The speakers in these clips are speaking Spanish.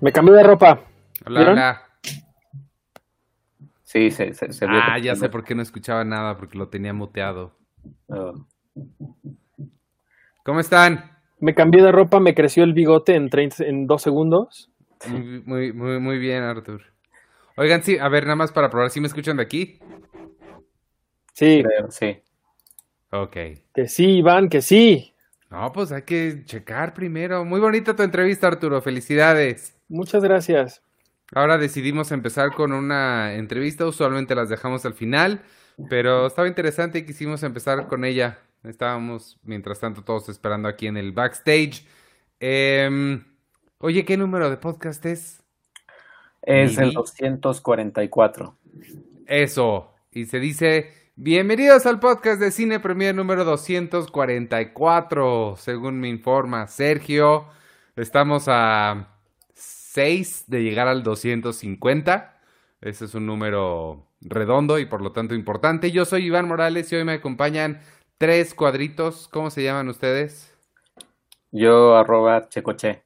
Me cambié de ropa. Hola, ¿Vieron? hola. Sí, se, se, se vio Ah, ya sé por qué no escuchaba nada, porque lo tenía muteado. Ah, ¿Cómo están? Me cambié de ropa, me creció el bigote en, 30, en dos segundos. Muy, muy, muy, muy bien, Artur. Oigan, sí, a ver, nada más para probar si me escuchan de aquí. Sí, creo, sí. Ok. que sí, Iván, que sí. No, pues hay que checar primero. Muy bonita tu entrevista, Arturo. Felicidades. Muchas gracias. Ahora decidimos empezar con una entrevista. Usualmente las dejamos al final, pero estaba interesante y quisimos empezar con ella. Estábamos, mientras tanto, todos esperando aquí en el backstage. Em, oye, ¿qué número de podcast es? Es el Miri. 244. Eso. Y se dice, bienvenidos al podcast de Cine Premier número 244, según me informa Sergio. Estamos a 6 de llegar al 250. Ese es un número redondo y por lo tanto importante. Yo soy Iván Morales y hoy me acompañan tres cuadritos. ¿Cómo se llaman ustedes? Yo, arroba checoche.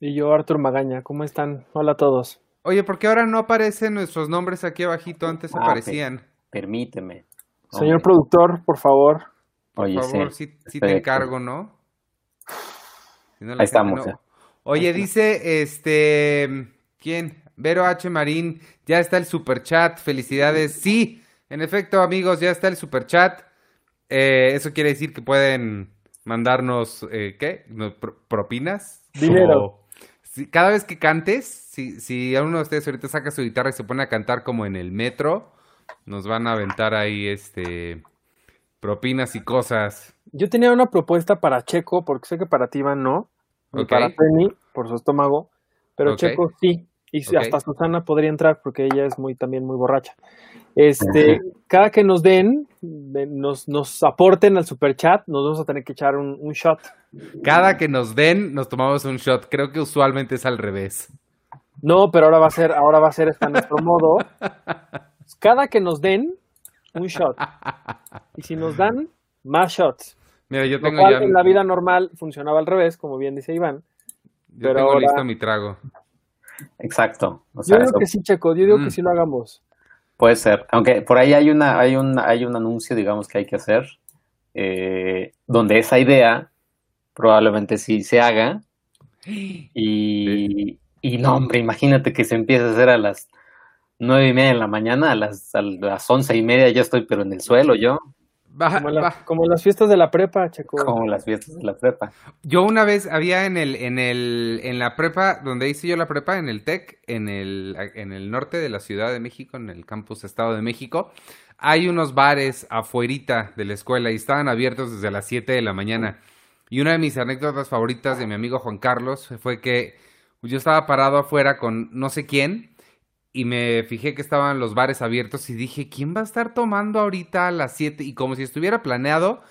Y yo, Artur Magaña, ¿cómo están? Hola a todos. Oye, ¿por qué ahora no aparecen nuestros nombres aquí abajito? Antes Ah, aparecían. Permíteme. Señor productor, por favor. Oye, Por favor, sí. sí, sí te encargo, ¿no? Si no, Ahí estamos, ya. Oye, dice, este, ¿quién? Vero H. Marín, ya está el superchat, felicidades. Sí, en efecto, amigos, ya está el superchat. Eh, eso quiere decir que pueden mandarnos, eh, ¿qué? ¿Propinas? Dinero. O- si- cada vez que cantes, si, si a uno de ustedes ahorita saca su guitarra y se pone a cantar como en el metro, nos van a aventar ahí, este, propinas y cosas. Yo tenía una propuesta para Checo, porque sé que para ti, Iván, no. Ni Ok. para Penny, por su estómago. Pero. Checo sí. Y hasta Susana podría entrar, porque ella es muy también muy borracha. Este, cada que nos den, de- nos, nos aporten al superchat, nos vamos a tener que echar un, un shot. Cada que nos den, nos tomamos un shot. Creo que usualmente es al revés. No, pero ahora va a ser, ahora va a ser este nuestro modo. Cada que nos den, un shot. Y si nos dan, más shots. Mira, yo Lo tengo cual ya. en la vida normal funcionaba al revés, como bien dice Iván. yo pero tengo ahora- listo mi trago. Exacto. O Yo digo eso que sí, Checo, yo digo Mm. que sí lo hagamos. puede ser. Aunque por ahí hay una, hay un, hay un anuncio, digamos, que hay que hacer, eh, donde esa idea probablemente sí se haga. Y, y no, hombre, imagínate que se empiece a hacer a las nueve y media de la mañana, a las, a las once y media ya estoy, pero en el suelo yo, Como, la- como las fiestas de la prepa, Checo. como las fiestas de la prepa. Yo una vez había en el, en el, en la prepa, donde hice yo la prepa, en el TEC, en el, en el norte de la Ciudad de México, en el campus Estado de México, hay unos bares afuerita de la escuela y estaban abiertos desde las 7 de la mañana. Y una de mis anécdotas favoritas de mi amigo Juan Carlos fue que yo estaba parado afuera con no sé quién y me fijé que estaban los bares abiertos y dije, ¿quién va a estar tomando ahorita a las 7? Y como si estuviera planeado,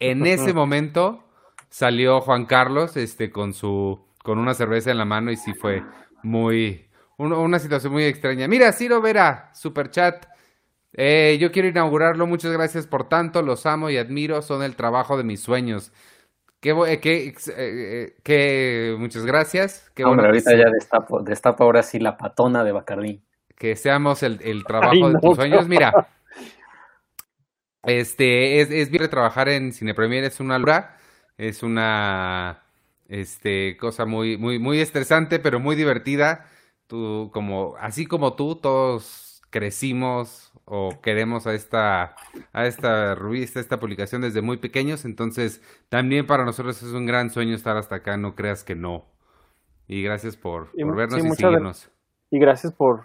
en ese momento salió Juan Carlos este con su con una cerveza en la mano y sí fue muy un- una situación muy extraña. Mira, Ciro Vera, super chat. Eh, yo quiero inaugurarlo. Muchas gracias por tanto. Los amo y admiro. Son el trabajo de mis sueños. Qué, eh, qué, eh, eh, qué- muchas gracias. Qué Hombre, bueno ahorita ya destapo, destapo ahora sí la patona de Bacardí. que seamos el, el trabajo Ay, de tus sueños. Mira, este es, es bien trabajar en Cine Premier, es una locura, es una este cosa muy, muy, muy estresante, pero muy divertida. Tú, como, así como tú, todos crecimos o queremos a esta, a esta revista, a esta publicación desde muy pequeños, entonces también para nosotros es un gran sueño estar hasta acá, no creas que no. Y gracias por, Y por vernos sí, y seguirnos. Y gracias por,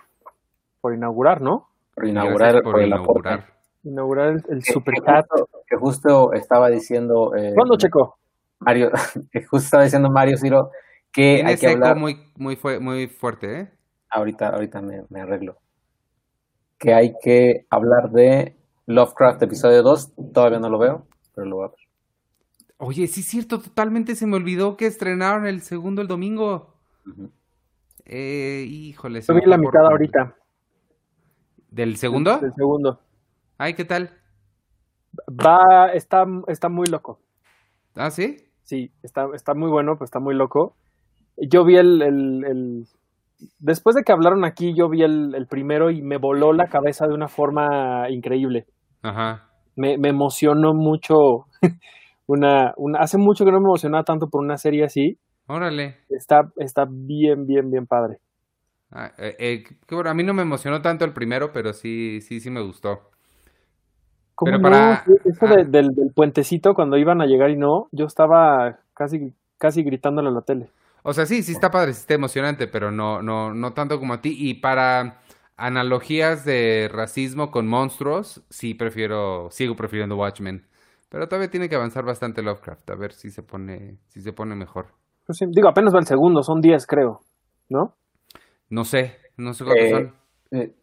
por inaugurar, ¿no? Por inaugurar, por por el inaugurar. Inaugurar el, el Que- superchat. Que justo, que justo estaba diciendo eh, ¿Cuándo, Checo? Mario, que justo estaba diciendo Mario Ciro que Tiene hay que eco hablar. muy, muy, muy fuerte, ¿eh? Ahorita, ahorita me, me arreglo. Que hay que hablar de Lovecraft episodio 2. Todavía no lo veo, pero lo voy a ver. Oye, sí es cierto, totalmente se me olvidó que estrenaron el segundo el domingo. Ujú. Eh, híjole. se Yo vi la por mitad ahorita. ¿Del segundo? El segundo. Ay, ¿qué tal? Va, está, está muy loco. ¿Ah, sí? Sí, está, está muy bueno, pues está muy loco. Yo vi el, el, el- Después de que hablaron aquí, yo vi el, el primero y me voló la cabeza de una forma increíble. Ajá. Me, me emocionó mucho. una, una, hace mucho que no me emocionaba tanto por una serie así. Órale. Está, está bien, bien, bien padre. Ah, eh, eh, a mí no me emocionó tanto el primero, pero sí, sí, sí me gustó. ¿Cómo Pero no? para- Eso ah. de- del, del puentecito, cuando iban a llegar y no, yo estaba casi, casi gritándole a la tele. O sea, sí, sí está padre, sí está emocionante, pero no, no, no tanto como a ti. Y para analogías de racismo con monstruos, sí prefiero, sigo prefiriendo Watchmen. Pero todavía tiene que avanzar bastante Lovecraft, a ver si se pone, si se pone mejor. Pues sí, digo, apenas va el segundo, son 10 creo, ¿no? No sé, no sé cuántos Eh, son. Eh,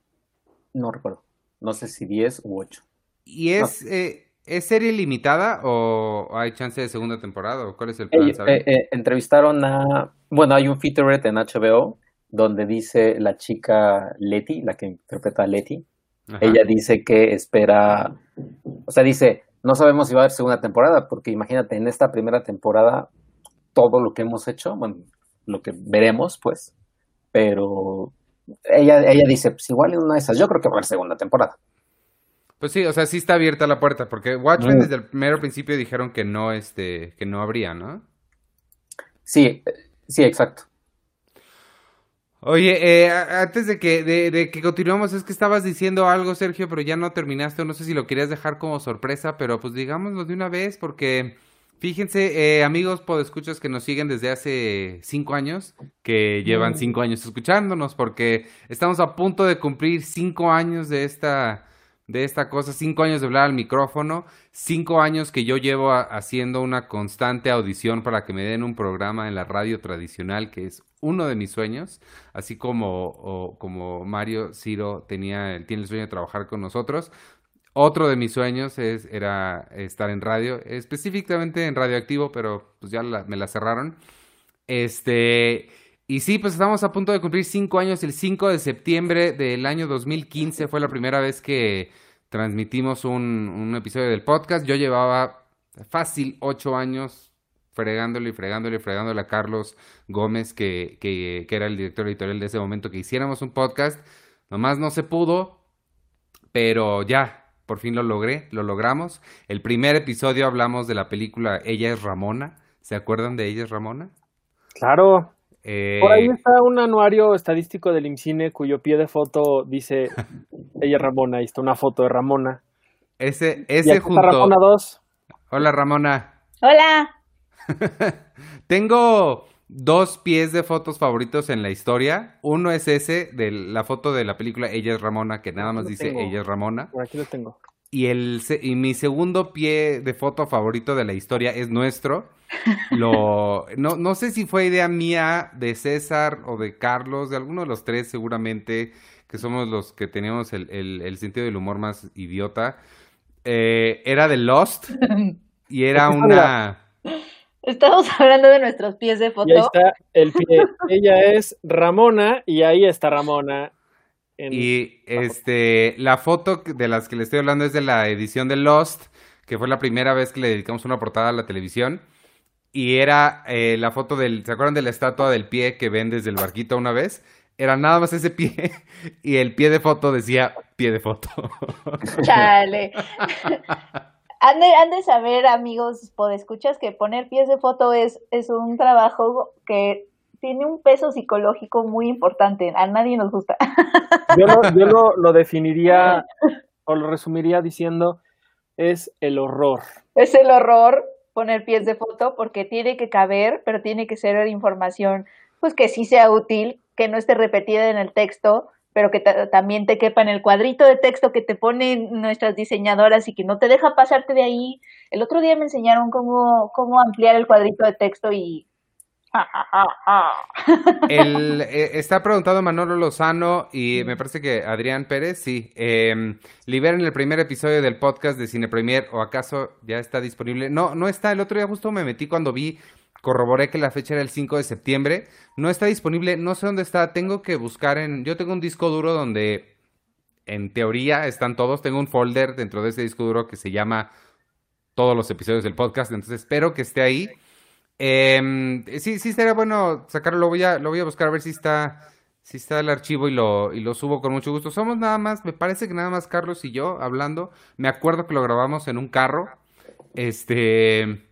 no recuerdo. No sé si 10 u 8. ¿Y es, eh, es serie limitada o hay chance de segunda temporada? ¿O cuál es el plan, eh, eh, entrevistaron a. Bueno, hay un featurette en HBO donde dice la chica Letty, la que interpreta a Letty. Ajá. Ella dice que espera. O sea, dice: No sabemos si va a haber segunda temporada, porque imagínate, en esta primera temporada, todo lo que hemos hecho, bueno, lo que veremos, pues. Pero ella, ella dice: Pues igual en una de esas, yo creo que va a haber segunda temporada. Pues sí, o sea, sí está abierta la puerta, porque Watchmen Mm. desde el mero principio dijeron que no, este, que no habría, ¿no? Sí, eh, sí, exacto. Oye, eh, antes de que, de, de que continuemos, es que estabas diciendo algo, Sergio, pero ya no terminaste, o no sé si lo querías dejar como sorpresa, pero pues digámoslo de una vez, porque fíjense, eh, amigos podescuchas que nos siguen desde hace cinco años, que llevan Mm. cinco años escuchándonos, porque estamos a punto de cumplir cinco años de esta, de esta cosa, cinco años de hablar al micrófono, cinco años que yo llevo haciendo una constante audición para que me den un programa en la radio tradicional, que es uno de mis sueños, así como, como Mario Ciro tenía, tiene el sueño de trabajar con nosotros. Otro de mis sueños es, era estar en radio, específicamente en radioactivo, pero pues ya me la cerraron. Este, y sí, pues estamos a punto de cumplir cinco años. El 5 de septiembre del año 2015 fue la primera vez que transmitimos un, episodio del podcast. Yo llevaba fácil ocho años fregándole y fregándole y fregándole a Carlos Gómez, que, que era el director editorial de ese momento, que hiciéramos un podcast. Nomás no se pudo, pero ya, por fin lo logré, lo logramos. El primer episodio hablamos de la película Ella es Ramona. ¿Se acuerdan de Ella es Ramona? Claro. Eh, Por ahí está un anuario estadístico del IMCINE cuyo pie de foto dice ella es Ramona, ahí está una foto de Ramona. ese, y ese aquí junto. está Ramona 2. Hola Ramona. Hola. Tengo dos pies de fotos favoritos en la historia. Uno es ese, de la foto de la película Ella es Ramona, que nada más dice tengo. Ella es Ramona. Por aquí lo tengo. Y, el, se- y mi segundo pie de foto favorito de la historia es nuestro. Lo, no, no sé si fue idea mía, de César o de Carlos, de alguno de los tres seguramente, que somos los que teníamos el, el- el sentido del humor más idiota. Eh, era de Lost y era una... Estamos hablando de nuestros pies de Y ahí foto. está el pie. ella es Ramona y ahí está Ramona. En- Y este, la foto de las que le estoy hablando es de la edición de Lost, que fue la primera vez que le dedicamos una portada a la televisión. Y era eh, la foto del, ¿se acuerdan de la estatua del pie que ven desde el barquito una vez? Era nada más ese pie y el pie de foto decía pie de foto. Chale. Han de, han de saber, amigos podescuchas, que poner pies de foto es, es un trabajo que tiene un peso psicológico muy importante. A nadie nos gusta. Yo, lo, yo lo, lo definiría o lo resumiría diciendo es el horror. Es el horror poner pies de foto porque tiene que caber, pero tiene que ser información pues que sí sea útil, que no esté repetida en el texto, pero que ta- también te quepa en el cuadrito de texto que te ponen nuestras diseñadoras y que no te deja pasarte de ahí. El otro día me enseñaron cómo, cómo ampliar el cuadrito de texto y... El, eh, está preguntando Manolo Lozano y me parece que Adrián Pérez, sí. Eh, liberen el primer episodio del podcast de Cine Premier o acaso ya está disponible. No, no está. El otro día justo me metí cuando vi, corroboré que la fecha era el 5 de septiembre. No está disponible, no sé dónde está. Tengo que buscar en. Yo tengo un disco duro donde en teoría están todos. Tengo un folder dentro de ese disco duro que se llama todos los episodios del podcast. Entonces espero que esté ahí. Em, sí, sí sería bueno sacarlo, lo voy a, lo voy a buscar a ver si está, si está el archivo y lo, y lo subo con mucho gusto. Somos nada más, me parece que nada más Carlos y yo hablando. Me acuerdo que lo grabamos en un carro. Este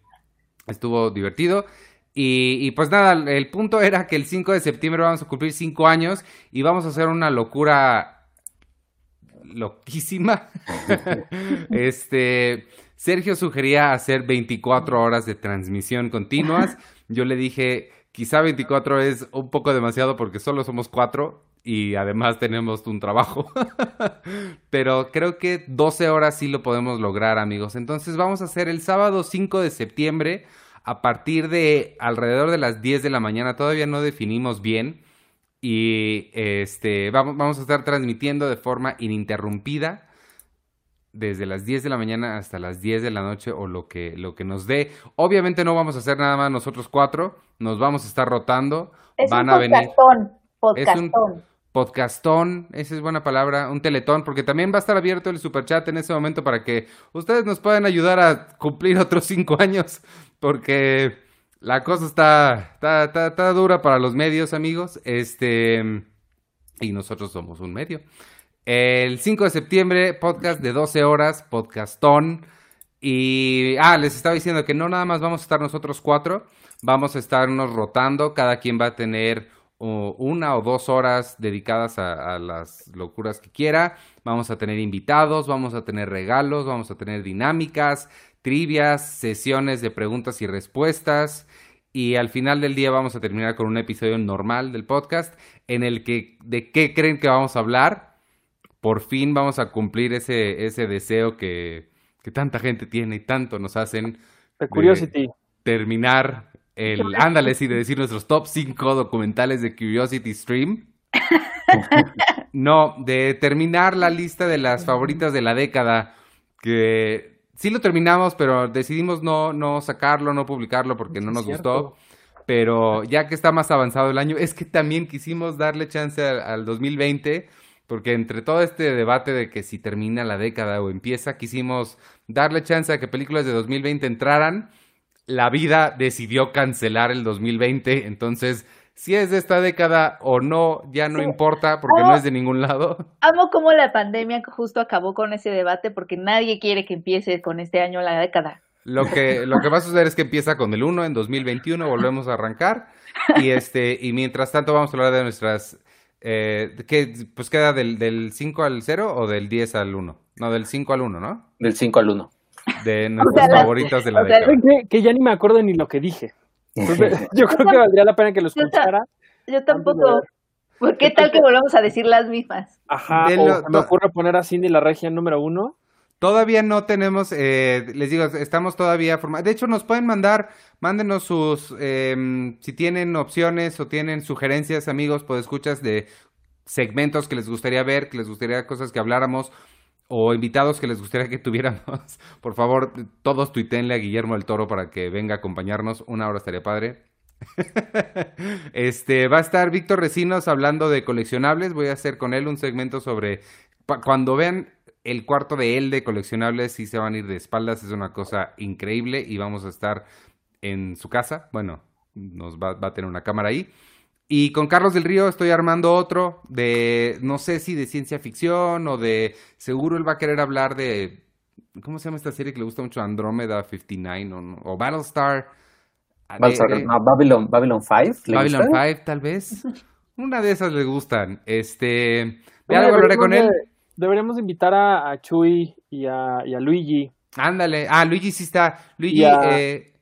estuvo divertido. Y, y, pues nada, el punto era que el 5 de septiembre vamos a cumplir 5 años y vamos a hacer una locura loquísima. este, Sergio sugería hacer 24 horas de transmisión continuas. Yo le dije, quizá 24 es un poco demasiado porque solo somos cuatro y además tenemos un trabajo. Pero creo que 12 horas sí lo podemos lograr, amigos. Entonces vamos a hacer el sábado 5 de septiembre a partir de alrededor de las 10 de la mañana. Todavía no definimos bien. Y este vamos, vamos a estar transmitiendo de forma ininterrumpida desde las 10 de la mañana hasta las 10 de la noche o lo que, lo que nos dé. Obviamente no vamos a hacer nada más nosotros cuatro, nos vamos a estar rotando. Es van un a venir. podcastón, Es un podcastón. podcastón, esa es buena palabra, un teletón, porque también va a estar abierto el superchat en ese momento para que ustedes nos puedan ayudar a cumplir otros cinco años, porque la cosa está, está, está, está dura para los medios, amigos, este, y nosotros somos un medio. El 5 de septiembre, podcast de 12 horas, podcastón. Y, ah, les estaba diciendo que no nada más vamos a estar nosotros cuatro, vamos a estarnos rotando, cada quien va a tener o una o dos horas dedicadas a, a, las locuras que quiera. Vamos a tener invitados, vamos a tener regalos, vamos a tener dinámicas, trivias, sesiones de preguntas y respuestas. Y al final del día vamos a terminar con un episodio normal del podcast en el que de qué creen que vamos a hablar. Por fin vamos a cumplir ese, ese deseo que, que tanta gente tiene y tanto nos hacen. The Curiosity. terminar el, ándale, sí, de decir nuestros top 5 documentales de Curiosity Stream. No, de terminar la lista de las favoritas de la década, que sí lo terminamos, pero decidimos no, no sacarlo, no publicarlo porque no nos gustó. Pero ya que está más avanzado el año, es que también quisimos darle chance al, al 2020, porque entre todo este debate de que si termina la década o empieza, quisimos darle chance a que películas de 2020 entraran la vida decidió cancelar el 2020, entonces si es de esta década o no, ya no Sí. importa porque no es de ningún lado. Amo cómo la pandemia justo acabó con ese debate porque nadie quiere que empiece con este año la década. Lo que, lo que va a suceder es que empieza con el 1 en 2021, volvemos a arrancar y este y mientras tanto vamos a hablar de nuestras eh, ¿qué, pues queda del, del 5 al 0 o del 10 al 1? No, del 5 al 1, ¿no? Del 5 al 1. De nuestras las- favoritas de la o sea, década. Que, que ya ni me acuerdo ni lo que dije. Entonces, yo creo que valdría la pena que lo escuchara. Yo tampoco. ¿Por qué tal que volvamos a decir las mismas? Ajá, De o lo- se me ocurre poner a Cindy la regia número uno. Todavía no tenemos, eh, les digo, estamos todavía formados. De hecho, nos pueden mandar, mándenos sus, eh, si tienen opciones o tienen sugerencias, amigos, pues escuchas de segmentos que les gustaría ver, que les gustaría cosas que habláramos o invitados que les gustaría que tuviéramos. Por favor, todos tuitenle a Guillermo el Toro para que venga a acompañarnos. Una hora estaría padre. Este va a estar Víctor Recinos hablando de coleccionables. Voy a hacer con él un segmento sobre cuando vean el cuarto de él de coleccionables, sí se van a ir de espaldas. Es una cosa increíble y vamos a estar en su casa. Bueno, nos va, va a tener una cámara ahí. Y con Carlos del Río estoy armando otro de, no sé si de ciencia ficción o de, seguro él va a querer hablar de, ¿cómo se llama esta serie que le gusta mucho? Andrómeda 59 o, no- o Battlestar. Ah, de- de- no, Babylon, Babylon 5. ¿le Babylon gusta? 5, tal vez. Una de esas le gustan. Este, ya hablaré con él. de- Deberíamos invitar a, a Chuy y a, y a Luigi. Ándale. Ah, Luigi sí está. Luigi, a- eh,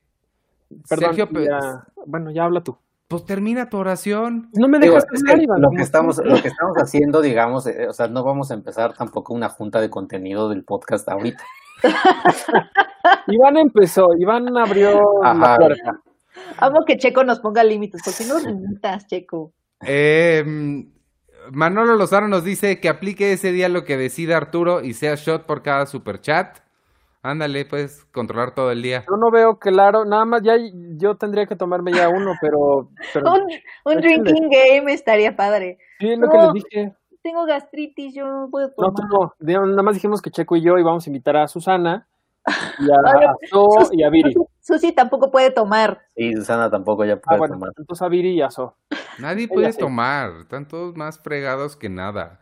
Perdón, Sergio, pues, a- bueno, ya habla tú. pues termina tu oración. No me Digo, dejas que Iván, lo que estamos, lo que estamos haciendo, digamos, eh, o sea, no vamos a empezar tampoco una junta de contenido del podcast ahorita. Iván empezó, Iván abrió la Ajá. puerta. Amo que Checo nos ponga límites. ¿Por qué nos limitas, Checo? Eh, Manolo Lozano nos dice que aplique ese día lo que decida Arturo y sea shot por cada superchat. Ándale, puedes controlar todo el día. Yo no veo claro, nada más ya yo tendría que tomarme ya uno, pero, pero Un, drinking game estaría padre. sí es lo No. que les dije. Tengo gastritis, yo no puedo No, tomar. no. Di- Nada más dijimos que Checo y yo íbamos a invitar a Susana y a, a Zo y a Viri. Susi tampoco puede tomar. Y Susana tampoco ya Ah, puede bueno, tomar. entonces a Viri y a So. Nadie puede sí. tomar, están todos más fregados que nada.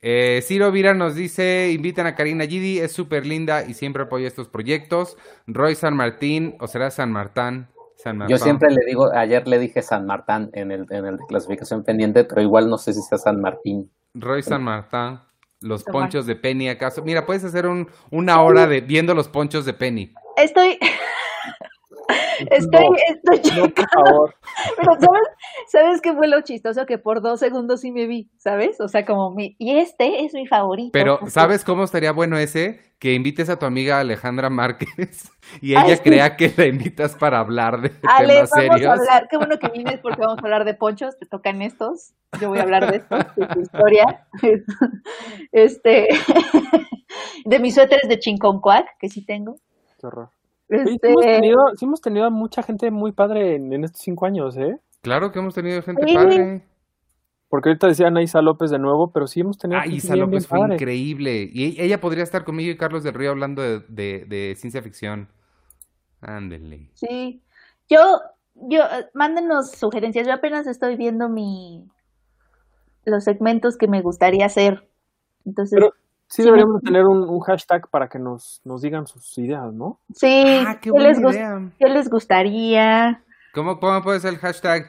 Eh, Ciro Vira nos dice, invitan a Karina Gidi, es súper linda y siempre apoya estos proyectos. Roy San Martín, o será San Martán. San Martán. Yo siempre le digo, ayer le dije San Martín en el, en el de clasificación pendiente, pero igual no sé si sea San Martín. Roy San Martán, los San ponchos de Penny acaso. Mira, puedes hacer un, una hora de viendo los ponchos de Penny. Estoy. Estoy, No, estoy No, por favor. Pero ¿sabes, ¿sabes qué fue lo chistoso? Que por dos segundos sí me vi, ¿sabes? O sea, como mi... Y este es mi favorito. Pero. ¿sabes cómo estaría bueno ese? Que invites a tu amiga Alejandra Márquez y Ay, ella sí. crea que la invitas para hablar de Ale, temas vamos serios. a hablar... Qué bueno que vienes porque vamos a hablar de ponchos. Te tocan estos. Yo voy a hablar de estos, de tu historia. Este... De mis suéteres de chinconcuac, que sí tengo. Qué horror. Sí Este... hemos, tenido, sí hemos tenido a mucha gente muy padre en, en estos cinco años, ¿eh? Claro que hemos tenido gente Sí. padre. Porque ahorita decían a Isa López de nuevo, pero sí hemos tenido Ah, gente Isa bien, López bien fue padre. increíble. Y e- ella podría estar conmigo y Carlos del Río hablando de, de- de ciencia ficción. Ándele. Sí. Yo, yo, eh, mándenos sugerencias. Yo apenas estoy viendo mi los segmentos que me gustaría hacer. Entonces, Pero sí Sí, deberíamos me- tener un, un hashtag para que nos, nos digan sus ideas, ¿no? sí, Ah, qué ¿qué, buena les idea. qué les gustaría? ¿Cómo, cómo puede ser el hashtag?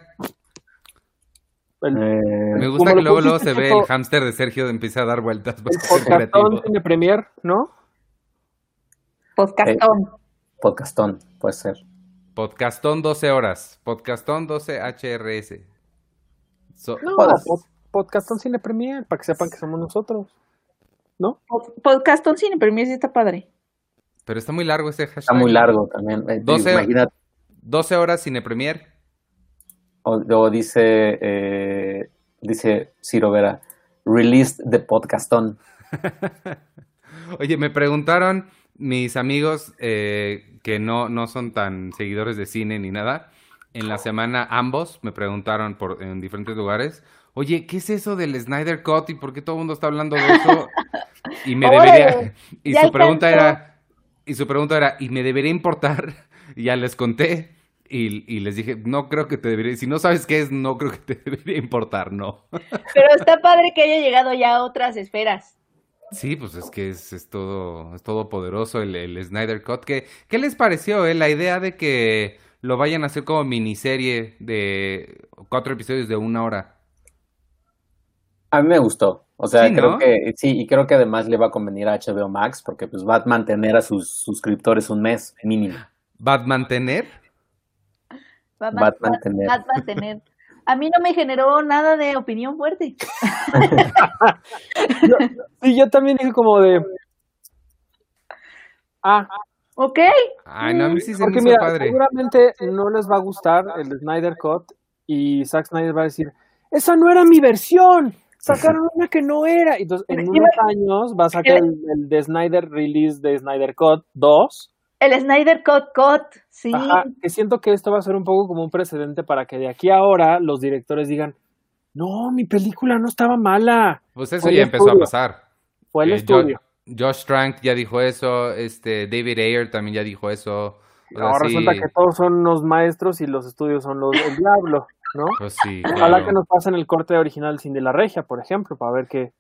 El, Eh, Me gusta que luego, luego se ve el hámster de Sergio empieza a dar vueltas. podcastón. Cine Premier, ¿no? Podcastón. podcastón, puede ser. Podcastón 12 horas. Podcastón 12 HRS. So- No, pod- podcastón Cine Premier, para que sepan que somos nosotros. ¿No? Po- Podcastón cine, pero mí sí está padre. pero está muy largo ese hashtag. Está muy largo también. Eh, 12 Imagínate, 12 horas cine premier. o, o dice, eh, dice Ciro Vera, released the podcastón. Oye, me preguntaron mis amigos eh, que no, no son tan seguidores de cine ni nada. En la semana ambos me preguntaron por, en diferentes lugares, oye, ¿qué es eso del Snyder Cut y por qué todo el mundo está hablando de eso? Y me debería, y su pregunta era, y su pregunta era, ¿y me debería importar? Y ya les conté y, y les dije, no creo que te debería, si no sabes qué es, no creo que te debería importar, no. Pero está padre que haya llegado ya a otras esferas. Sí, pues es que es, es todo, es todo poderoso el, el Snyder Cut. ¿Qué, ¿Qué les pareció, eh? La idea de que lo vayan a hacer como miniserie de cuatro episodios de una hora. A mí me gustó. O sea, Sí, creo ¿no? que sí, y creo que además le va a convenir a HBO Max porque pues va a mantener a sus suscriptores un mes mínimo. Va a Va a man- mantener. va a mantener. A mí no me generó nada de opinión fuerte. Sí, yo también dije como de... Ah, ¿Ok? Ay, no, a mí sí se me porque mira, padre. seguramente no les va a gustar el Snyder Cut y Zack Snyder va a decir, esa no era mi versión, sacaron una que no era. Entonces, en unos años va a sacar el, el de Snyder Release de Snyder Cut 2. El Snyder Cut Cut, sí. Ajá, que siento que esto va a ser un poco como un precedente para que de aquí a ahora los directores digan, no, mi película no estaba mala, Pues eso fue ya empezó a pasar. fue el Eh, estudio. Jo- Josh Trank ya dijo eso, este David Ayer también ya dijo eso. Ahora sí, resulta que todos son unos maestros y los estudios son los del diablo, ¿no? Pues sí, Ojalá que nos pasen el corte original sin de la regia, por ejemplo, para ver qué.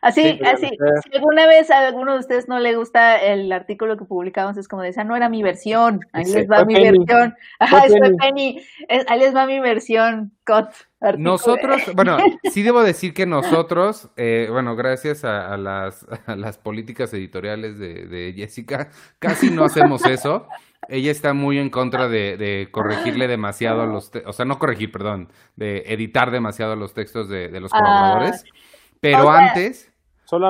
Así, Sí, pero así. Si alguna vez a alguno de ustedes no le gusta el artículo que publicamos, es como de esa no era mi versión. Ahí Sí, les va mi Penny. versión. Ajá, Fue es Penny. Penny. Es- ahí les va mi versión. Cut. artículo. Nosotros, bueno, sí debo decir que nosotros, eh, bueno, gracias a, a las, a las políticas editoriales de, de Jessica, casi no hacemos eso. Ella está muy en contra de, de corregirle demasiado a los, o sea, no corregir, perdón, de editar demasiado los textos de, de los Ah, colaboradores. Pero o sea, antes,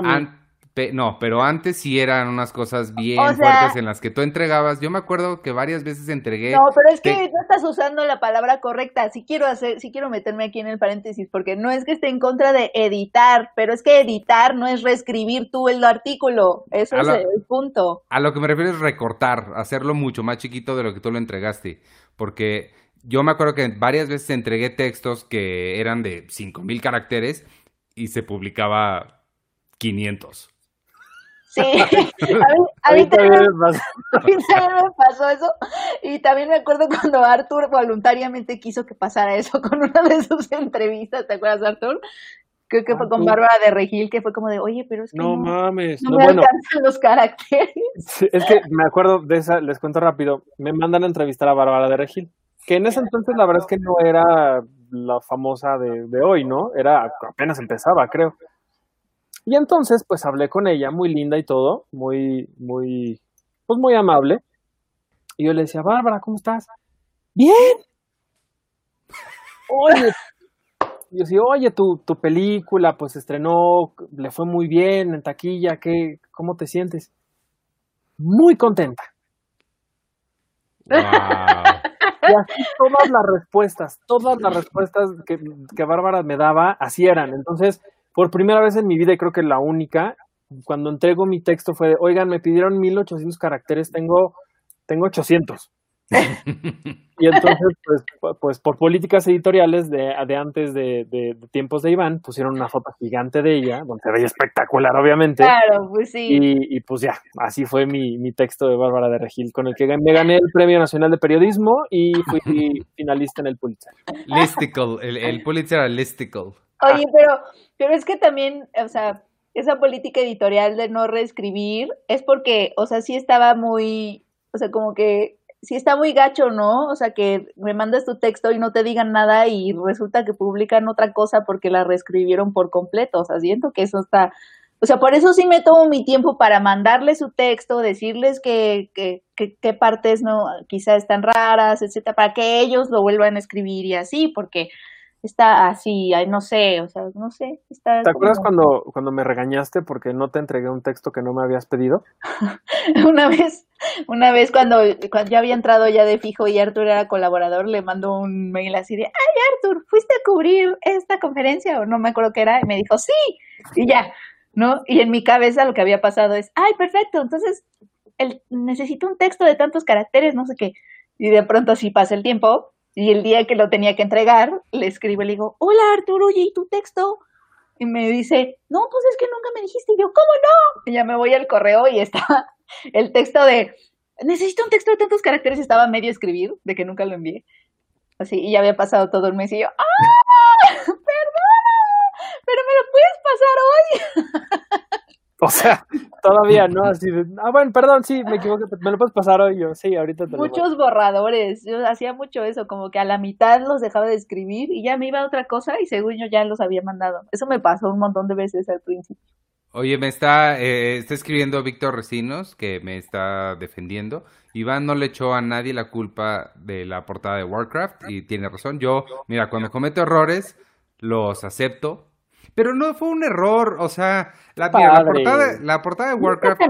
an- pe- no, pero antes sí eran unas cosas bien O sea- fuertes en las que tú entregabas. Yo me acuerdo que varias veces entregué. No, pero es que te- no estás usando la palabra correcta. Sí quiero hacer, sí quiero meterme aquí en el paréntesis, porque no es que esté en contra de editar, pero es que editar no es reescribir tú el artículo. Eso A es el punto. A lo que me refiero es recortar, hacerlo mucho más chiquito de lo que tú lo entregaste. Porque yo me acuerdo que varias veces entregué textos que eran de 5000 caracteres y se publicaba 500. Sí, a mí, también, me pasó eso. Y también me acuerdo cuando Arthur voluntariamente quiso que pasara eso con una de sus entrevistas, ¿te acuerdas, Arthur? Creo que fue con Bárbara de Regil, que fue como de, oye, pero es que no, mames, no, me alcanzan los caracteres. es que me acuerdo de esa, les cuento rápido, me mandan a entrevistar a Bárbara de Regil, que en ese entonces la verdad es que no era la famosa de, de hoy, ¿no? Era, apenas empezaba, creo. Y entonces, pues hablé con ella, muy linda y todo, muy, muy, pues muy amable. Y yo le decía, Bárbara, ¿cómo estás? Bien. Oye, yo decía, oye, tu, tu película, pues estrenó, le fue muy bien en taquilla, ¿qué, ¿cómo te sientes? Muy contenta. Y así todas las respuestas, todas las respuestas que, que Bárbara me daba, así eran. Entonces, por primera vez en mi vida, y creo que la única, cuando entrego mi texto fue de, oigan, me pidieron 1800 caracteres, tengo, tengo 800. y entonces, pues, pues, por políticas editoriales de, de antes de, de, tiempos de Iván, pusieron una foto gigante de ella, donde se veía espectacular, obviamente. Claro, pues sí. Y, y pues ya, así fue mi, mi, texto de Bárbara de Regil, con el que me gané el Premio Nacional de Periodismo y fui finalista en el Pulitzer. Listicle, el, el Pulitzer era Listicle. Oye, pero, pero es que también, o sea, esa política editorial de no reescribir es porque, o sea, sí estaba muy, o sea, como que sí está muy gacho, ¿no? O sea, que me mandas tu texto y no te digan nada y resulta que publican otra cosa porque la reescribieron por completo. O sea, siento que eso está, o sea, por eso sí me tomo mi tiempo para mandarles su texto, decirles que, que, que, partes no, quizá están raras, etcétera, para que ellos lo vuelvan a escribir y así, porque está así, no sé, o sea, no sé. Está ¿Te acuerdas cuando, cuando me regañaste porque no te entregué un texto que no me habías pedido? una vez, una vez cuando, cuando ya había entrado ya de fijo y Artur era colaborador, le mandó un mail así de, ay Artur, ¿fuiste a cubrir esta conferencia? O no me acuerdo qué era, y me dijo, sí, y ya, ¿no? Y en mi cabeza lo que había pasado es, ay, perfecto, entonces el, necesito un texto de tantos caracteres, no sé qué. Y de pronto así pasa el tiempo y el día que lo tenía que entregar, le escribo y le digo, hola Arturo, oye, ¿y tu texto? Y me dice, no, pues es que nunca me dijiste. Y yo, ¿cómo no? Y ya me voy al correo y estaba el texto de, necesito un texto de tantos caracteres, estaba medio escribir, de que nunca lo envié. Así, y ya había pasado todo el mes y yo, ¡ah! ¡Perdona! Pero me lo puedes pasar hoy. O sea, todavía no, así de, ah, bueno, perdón, sí, me equivoqué, me lo puedes pasar hoy yo, sí, ahorita te Muchos borradores, yo hacía mucho eso, como que a la mitad los dejaba de escribir y ya me iba a otra cosa y según yo ya los había mandado. Eso me pasó un montón de veces al principio. Oye, me está, eh, está escribiendo Víctor Recinos, que me está defendiendo. Iván no le echó a nadie la culpa de la portada de Warcraft y tiene razón. Yo, mira, cuando cometo errores, los acepto, pero no fue un error, o sea, la, portada, la portada de Warcraft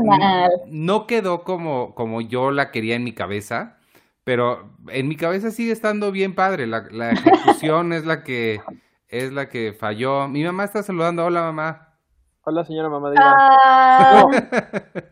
no, quedó como, como yo la quería en mi cabeza, pero en mi cabeza sigue estando bien padre. La, la ejecución es la que es la que falló. Mi mamá está saludando. Hola, mamá. Hola, señora mamá. De ah.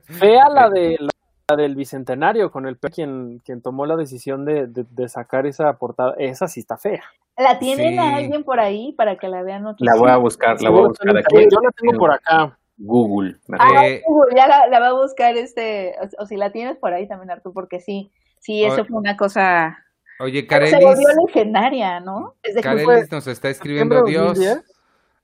fea la de del bicentenario con el quien, quien tomó la decisión de, de, sacar esa portada, esa sí está fea. ¿La tienen a alguien por ahí para que la vean? La voy a buscar, la voy a buscar aquí. Yo la tengo por acá. Google. Ah, eh, Google, ya la, la, va a buscar este, o, si la tienes por ahí también, Arturo, porque sí, sí, eso fue una cosa... Oye, Carelis... Se volvió legendaria, ¿no? Carelis nos está escribiendo Dios...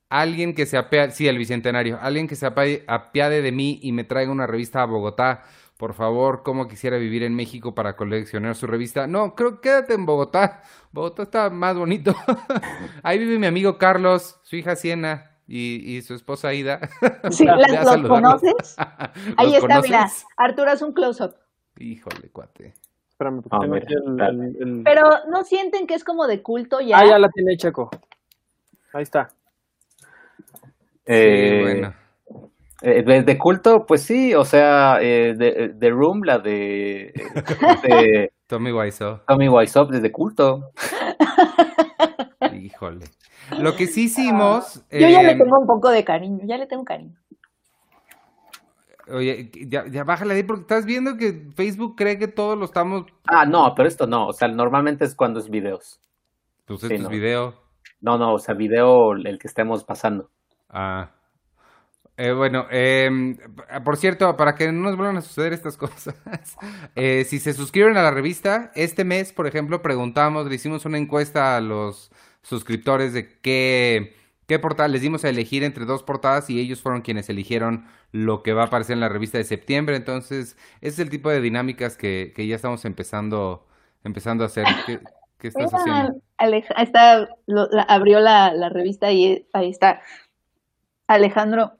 Alguien que se apiade, sí, el bicentenario, alguien que se apiade de mí y me traiga una revista a Bogotá por favor, cómo quisiera vivir en México para coleccionar su revista. No, creo quédate en Bogotá. Bogotá está más bonito. Ahí vive mi amigo Carlos, su hija Siena y, su esposa Ida. Sí, ¿las, ¿los conoces? Ahí está, mira. Arturo es un close-up. Híjole, cuate. Espérame, porque tengo el, Pero no sienten que es como de culto ya. Ah, ya la tiene Checo. Ahí está. Eh, bueno. Eh, de, culto, pues sí, o sea, eh, de, de, Room, la de, de Tommy Wiseau. Tommy Wiseau, desde culto. Híjole. Lo que sí hicimos. Yo ya le em, tengo un poco de cariño, ya le tengo cariño. Oye, ya, ya bájale ahí porque estás viendo que Facebook cree que todos lo estamos. Ah, no, pero esto no. O sea, normalmente es cuando es videos. Pues esto es video. No, no, o sea, video el que estemos pasando. Ah. Eh, bueno, em, por cierto, para que no nos vuelvan a suceder estas cosas, eh, si se suscriben a la revista, este mes, por ejemplo, preguntamos, le hicimos una encuesta a los suscriptores de qué, qué portada, les dimos a elegir entre dos portadas y ellos fueron quienes eligieron lo que va a aparecer en la revista de septiembre. Entonces, ese es el tipo de dinámicas que, que ya estamos empezando, empezando a hacer. ¿Qué, qué estás haciendo? Aleja, está, lo- la- abrió la, la revista y ahí está Alejandro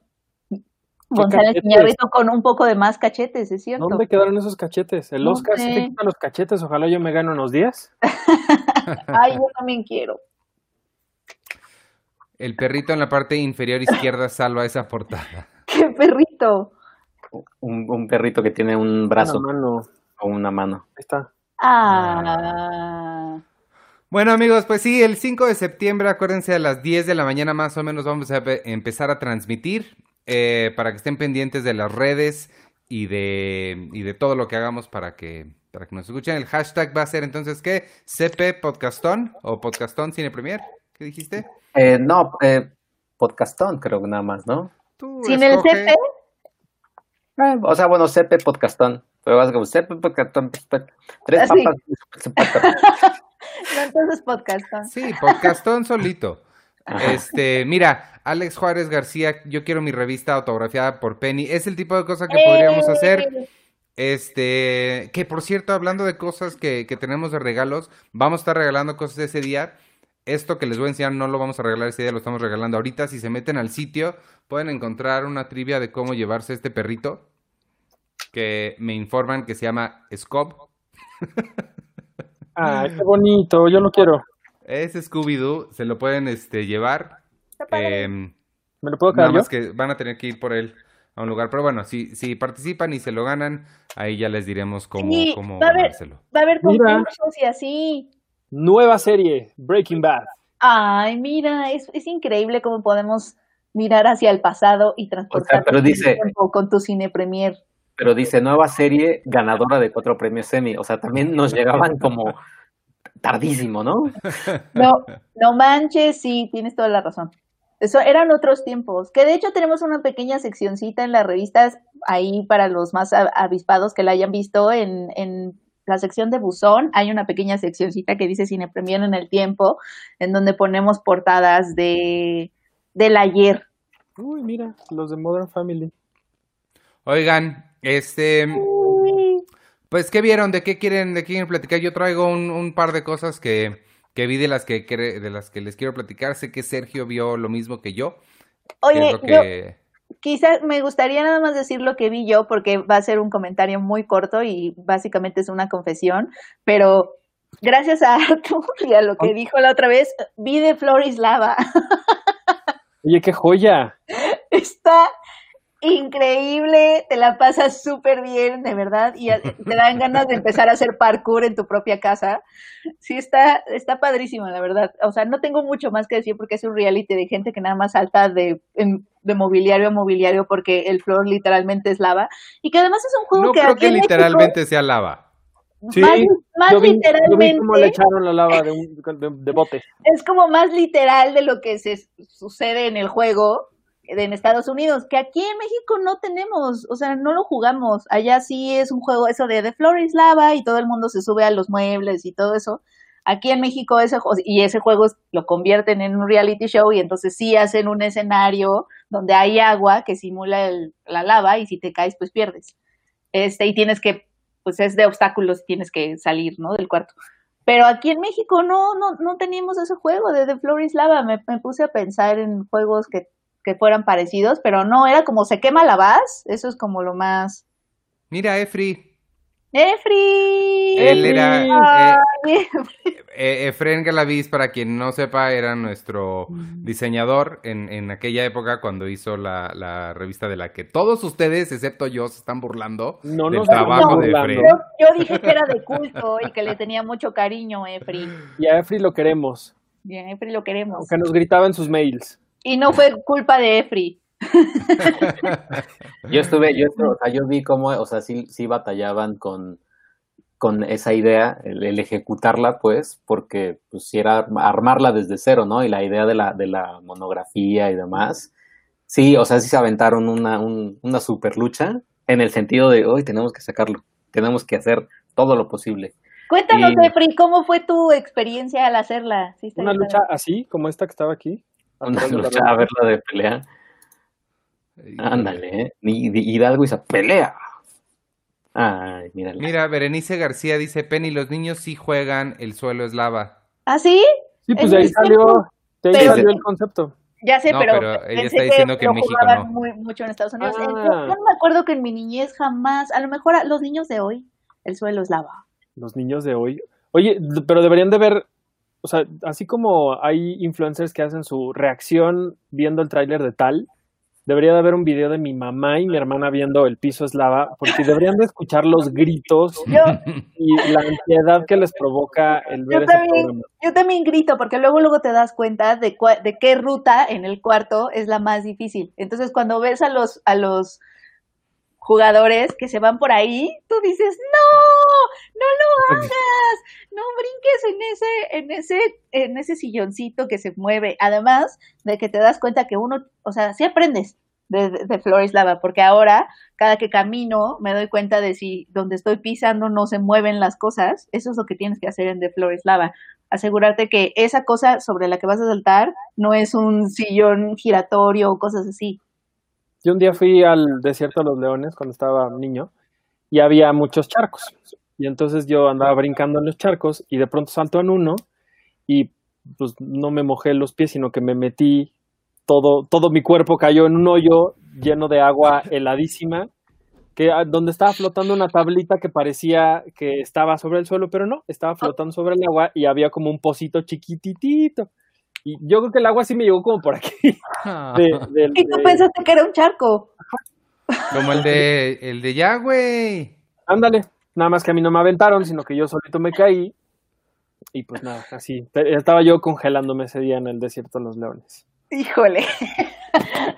González? Iñárritu con un poco de más cachetes, es cierto. ¿Dónde quedaron esos cachetes? ¿El No Oscar se te quita los cachetes? Ojalá yo me gane unos días. Ay, yo también quiero. El perrito en la parte inferior izquierda salva esa portada. ¡Qué perrito! Un, un perrito que tiene un brazo Una mano. o una mano. Ahí está. Ah. Bueno amigos, pues sí, el 5 de septiembre, acuérdense a las 10 de la mañana más o menos vamos a pe- empezar a transmitir eh, para que estén pendientes de las redes y de, y de todo lo que hagamos para que, para que nos escuchen. El hashtag va a ser entonces, ¿qué? CP Podcastón o Podcastón Cine Premier, ¿qué dijiste? Eh, no, eh, podcastón creo que nada más, ¿no? Tú Sin el. CP, Eh, o sea, bueno, CP podcastón. Pero vas como CP podcastón. Tres papas. no, entonces podcast. ¿no? Sí, Podcastón solito. Este, mira, Alex Juárez García, yo quiero mi revista autografiada por Penny. Es el tipo de cosa que podríamos hacer. Este, que por cierto, hablando de cosas que, que tenemos de regalos, vamos a estar regalando cosas ese día. Esto que les voy a enseñar no lo vamos a regalar ese día, lo estamos regalando ahorita. Si se meten al sitio, pueden encontrar una trivia de cómo llevarse este perrito. Que me informan que se llama Scob. Ah, qué bonito, yo lo quiero. Es Scooby-Doo, se lo pueden este, llevar. Em, ¿Me lo puedo Nada quedar yo? más que van a tener que ir por él a un lugar. Pero bueno, si, si participan y se lo ganan, ahí ya les diremos cómo, Sí, cómo va a haber- ganárselo. Va a haber Mira. concursos y así. Nueva serie, Breaking Bad. Ay, mira, es, es increíble cómo podemos mirar hacia el pasado y transportar pero dice- tiempo con tu cine premier. Pero dice nueva serie ganadora de cuatro premios Emmy. O sea, también nos llegaban como tardísimo, ¿no? No, no manches, sí, tienes toda la razón. Eso eran otros tiempos. Que de hecho tenemos una pequeña seccioncita en las revistas ahí para los más avispados que la hayan visto en, en la sección de buzón. Hay una pequeña seccioncita que dice Cine Premier en el tiempo, en donde ponemos portadas de del ayer. Uy, mira, los de Modern Family. Oigan, este, pues, ¿qué vieron? ¿De qué quieren, de qué quieren platicar? Yo traigo un, un par de cosas que, que vi de las que, de las que les quiero platicar. Sé que Sergio vio lo mismo que yo. Oye, yo que... quizás me gustaría nada más decir lo que vi yo porque va a ser un comentario muy corto y básicamente es una confesión, pero gracias a Arthur y a lo que dijo la otra vez, vi de Floris Lava. Oye, qué joya. Está increíble, te la pasas súper bien, de verdad, y a- te dan ganas de empezar a hacer parkour en tu propia casa. Sí, está, está padrísimo, la verdad. O sea, no tengo mucho más que decir porque es un reality de gente que nada más salta de, de mobiliario a mobiliario porque el floor literalmente es lava. Y que además es un juego No que creo aquí que en México, literalmente sea lava. Sí, más, más yo vi, yo literalmente, vi cómo le echaron la lava de, un, de, de bote. es como más literal de lo que se sucede en el juego en Estados Unidos, que aquí en México no tenemos, o sea, no lo jugamos. Allá sí es un juego eso de The Floor is Lava y todo el mundo se sube a los muebles y todo eso. Aquí en México ese y ese juego lo convierten en un reality show y entonces sí hacen un escenario donde hay agua que simula el- la lava y si te caes pues pierdes. Este, y tienes que, pues es de obstáculos, tienes que salir, ¿no? Del cuarto. Pero aquí en México no, no, no teníamos ese juego de The Floor is Lava. Me, me puse a pensar en juegos que, que fueran parecidos, pero no, era como se quema la base. Eso es como lo más. Mira, Efri. ¡Efri! Él era... eh, Eh, Efren Galaviz, para quien no sepa, era nuestro diseñador en, en aquella época cuando hizo la, la revista de la que todos ustedes, excepto yo, se están burlando No del trabajo estamos de yo, yo dije que era de culto y que le tenía mucho cariño, Efri. Y a Efri lo queremos, Bien, Efri lo queremos. aunque nos gritaba en sus mails. Y no fue culpa de Efri. Yo estuve, yo estuve, o sea, yo vi cómo, o sea, sí, sí batallaban con, con esa idea, el, el ejecutarla, pues, porque pues era armarla desde cero, ¿no? Y la idea de la, de la monografía y demás, Sí, o sea, sí se aventaron una, un- una super lucha en el sentido de hoy tenemos que sacarlo, tenemos que hacer todo lo posible. Cuéntanos, Y- Efri, ¿cómo fue tu experiencia al hacerla? Sí, está Una lucha así, como esta que estaba aquí. Una lucha, a verla de pelea. Ándale, ¿eh? Y- y- Hidalgo dice, pelea. Ay, mírala. Mira, Berenice García dice, Penny, los niños sí juegan, el suelo es lava. ¿Ah, sí? Sí, pues ahí salió, de ahí pero- salió el concepto. Ya sé, No, pero, pero ella pensé está diciendo que en México jugaban no. muy, mucho en Estados Unidos. En- Ah. yo, yo no me acuerdo que en mi niñez jamás, a lo mejor a los niños de hoy, el suelo es lava. Los niños de hoy. Oye, pero deberían de ver, o sea, así como hay influencers que hacen su reacción viendo el tráiler de tal, debería de haber un video de mi mamá y mi hermana viendo el piso es lava, porque deberían de escuchar los gritos Yo, y la ansiedad que les provoca el ver yo, ese también, programa. yo también grito, porque luego luego te das cuenta de, cua- de qué ruta en el cuarto es la más difícil. Entonces, cuando ves a los, a los jugadores que se van por ahí, tú dices, no, no lo hagas, no brinques en ese, en ese, en ese silloncito que se mueve. Además de que te das cuenta que uno, o sea, sí aprendes de, de, de Flores Lava, porque ahora, cada que camino, me doy cuenta de si donde estoy pisando no se mueven las cosas. Eso es lo que tienes que hacer en The Flores Lava. Asegurarte que esa cosa sobre la que vas a saltar no es un sillón giratorio o cosas así. Yo un día fui al desierto de los leones cuando estaba niño y había muchos charcos. Y entonces yo andaba brincando en los charcos y de pronto salto en uno y pues no me mojé los pies, sino que me metí todo, todo mi cuerpo cayó en un hoyo lleno de agua heladísima, que ah, donde estaba flotando una tablita que parecía que estaba sobre el suelo, pero no, estaba flotando sobre el agua y había como un pocito chiquititito. Y yo creo que el agua sí me llegó como por aquí. de- del- Y tú de- pensaste que era un charco. Como el de, el de ya, güey. Ándale, nada más que a mí no me aventaron, sino que yo solito me caí. Y pues nada, así. Estaba yo congelándome ese día en el desierto de los leones. Híjole.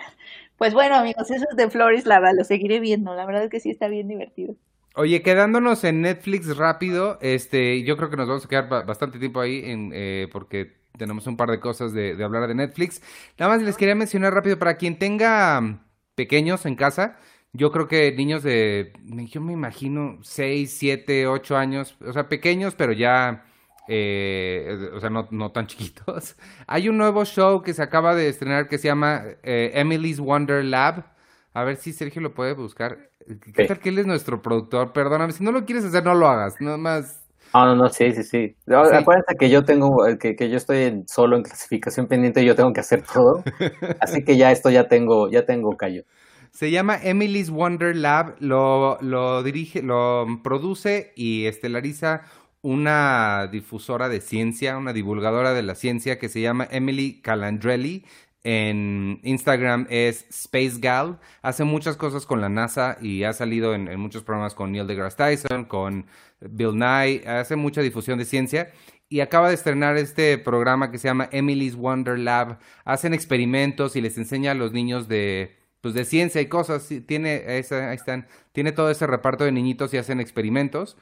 Pues bueno, amigos, eso es de Flores Lava, lo seguiré viendo. La verdad es que sí está bien divertido. Oye, quedándonos en Netflix rápido, este, yo creo que nos vamos a quedar ba- bastante tiempo ahí en, eh, porque tenemos un par de cosas de, de hablar de Netflix. Nada más les quería mencionar rápido para quien tenga mm, pequeños en casa. Yo creo que niños de, yo me imagino, 6, 7, 8 años, o sea, pequeños, pero ya, eh, o sea, no, no tan chiquitos. Hay un nuevo show que se acaba de estrenar que se llama eh, Emily's Wonder Lab. A ver si Sergio lo puede buscar. ¿Qué Sí. tal que él es nuestro productor? Perdóname, si no lo quieres hacer, no lo hagas. Nada más. No, no, no, sí, sí, sí. No, Sí. Acuérdense que yo tengo, eh, que, que yo estoy solo en clasificación pendiente y yo tengo que hacer todo. Así que ya esto ya tengo, ya tengo callo. Se llama Emily's Wonder Lab. Lo, dirige, lo produce y estelariza una difusora de ciencia, una divulgadora de la ciencia que se llama Emily Calandrelli. En Instagram es Space Gal. Hace muchas cosas con la NASA y ha salido en, en muchos programas con Neil deGrasse Tyson, con Bill Nye. Hace mucha difusión de ciencia y acaba de estrenar este programa que se llama Emily's Wonder Lab. Hacen experimentos y les enseña a los niños de pues de ciencia y cosas. Tiene esa, ahí están, tiene todo ese reparto de niñitos y hacen experimentos.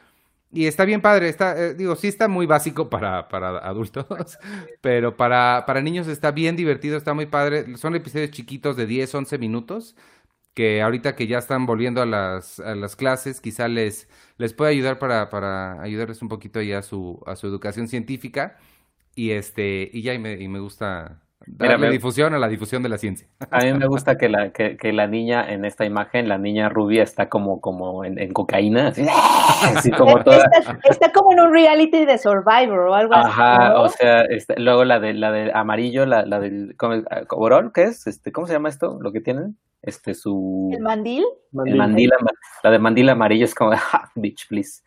Y está bien padre, está, eh, digo, sí está muy básico para, para adultos, pero para, para niños está bien divertido, está muy padre. Son episodios chiquitos de 10, 11 minutos, que ahorita que ya están volviendo a las, a las clases, quizá les, les puede ayudar para, para ayudarles un poquito ya a su, a su educación científica. Y este, y ya, y me, y me gusta Mira, darle me- difusión a la difusión de la ciencia. A mí me gusta que la, que, que la niña en esta imagen, la niña rubia está como, como en, en cocaína, así, así como toda. Está, está como en un reality de Survivor o algo así. Ajá, ¿no? o sea, este, luego la de la de amarillo, la, la del ¿cómo, overall, ¿qué es? Este, ¿cómo se llama esto? Lo que tienen, este, su El mandil. el mandil, la de mandil amarillo es como, "Ja, bitch, please.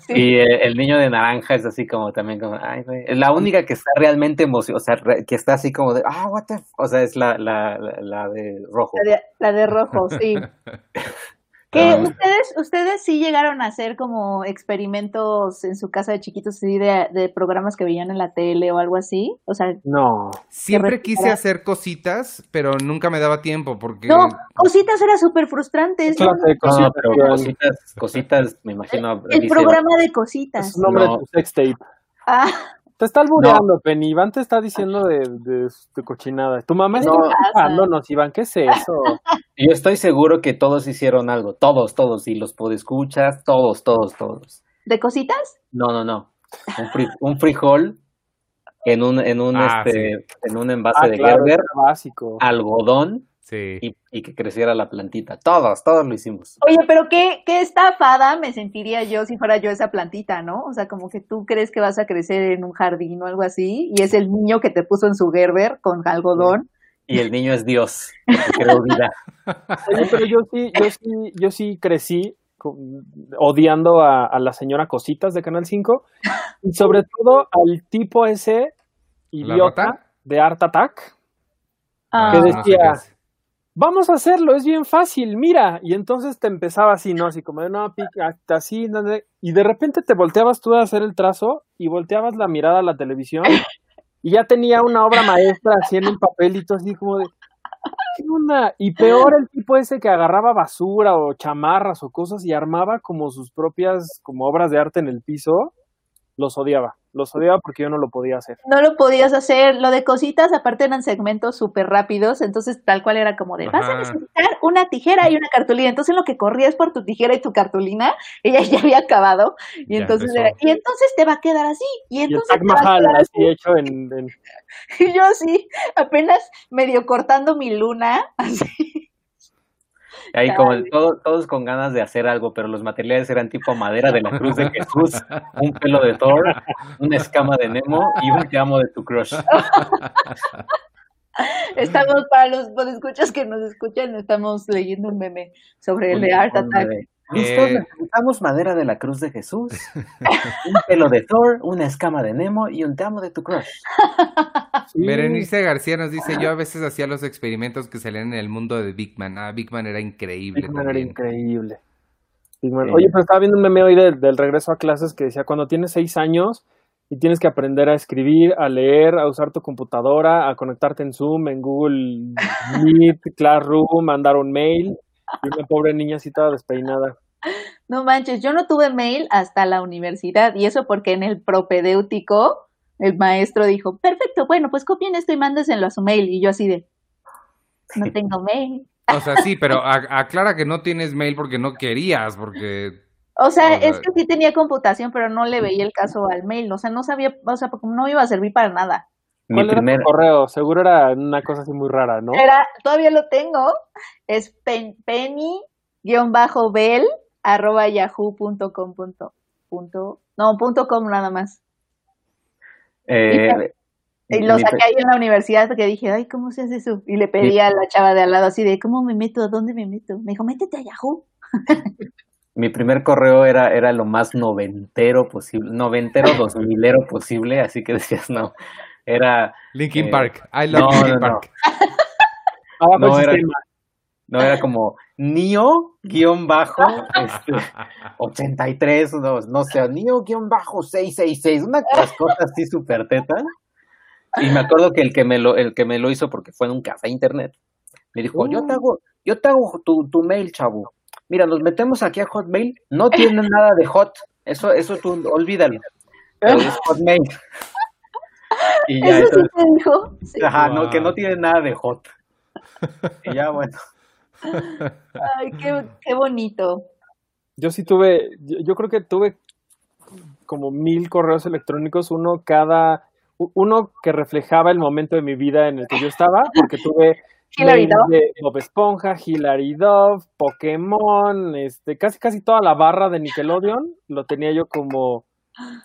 Sí. Y eh, el niño de naranja es así como también como, ay, güey. Es la única que está realmente emocionada, o sea, re- que está así como de, ah, what the, f-", o sea, es la, la, la, la de rojo. La de, la de rojo, sí. Que Ah. ustedes, ustedes sí llegaron a hacer como experimentos en su casa de chiquitos, así de, de programas que veían en la tele o algo así. O sea, No. Siempre quise hacer cositas, pero nunca me daba tiempo porque... no, cositas era súper frustrante. Es clase de No, cositas. pero cositas, cositas, me imagino. El programa de Es cositas. un nombre No. de tu sex tape. Ah, Te está albureando, Penny. Iván te está diciendo de, de, de cochinada. Tu mamá está No. escuchándonos, Iván. ¿Qué es eso? Yo estoy seguro que todos hicieron algo, todos, todos, y los podescuchas, todos, todos, todos. ¿De cositas? No, no, no. Un, fri- un frijol en un, en un, Ah, este, en un envase Ah, de claro, Gerber, básico. algodón Sí. y, y que creciera la plantita. Todos, todos lo hicimos. Oye, pero qué, qué estafada me sentiría yo si fuera yo esa plantita, ¿no? O sea, como que tú crees que vas a crecer en un jardín o algo así, y es el niño que te puso en su Gerber con algodón. Y el niño es Dios, creó vida. Oye, pero yo sí, yo sí, yo sí crecí odiando a, a la señora Cositas de Canal 5 y sobre todo al tipo ese ¿La idiota de Art Attack. Ah, Que no sé decía. Vamos a hacerlo, es bien fácil, mira. Y entonces te empezaba así, ¿no? Así como, de, no, pica, así, no, no. y de repente te volteabas tú a hacer el trazo y volteabas la mirada a la televisión y ya tenía una obra maestra en un papelito, así como de, ¿qué onda? Y peor el tipo ese que agarraba basura o chamarras o cosas y armaba como sus propias, como obras de arte en el piso, los odiaba. Los odiaba porque yo no lo podía hacer. no lo podías hacer. Lo de cositas, aparte eran segmentos súper rápidos, entonces tal cual era como de, vas a necesitar una tijera y una cartulina. Entonces en lo que corrías por tu tijera y tu cartulina, ella ya había acabado. Y Ya entonces empezó. era, y entonces te va a quedar así. Y Y el entonces Taj te va a Mahal quedar así. así hecho en, en- Y yo así, apenas medio cortando mi luna, así. Y ahí como todo- todos con ganas de hacer algo, pero los materiales eran tipo madera de la cruz de Jesús, un pelo de Thor, una escama de Nemo y un te amo de tu crush. Estamos, para los escuchas que nos escuchan, estamos leyendo un meme sobre el de Art Attack. de, ¿Listo? Eh. Necesitamos madera de la cruz de Jesús, un pelo de Thor, una escama de Nemo y un te amo de tu crush. Sí. Berenice García nos dice, yo a veces hacía los experimentos que salían en el mundo de Big Man. Ah, Big Man era increíble Big Man era increíble. Big Man- Sí. Oye, pero estaba viendo un meme hoy del, del regreso a clases que decía, cuando tienes seis años y tienes que aprender a escribir, a leer, a usar tu computadora, a conectarte en Zoom, en Google Meet, Classroom, mandar un mail, y una pobre niña así toda despeinada. No manches, yo no tuve mail hasta la universidad y eso porque en el propedéutico el maestro dijo, perfecto, bueno, pues copien esto y mándeselo a su mail. Y yo así de, no tengo mail. O sea, sí, pero aclara que no tienes mail porque no querías, porque... O sea, O sea- es que sí tenía computación, pero no le veía el caso al mail. O sea, no sabía, o sea, porque no iba a servir para nada. Mi ¿Cuál era primer, tu correo? Seguro era una cosa así muy rara, ¿no? Era, todavía lo tengo, es pen- penny-bell arroba yahoo.com punto, punto, no, punto com nada más. Eh, Y lo mi saqué ahí en la universidad porque dije, ay, ¿cómo se hace eso? Y le pedí a la chava de al lado así de, ¿cómo me meto? ¿A dónde me meto? Me dijo, métete a Yahoo. mi primer correo era, era lo más noventero posible, noventero, dos milero posible, así que decías, no, era, Linkin Eh, Park. I love no, Linkin no, no. Park. Abajo no, el era- sistema. No era como Nio guion bajo este, 83, no, no sé, Nio guion bajo 666, una cosa así súper teta. Y me acuerdo que el que me lo, el que me lo hizo porque fue en un café internet, me dijo, yo te hago, yo te hago tu, tu mail, chavo. Mira, nos metemos aquí a Hotmail, no tiene nada de hot, eso, eso tú olvídalo. Pero es Hotmail. Y ya, Eso sí entonces, te dijo. Sí. ajá, no, que no tiene nada de hot. Y ya, bueno. Ay, qué, qué bonito. Yo sí tuve, yo, yo creo que tuve como mil correos electrónicos, uno cada, uno que reflejaba el momento de mi vida en el que yo estaba, porque tuve Hilary de Bob Esponja, Hilary Duff, Pokémon, este, casi casi toda la barra de Nickelodeon, lo tenía yo como,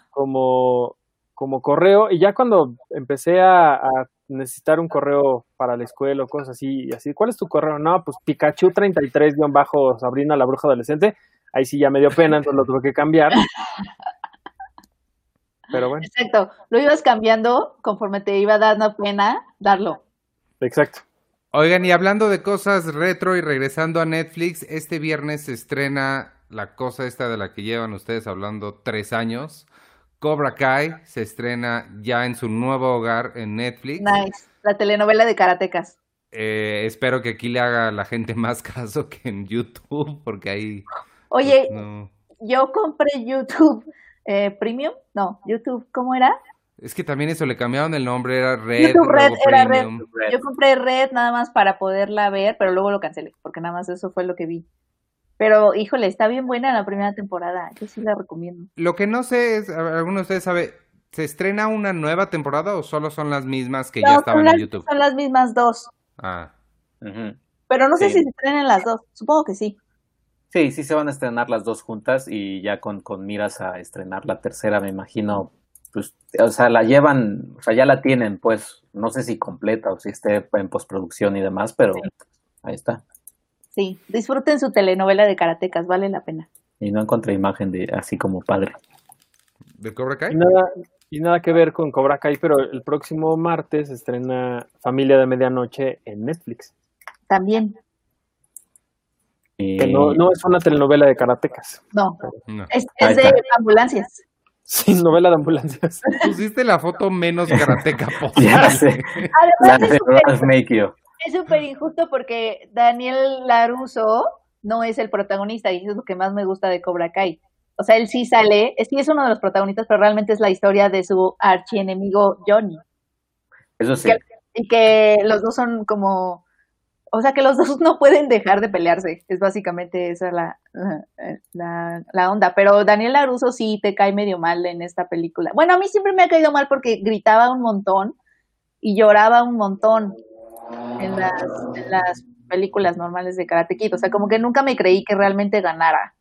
como, como correo, y ya cuando empecé a, a necesitar un correo para la escuela o cosas así, y así, ¿cuál es tu correo? No, pues Pikachu 33 bajo Sabrina la bruja adolescente, ahí sí ya me dio pena, entonces lo tuve que cambiar. Pero bueno, Exacto. Lo ibas cambiando conforme te iba dando pena darlo. exacto. Oigan, y hablando de cosas retro y regresando a Netflix, este viernes se estrena la cosa esta de la que llevan ustedes hablando tres años. Cobra Kai se estrena ya en su nuevo hogar en Netflix. Nice. La telenovela de karatecas. Eh, espero que aquí le haga la gente más caso que en YouTube, porque ahí... Oye, no. yo compré YouTube eh, Premium. No, YouTube, ¿cómo era? Es que también eso, le cambiaron el nombre, era Red, YouTube Red era Red. Yo compré Red nada más para poderla ver, pero luego lo cancelé, porque nada más eso fue lo que vi. Pero, híjole, está bien buena la primera temporada. Yo sí la recomiendo. Lo que no sé es, ¿alguno de ustedes sabe, ¿se estrena una nueva temporada o solo son las mismas que ya estaban las, en YouTube? son las mismas dos. Ah. Pero no sé Sí. si se estrenen las dos. Supongo que sí. Sí, sí se van a estrenar las dos juntas y ya con, con miras a estrenar la tercera, me imagino, pues, o sea, la llevan, o sea, ya la tienen, pues, no sé si completa o si esté en postproducción y demás, pero ahí está. Sí. Disfruten su telenovela de karatecas, vale la pena. Y no encontré imagen de así como padre. ¿de Cobra Kai? Y nada, y nada que ver con Cobra Kai, pero el próximo martes estrena Familia de Medianoche en Netflix. También. Y Que no, no es una telenovela de karatecas. No. No. Es, de ambulancias. Sí, novela de ambulancias. Pusiste la foto menos karateca posible. Ya sé, la Además, es de súper- Ralph Macchio. Es súper injusto porque Daniel Laruso no es el protagonista y eso es lo que más me gusta de Cobra Kai. O sea, él sí sale, sí es uno de los protagonistas, pero realmente es la historia de su archienemigo Johnny. Eso sí. Que- y que los dos son como, o sea, que los dos no pueden dejar de pelearse. Es básicamente esa la, la, la- la onda. Pero Daniel Laruso sí te cae medio mal en esta película. Bueno, a mí siempre me ha caído mal porque gritaba un montón y lloraba un montón en las, en las películas normales de Karate Kid. O sea, como que nunca me creí que realmente ganara.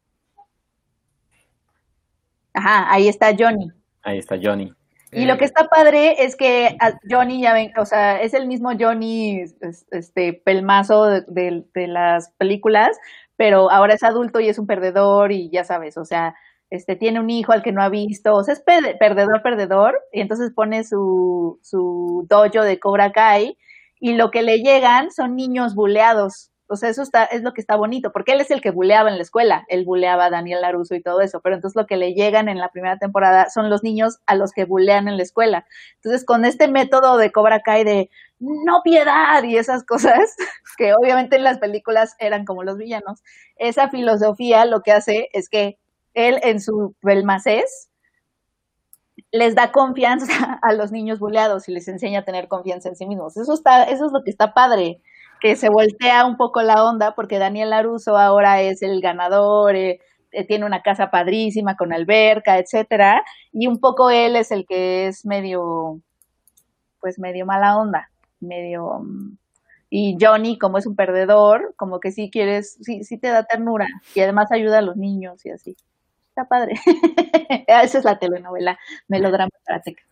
Ajá, ahí está Johnny. Ahí está Johnny. Y lo que está padre es que a Johnny ya ven, o sea, es el mismo Johnny, es- este pelmazo de, de- de las películas, pero ahora es adulto y es un perdedor y ya sabes, o sea, este tiene un hijo al que no ha visto, o sea, es perde- perdedor, perdedor, y entonces pone su, su dojo de Cobra Kai y lo que le llegan son niños buleados. O sea, eso está, es lo que está bonito, porque él es el que buleaba en la escuela, él buleaba a Daniel Laruso y todo eso, pero entonces lo que le llegan en la primera temporada son los niños a los que bulean en la escuela. Entonces, con este método de Cobra Kai de no piedad y esas cosas, que obviamente en las películas eran como los villanos, esa filosofía lo que hace es que él en su pelmacés les da confianza a los niños buleados y les enseña a tener confianza en sí mismos. Eso está, eso es lo que está padre, que se voltea un poco la onda porque Daniel Laruso ahora es el ganador, eh, eh, tiene una casa padrísima con alberca, etcétera, y un poco él es el que es medio, pues medio mala onda, medio mm, y Johnny, como es un perdedor, como que sí quieres, sí, sí te da ternura y además ayuda a los niños y así. Está padre. Esa es la telenovela, melodrama karateca.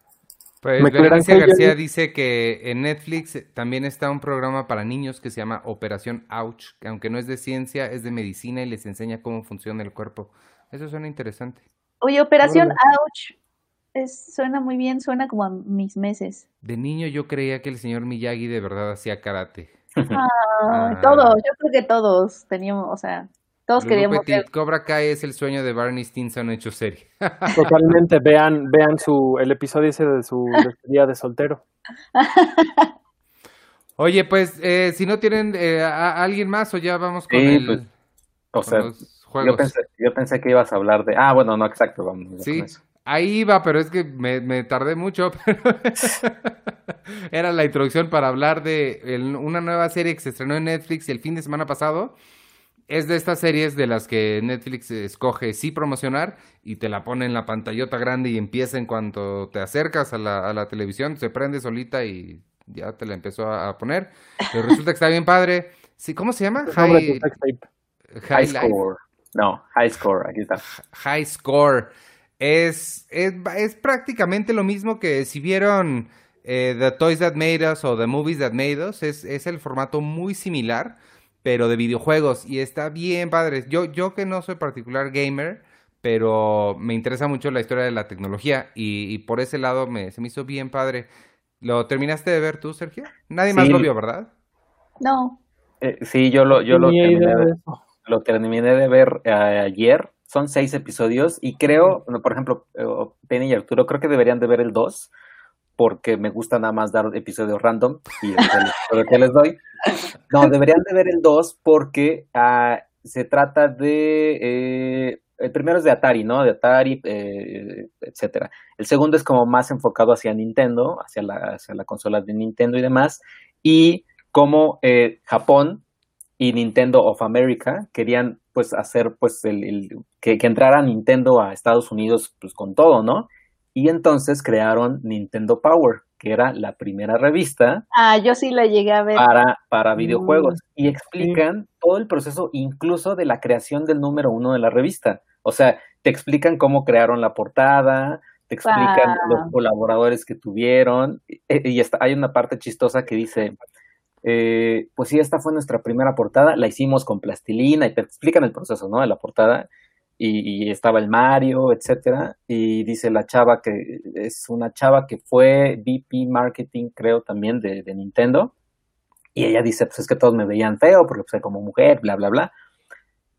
Pues ya García dice que en Netflix también está un programa para niños que se llama Operación Ouch, que aunque no es de ciencia, es de medicina y les enseña cómo funciona el cuerpo. Eso suena interesante. Oye, Operación. Ouch. Es, suena muy bien, suena como a mis meses. De niño yo creía que el señor Miyagi de verdad hacía karate. Ah. Todos, yo creo que todos teníamos, o sea, todos queríamos Petit, ser. Cobra Kai es el sueño de Barney Stinson hecho serie. Totalmente, vean, vean su, el episodio ese de su despedida de soltero. Oye, pues, eh, si no tienen eh, a, a alguien más o ya vamos con, Sí, el, pues, O con sea, los juegos. yo pensé, yo pensé que ibas a hablar de. Ah, bueno, no, exacto, vamos. Sí, ahí iba, pero es que me, me tardé mucho. pero Era la introducción para hablar de el- una nueva serie que se estrenó en Netflix el fin de semana pasado. Es de estas series de las que Netflix escoge sí promocionar y te la pone en la pantallota grande y empieza en cuanto te acercas a la, a la televisión, se prende solita y ya te la empezó a, a poner. Pero resulta que está bien padre. Sí, ¿Cómo se llama? High, score. No, high score, aquí está. High Score. Es, es, es prácticamente lo mismo que si vieron eh, The Toys That Made Us o The Movies That Made Us. Es, es el formato muy similar, pero de videojuegos. Y está bien padre. Yo, yo que no soy particular gamer, pero me interesa mucho la historia de la tecnología. Y, y por ese lado me, se me hizo bien padre. ¿Lo terminaste de ver tú, Sergio? Nadie más lo vio, ¿verdad? No, Eh, sí, yo lo, yo lo terminé, de, lo terminé de ver eh, ayer. Son seis episodios y creo, no, por ejemplo, eh, Penny y Arturo, creo que deberían de ver el 2 porque me gusta nada más dar episodios random y lo que les doy. No, deberían de ver el 2 porque ah, se trata de... eh, el primero es de Atari, ¿no? De Atari, eh, etcétera. El segundo es como más enfocado hacia Nintendo, hacia la, hacia la consola de Nintendo y demás. Y como eh, Japón y Nintendo of America querían pues hacer pues el, que, que, entrara Nintendo a Estados Unidos pues con todo, ¿no? Y entonces crearon Nintendo Power, que era la primera revista. Ah, yo sí la llegué a ver. Para, para videojuegos. Mm, y explican todo el proceso, incluso de la creación del número uno de la revista. O sea, te explican cómo crearon la portada, te explican los colaboradores que tuvieron. E, y, hay una parte chistosa que dice, eh, pues sí, esta fue nuestra primera portada, la hicimos con plastilina y te explican el proceso, ¿no? De la portada y, estaba el Mario, etcétera, y dice la chava que es una chava que fue VP Marketing, creo, también de, Nintendo, y ella dice, pues es que todos me veían feo porque pues como mujer, bla, bla, bla,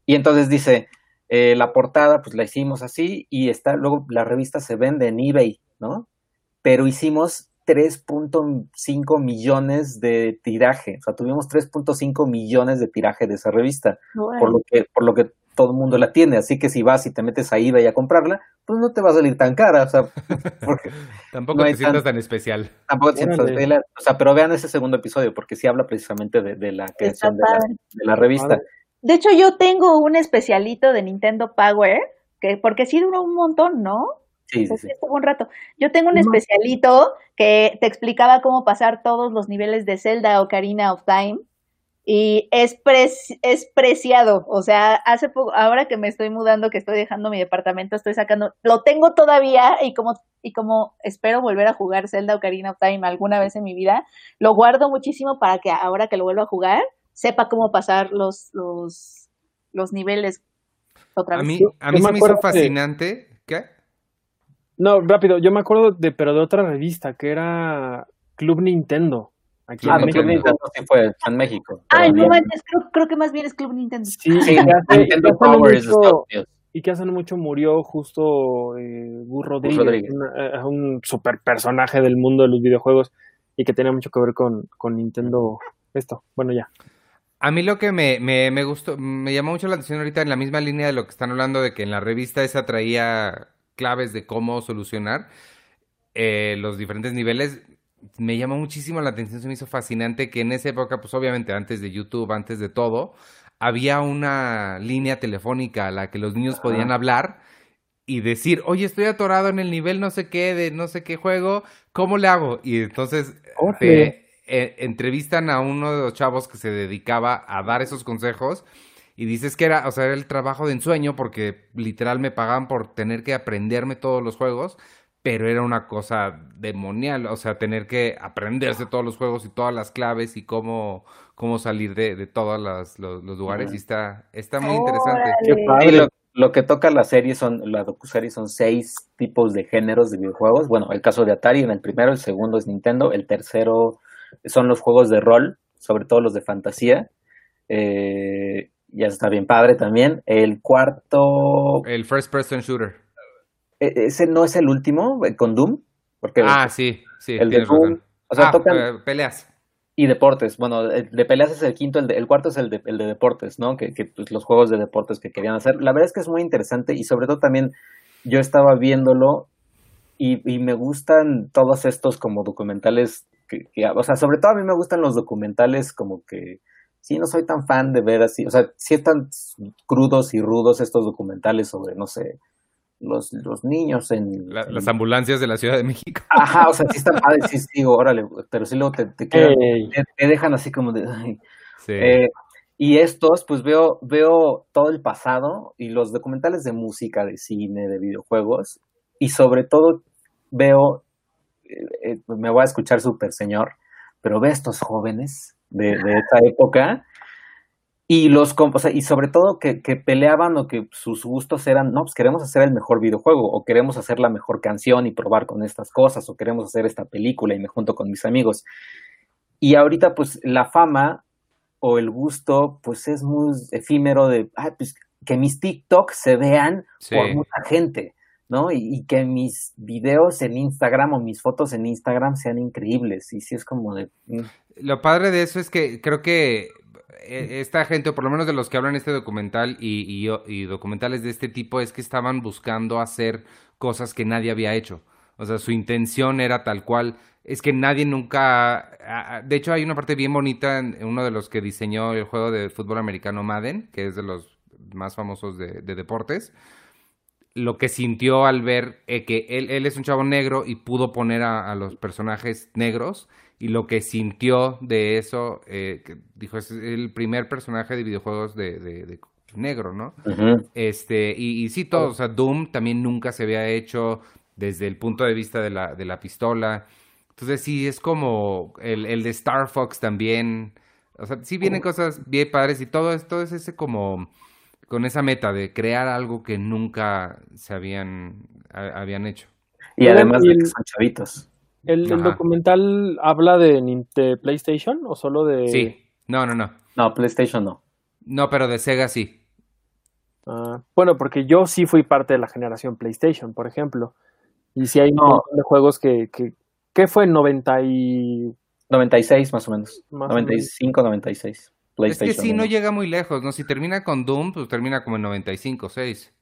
y entonces dice, eh, la portada pues la hicimos así y está, luego la revista se vende en eBay, ¿no? Pero hicimos 3.5 millones de tiraje, o sea, tuvimos 3.5 millones de tiraje de esa revista, por lo que por lo que todo el mundo la tiene, así que si vas y te metes a eBay a comprarla, pues no te va a salir tan cara, o sea, tampoco te sientas tan, especial. Tampoco te sientas o sea, pero vean ese segundo episodio, porque sí habla precisamente de, la creación de la, revista. De hecho, yo tengo un especialito de Nintendo Power, que porque sí duró un montón, ¿no? Sí, sí, sí. un rato. Yo tengo un especialito que te explicaba cómo pasar todos los niveles de Zelda o Karina of Time y es, es preciado, o sea, hace poco, ahora que me estoy mudando, que estoy dejando mi departamento, estoy sacando, lo tengo todavía y como, y como espero volver a jugar Zelda Ocarina of Time alguna vez en mi vida, lo guardo muchísimo para que ahora que lo vuelva a jugar, sepa cómo pasar los, los, los niveles otra vez. A mí, a mí se me hizo fascinante, ¿qué? No, rápido, yo me acuerdo de, pero de otra revista, que era Club Nintendo. Aquí ah, Club Nintendo sí fue en México. Ay, no manches, creo, creo, que más bien es Club Nintendo. Sí, sí Nintendo Power es Y que hace mucho murió justo eh, Gus Rodríguez, eh, un super personaje del mundo de los videojuegos y que tenía mucho que ver con, con Nintendo. Esto, bueno, ya. A mí lo que me, me, me, gustó, me llamó mucho la atención ahorita en la misma línea de lo que están hablando de que en la revista esa traía claves de cómo solucionar eh, los diferentes niveles me llamó muchísimo la atención, se me hizo fascinante que en esa época, pues obviamente antes de YouTube, antes de todo, había una línea telefónica a la que los niños podían hablar y decir, oye, estoy atorado en el nivel no sé qué, de no sé qué juego, ¿cómo le hago? Y entonces te eh, entrevistan a uno de los chavos que se dedicaba a dar esos consejos y dices que era, o sea, era el trabajo de ensueño porque literal me pagaban por tener que aprenderme todos los juegos, pero era una cosa demonial, o sea, tener que aprenderse todos los juegos y todas las claves y cómo, cómo salir de, de todos los, lugares y está, está muy interesante. lo, que toca la serie son, la docuserie son seis tipos de géneros de videojuegos, bueno, el caso de Atari en el primero, el segundo es Nintendo, el tercero son los juegos de rol, sobre todo los de fantasía, eh, ya está bien padre también, el cuarto... El first person shooter. E, ese no es el último, eh, con Doom. Porque ah, sí, sí. El de Doom. O sea, ah, tocan. Eh, peleas. Y deportes. Bueno, el de peleas es el quinto, el, de, el cuarto es el de, el de deportes, ¿no? Que, que pues, los juegos de deportes que querían hacer. La verdad es que es muy interesante y sobre todo también yo estaba viéndolo y, y me gustan todos estos como documentales que, o sea, sobre todo a mí me gustan los documentales como que sí no soy tan fan de ver así, o sea, sí están crudos y rudos estos documentales sobre, no sé, los, los niños en, Las ambulancias de la Ciudad de México. Ajá, o sea, sí está padre, sí, digo, órale, pero sí luego te, te, te, dejan así como de... sí. Eh, y estos, pues veo, veo todo el pasado y los documentales de música, de cine, de videojuegos, y sobre todo veo, eh, eh, me voy a escuchar súper señor, pero veo estos jóvenes de, de esa época. Y los o sea, y sobre todo que, que, peleaban o que sus gustos eran, no, pues queremos hacer el mejor videojuego, o queremos hacer la mejor canción y probar con estas cosas, o queremos hacer esta película y me junto con mis amigos. Y ahorita, pues, la fama o el gusto, pues es muy efímero de, ay, pues, que mis TikTok se vean por mucha gente, ¿no? Y, y, que mis videos en Instagram o mis fotos en Instagram sean increíbles. Y sí es como de. Mm. Lo padre de eso es que creo que eh, esta gente, o por lo menos de los que hablan este documental y, y, y documentales de este tipo, es que estaban buscando hacer cosas que nadie había hecho. O sea, su intención era tal cual. Es que nadie nunca. De hecho, hay una parte bien bonita en uno de los que diseñó el juego de fútbol americano Madden, que es de los más famosos de, deportes. Lo que sintió al ver eh, que él, él, es un chavo negro y pudo poner a, los personajes negros. Y lo que sintió de eso, eh, que dijo, es el primer personaje de videojuegos de, negro, ¿no? Este, y, y sí, todo, o sea, Doom también nunca se había hecho desde el punto de vista de la, de la pistola. Entonces sí, es como el, el de Star Fox también. O sea, sí vienen cosas bien padres y todo esto es ese como con esa meta de crear algo que nunca se habían, habían hecho. Y además de que son chavitos. ¿El, documental habla de, de, PlayStation o solo de...? Sí, no, no, no. No, PlayStation no. No, pero de Sega sí. Ah, bueno, porque yo sí fui parte de la generación PlayStation, por ejemplo. Y si hay un montón de juegos que, que ¿qué fue? 90 y... 96 más o menos. 95, 96. Es que sí, no llega muy lejos, ¿no? Si termina con Doom, pues termina como en 95, 6.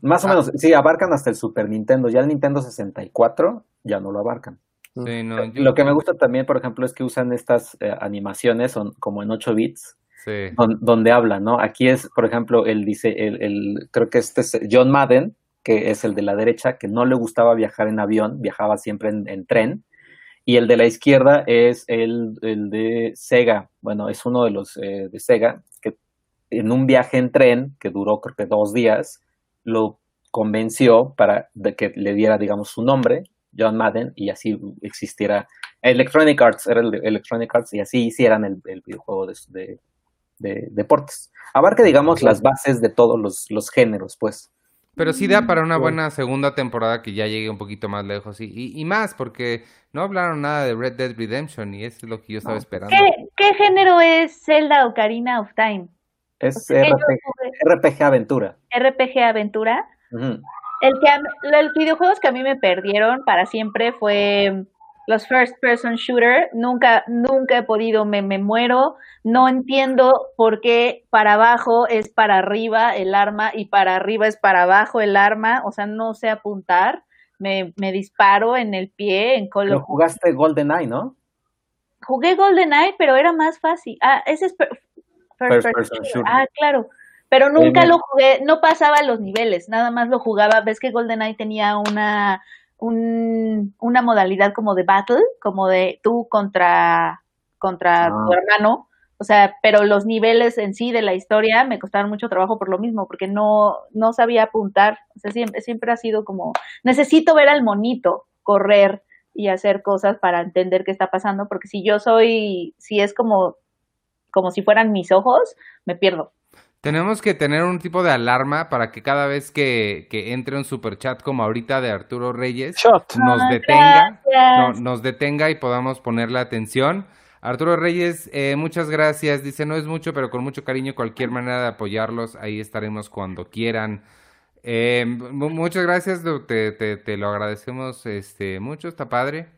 Más o ah. menos, sí, abarcan hasta el Super Nintendo. Ya el Nintendo 64 ya no lo abarcan. Sí, no, Lo que me gusta también, por ejemplo, es que usan estas eh, animaciones son como en 8 bits, sí. donde hablan, ¿no? Aquí es, por ejemplo, el dice, el, el, creo que este es John Madden, que es el de la derecha, que no le gustaba viajar en avión, viajaba siempre en, tren. Y el de la izquierda es el, de Sega. Bueno, es uno de los eh, de Sega, que en un viaje en tren, que duró creo que dos días, lo convenció para de que le diera, digamos, su nombre, John Madden, y así existiera. Electronic Arts, era el de Electronic Arts, y así hicieran el, videojuego de, deportes. Abarca, digamos, las bases de todos los, los géneros, pues. Pero sí da para una buena segunda temporada que ya llegue un poquito más lejos y, y, más, porque no hablaron nada de Red Dead Redemption y eso es lo que yo estaba esperando. ¿Qué, género es Zelda Ocarina of Time? Es RPG, Aventura. RPG Aventura. el que los videojuegos que a mí me perdieron para siempre fue los first person shooter, nunca, nunca he podido, me, me muero, no entiendo por qué para abajo es para arriba el arma y para arriba es para abajo el arma, o sea, no sé apuntar, me, me disparo en el pie, en Call Pero jugaste GoldenEye, ¿no? Jugué GoldenEye, pero era más fácil. Ah, ese es first, person shooter. Ah, claro. Pero nunca lo jugué, no pasaba los niveles, nada más lo jugaba. Ves que GoldenEye tenía una un, una modalidad como de battle, como de tú contra, contra ah. tu hermano. O sea, pero los niveles en sí de la historia me costaron mucho trabajo por lo mismo, porque no, no sabía apuntar. O sea, siempre, siempre ha sido como, necesito ver al monito correr y hacer cosas para entender qué está pasando, porque si yo soy, si es como, como si fueran mis ojos, me pierdo. Tenemos que tener un tipo de alarma para que cada vez que, entre un super chat como ahorita de Arturo Reyes nos ah, detenga, nos detenga y podamos ponerle atención. Arturo Reyes, eh, muchas gracias. Dice, no es mucho, pero con mucho cariño, cualquier manera de apoyarlos, ahí estaremos cuando quieran. Eh, muchas gracias, te, te, lo agradecemos este, mucho, está padre.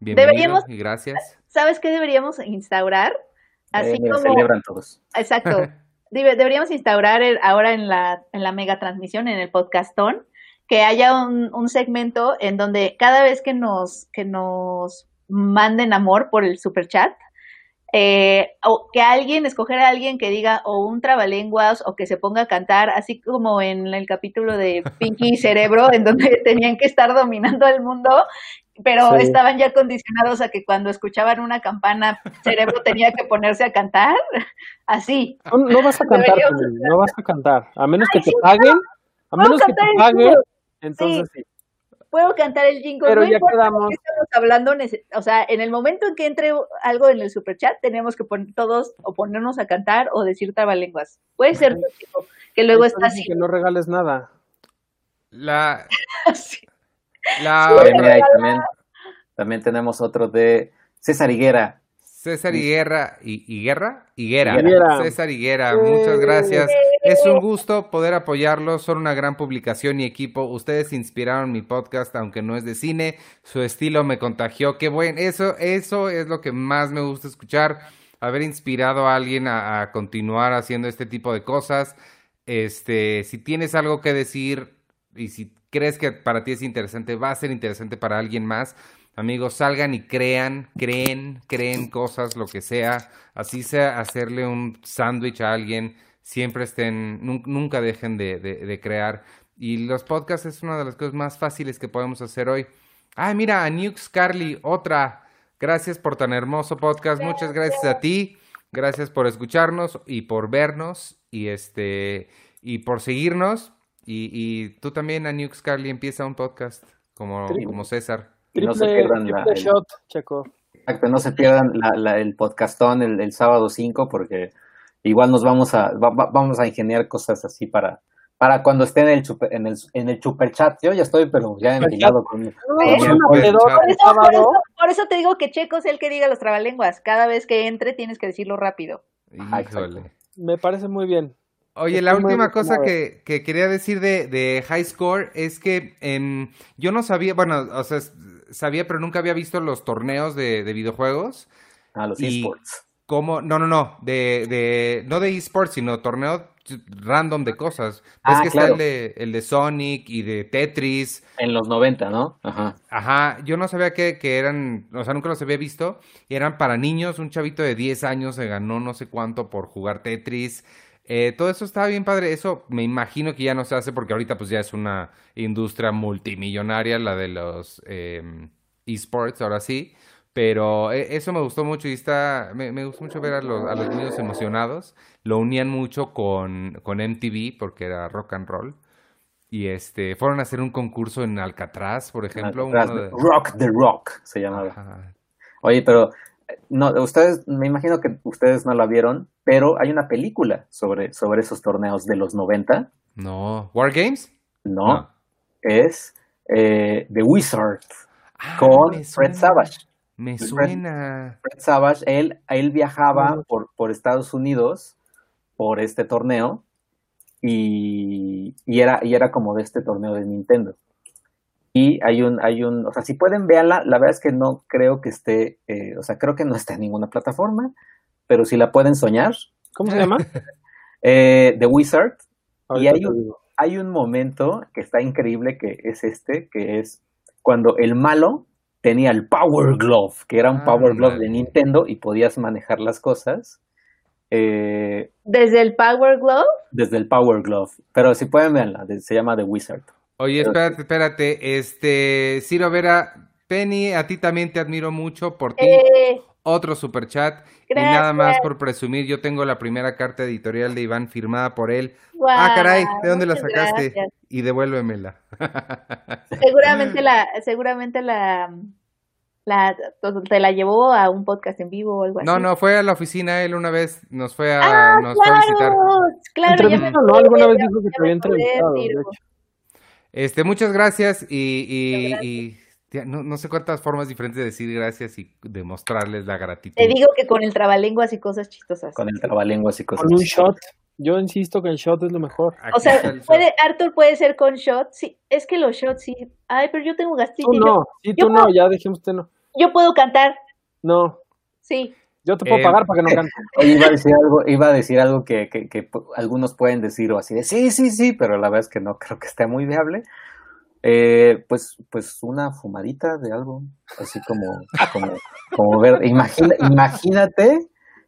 Bienvenido y gracias. ¿Sabes qué deberíamos instaurar? Así eh, como... Celebran todos. Exacto. deberíamos instaurar ahora en la, en la mega transmisión, en el podcastón, que haya un, segmento en donde cada vez que nos, que nos manden amor por el super chat, eh, o que alguien, escoger a alguien que diga o un trabalenguas o que se ponga a cantar, así como en el capítulo de Pinky y Cerebro, en donde tenían que estar dominando el mundo pero estaban ya condicionados a que cuando escuchaban una campana, cerebro tenía que ponerse a cantar, así. No, vas a cantar, no vas a cantar, a menos que te paguen, a menos que te paguen, entonces sí. Puedo cantar el jingle, pero ya quedamos. Estamos hablando, o sea, en el momento en que entre algo en el superchat, tenemos que poner todos o ponernos a cantar o decir trabalenguas. Puede ser que luego está así. Que no regales nada. La... también, tenemos otro de César Higuera. César Higuera, y, Higuera, Higuera, César Higuera, muchas gracias. Es un gusto poder apoyarlos, son una gran publicación y equipo. Ustedes inspiraron mi podcast, aunque no es de cine, su estilo me contagió. Qué bueno, eso, eso es lo que más me gusta escuchar. haber inspirado a alguien a, a continuar haciendo este tipo de cosas. Este, si tienes algo que decir y si crees que para ti es interesante, va a ser interesante para alguien más. Amigos, salgan y crean, creen, creen cosas, lo que sea. Así sea hacerle un sándwich a alguien. Siempre estén, nun- nunca dejen de, de- de crear. Y los podcasts es una de las cosas más fáciles que podemos hacer hoy. Ah, mira, a Nukes Carly, otra. Gracias por tan hermoso podcast. Muchas gracias a ti. Gracias por escucharnos y por vernos y este y por seguirnos. Y, y tú también, a Nukes Carly, empieza un podcast como, como César. Y no se Triple, pierdan la- triple el- shot. Exacto, no se pierdan la- la- el podcastón el, el sábado 5 porque igual nos vamos a va- va- vamos a ingeniar cosas así para para cuando esté en el super, en el en el super chat. Yo ya estoy pero ya empilado con chao. Por eso, por, sábado. eso, por eso te digo que Checo es el que diga los trabalenguas. Cada vez que entre tienes que decirlo rápido. Híjole. Me parece muy bien. Oye, la última cosa que, que quería decir de, de High Score es que em, yo no sabía, bueno, o sea, sabía, pero nunca había visto los torneos de, de videojuegos. a los Y- esports. Como, no, no, no, de, de, no de esports, sino torneo random de cosas. Ah, que claro. está el de, el de Sonic y de Tetris. En los 90, ¿no? Ajá. Ajá, yo no sabía que, que eran, o sea, nunca los había visto. Y eran para niños, un chavito de 10 años se ganó no sé cuánto por jugar Tetris. Eh, todo eso estaba bien padre. Eso me imagino que ya no se hace porque ahorita pues ya es una industria multimillonaria la de los em, esports, ahora sí. Pero eh, eso me gustó mucho y está, me, me gustó mucho ver a los, a los niños emocionados. Lo unían mucho con, con MTV porque era rock and roll. Y este, fueron a hacer un concurso en Alcatraz, por ejemplo. Uno de- Rock the Rock se llamaba. Ajá. Oye, pero eh, no, ustedes, me imagino que ustedes no la vieron, pero hay una película sobre, sobre esos torneos de los 90, No. ¿War Games? ¿no? Es eh, The Wizard Ah, con Fred Savage. Me Fred- suena. Fred Savage, él, él viajaba por, por Estados Unidos por este torneo y, y era, y era como de este torneo de Nintendo. Y hay un, hay un, o sea, si pueden verla, la verdad es que no creo que esté, eh, o sea, creo que no está en ninguna plataforma, pero si la pueden soñar, ¿Cómo se llama? eh, The Wizard, Ahorita hay un- hay un momento que está increíble que es este, que es cuando el malo tenía el Power Glove, que era un Power Glove de. Nintendo y podías manejar las cosas eh, Desde el Power Glove. desde el Power Glove. Pero si pueden verla, se llama The Wizard. Oye, espérate, espérate. Este, Ciro Vera, Penny, a ti también te admiro mucho por ti. Eh, Otro super chat. Y nada más por presumir, yo tengo la primera carta editorial de Iván firmada por él. guau, ah, caray, ¿de dónde la sacaste? gracias. Y devuélvemela. Seguramente la, seguramente la, la, te la llevó a un podcast en vivo o algo así. No, no, fue a la oficina él una vez, nos fue a, Ah, nos fue a visitar. claro, claro, ya me Entrevista, ¿no? acordé, Alguna vez dijo que te había entrevistado. Este, muchas gracias y, y, gracias. y no, no sé cuántas formas diferentes de decir gracias y demostrarles la gratitud. Te digo que con el trabalenguas y cosas chistosas. Con el trabalenguas y cosas Con un shot. Yo insisto que el shot es lo mejor. Aquí O sea, shot. puede, Arthur puede ser con shots, sí, es que los shots sí. Ay, pero yo tengo gastritis. Tú no, sí, yo tú no, puedo- ya dejemos usted no. Yo puedo cantar, No, sí. yo te puedo Eh, pagar para que no cantes. Oye, iba a decir algo, iba a decir algo que, que, que algunos pueden decir o así de sí, sí, sí, pero la verdad es que no creo que esté muy viable. Eh, pues, pues una fumadita de algo, así como, como, como ver, imagina, imagínate,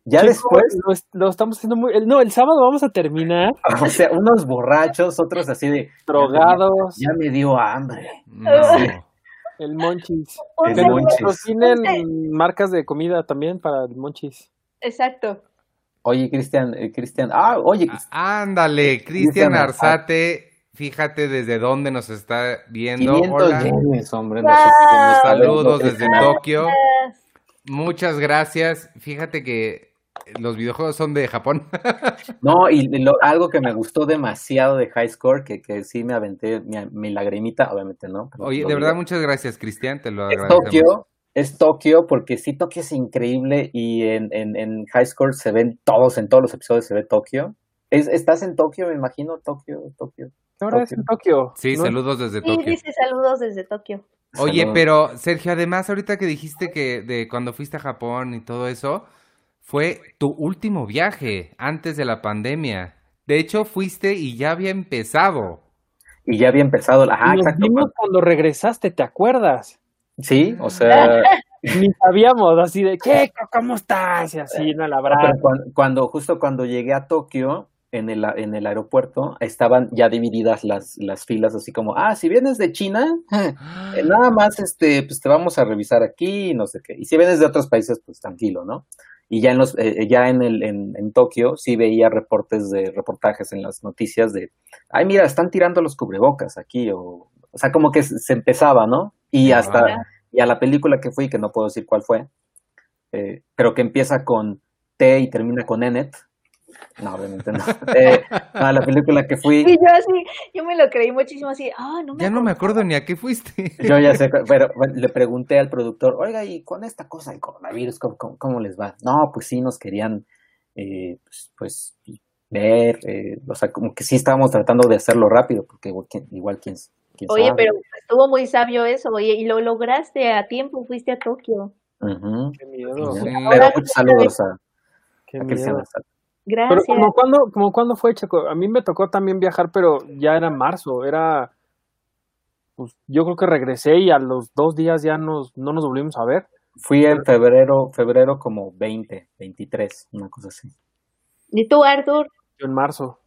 ya Chico, después, Lo, es- lo estamos haciendo muy. el- no, el sábado vamos a terminar o sea, unos borrachos, otros así de drogados. ya me dio hambre. No. El monchis. El Que monchis. Ponte- marcas de comida también para el monchis. Exacto. Oye, Cristian, eh, Cristian, ah, oye, Ah, Ándale, Cristian Cristian Arzate, fíjate desde dónde nos está viendo. 500 Hola, yenes, hombre. Saludos desde. Tokio. Muchas gracias. Fíjate que los videojuegos son de Japón. No, y lo- algo que me gustó demasiado de High Score, que, que sí me aventé mi, mi lagrimita, obviamente no. pero Oye, de verdad, digo. muchas gracias, Cristian. Te lo Es agradecemos. Tokio, es Tokio, porque sí, Tokio es increíble y en, en, en High Score se ven todos, en todos los episodios se ve Tokio. Es, ¿Estás en Tokio, me imagino? Tokio, Tokio. Ahora es en Tokio. Sí, ¿no? saludos desde Sí, Tokio. dice saludos desde Tokio. Oye, Saludos. pero Sergio, además, ahorita que dijiste que de cuando fuiste a Japón y todo eso, fue tu último viaje antes de la pandemia. De hecho, fuiste y ya había empezado. Y ya había empezado. Ajá, Nos exacto. vimos cuando regresaste, ¿te acuerdas? Sí, o sea, Ni sabíamos, así de, ¿qué? ¿Cómo estás? Y así, no, la verdad. pero cuando, cuando- justo cuando llegué a Tokio, en el, en el aeropuerto, estaban ya divididas las, las filas, así como, ah, si vienes de China, eh, nada más, este, pues te vamos a revisar aquí, no sé qué. Y si vienes de otros países, pues tranquilo, ¿no? Y ya en los, eh, ya en el, en, en Tokio sí veía reportes de, reportajes en las noticias de, ay, mira, están tirando los cubrebocas aquí, o, o sea, como que se se empezaba, ¿no? Y hasta, Ah. y a la película que fui, que no puedo decir cuál fue, eh, pero que empieza con T y termina con Enet. No, obviamente no. Eh, a la película que fui, Y yo así, yo me lo creí muchísimo así, ah, no me Ya no me acordaba". acuerdo ni a qué fuiste. yo ya sé, pero bueno, le pregunté al productor, oiga, ¿y con esta cosa del coronavirus, cómo, cómo- cómo les va? No, pues sí, nos querían, eh, pues, pues, ver, eh, o sea, como que sí estábamos tratando de hacerlo rápido, porque igual, quién- igual quién, quién Oye, sabe. pero estuvo muy sabio eso, oye, y lo lograste a tiempo, fuiste a Tokio. Qué miedo, Sí. Pero muchos saludos a, qué a miedo. Cristian Azar. Pero Gracias. como cuando, como cuando fue, Checo, a mí me tocó también viajar, pero ya era marzo, era, pues yo creo que regresé y a los dos días ya nos, no nos volvimos a ver. Fui en febrero, febrero como 20, 23, una cosa así. ¿Y tú, Arthur? Yo en marzo,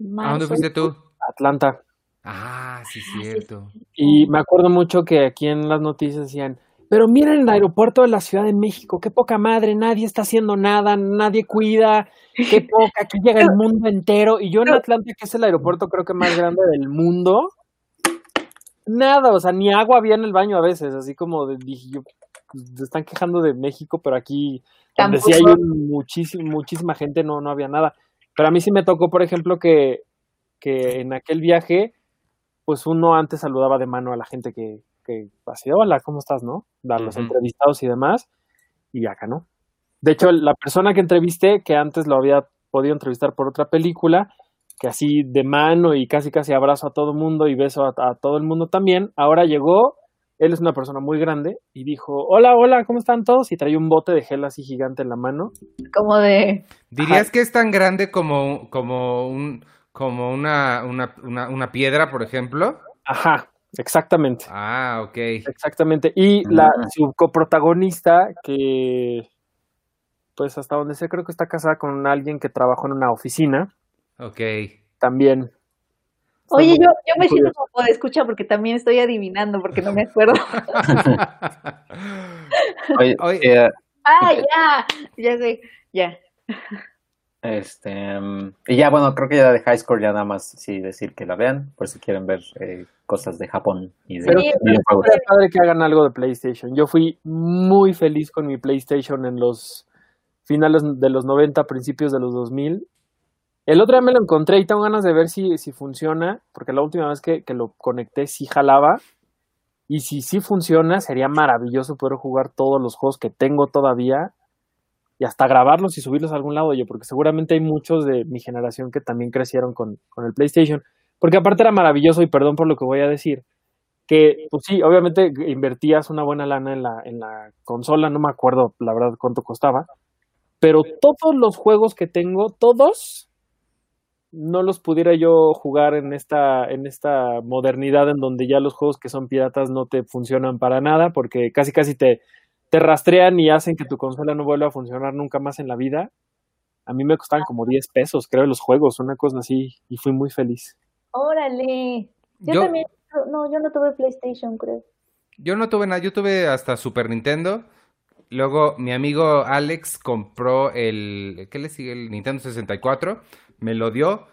¿A dónde Marzo. fuiste tú? Atlanta. Ah, sí, sí, cierto. Y me acuerdo mucho que aquí en las noticias decían, pero miren el aeropuerto de la Ciudad de México, qué poca madre, nadie está haciendo nada, nadie cuida, qué poca, aquí llega el mundo entero. Y yo en Atlanta, que es el aeropuerto creo que más grande del mundo, nada, o sea, ni agua había en el baño a veces, así como dije yo, pues, se están quejando de México, pero aquí, donde sí hay muchísimo, muchísima gente, no, no había nada. Pero a mí sí me tocó, por ejemplo, que, que en aquel viaje, pues uno antes saludaba de mano a la gente que, que así, hola, ¿cómo estás, no? A los entrevistados y demás, y acá no. De hecho, la persona que entrevisté, que antes lo había podido entrevistar por otra película, que así de mano y casi casi abrazo a todo el mundo y beso a, a todo el mundo también, ahora llegó, él es una persona muy grande, y dijo, hola, hola, ¿cómo están todos? Y traía un bote de gel así gigante en la mano. Como de, ¿Dirías que es tan grande como, como un como una, una, una, una piedra, por ejemplo? Ajá, exactamente. Ah, ok. Exactamente. Y la, Mm. su coprotagonista, que pues hasta donde sé, creo que está casada con alguien que trabajó en una oficina, Ok. también. Oye, yo, yo me siento como de escucha porque también estoy adivinando porque no me acuerdo. Oye, Oye. ah, ya, ya sé, ya. Este, y ya, bueno, creo que ya de High Score ya nada más sí decir que la vean, por si quieren ver eh, cosas de Japón y de Pero Sí. Estaría padre que hagan algo de PlayStation. Yo fui muy feliz con mi PlayStation en los finales de los 90, principios de los 2000. El otro día me lo encontré y tengo ganas de ver si, si funciona, porque la última vez que, que lo conecté sí jalaba. Y si sí funciona, sería maravilloso poder jugar todos los juegos que tengo todavía y hasta grabarlos y subirlos a algún lado, yo, porque seguramente hay muchos de mi generación que también crecieron con, con el PlayStation. Porque aparte era maravilloso, y perdón por lo que voy a decir, que pues sí, obviamente invertías una buena lana en la, en la consola, no me acuerdo la verdad cuánto costaba, pero todos los juegos que tengo, todos, no los pudiera yo jugar en esta, en esta modernidad en donde ya los juegos que son piratas no te funcionan para nada, porque casi casi te, te rastrean y hacen que tu consola no vuelva a funcionar nunca más en la vida. A mí me costaban como 10 pesos, creo, los juegos, una cosa así, y fui muy feliz. Órale. Yo, Yo- también, no, yo no tuve PlayStation, creo. Yo no tuve nada, yo tuve hasta Super Nintendo. Luego mi amigo Alex compró el, ¿qué le sigue? El Nintendo 64. Me lo dio,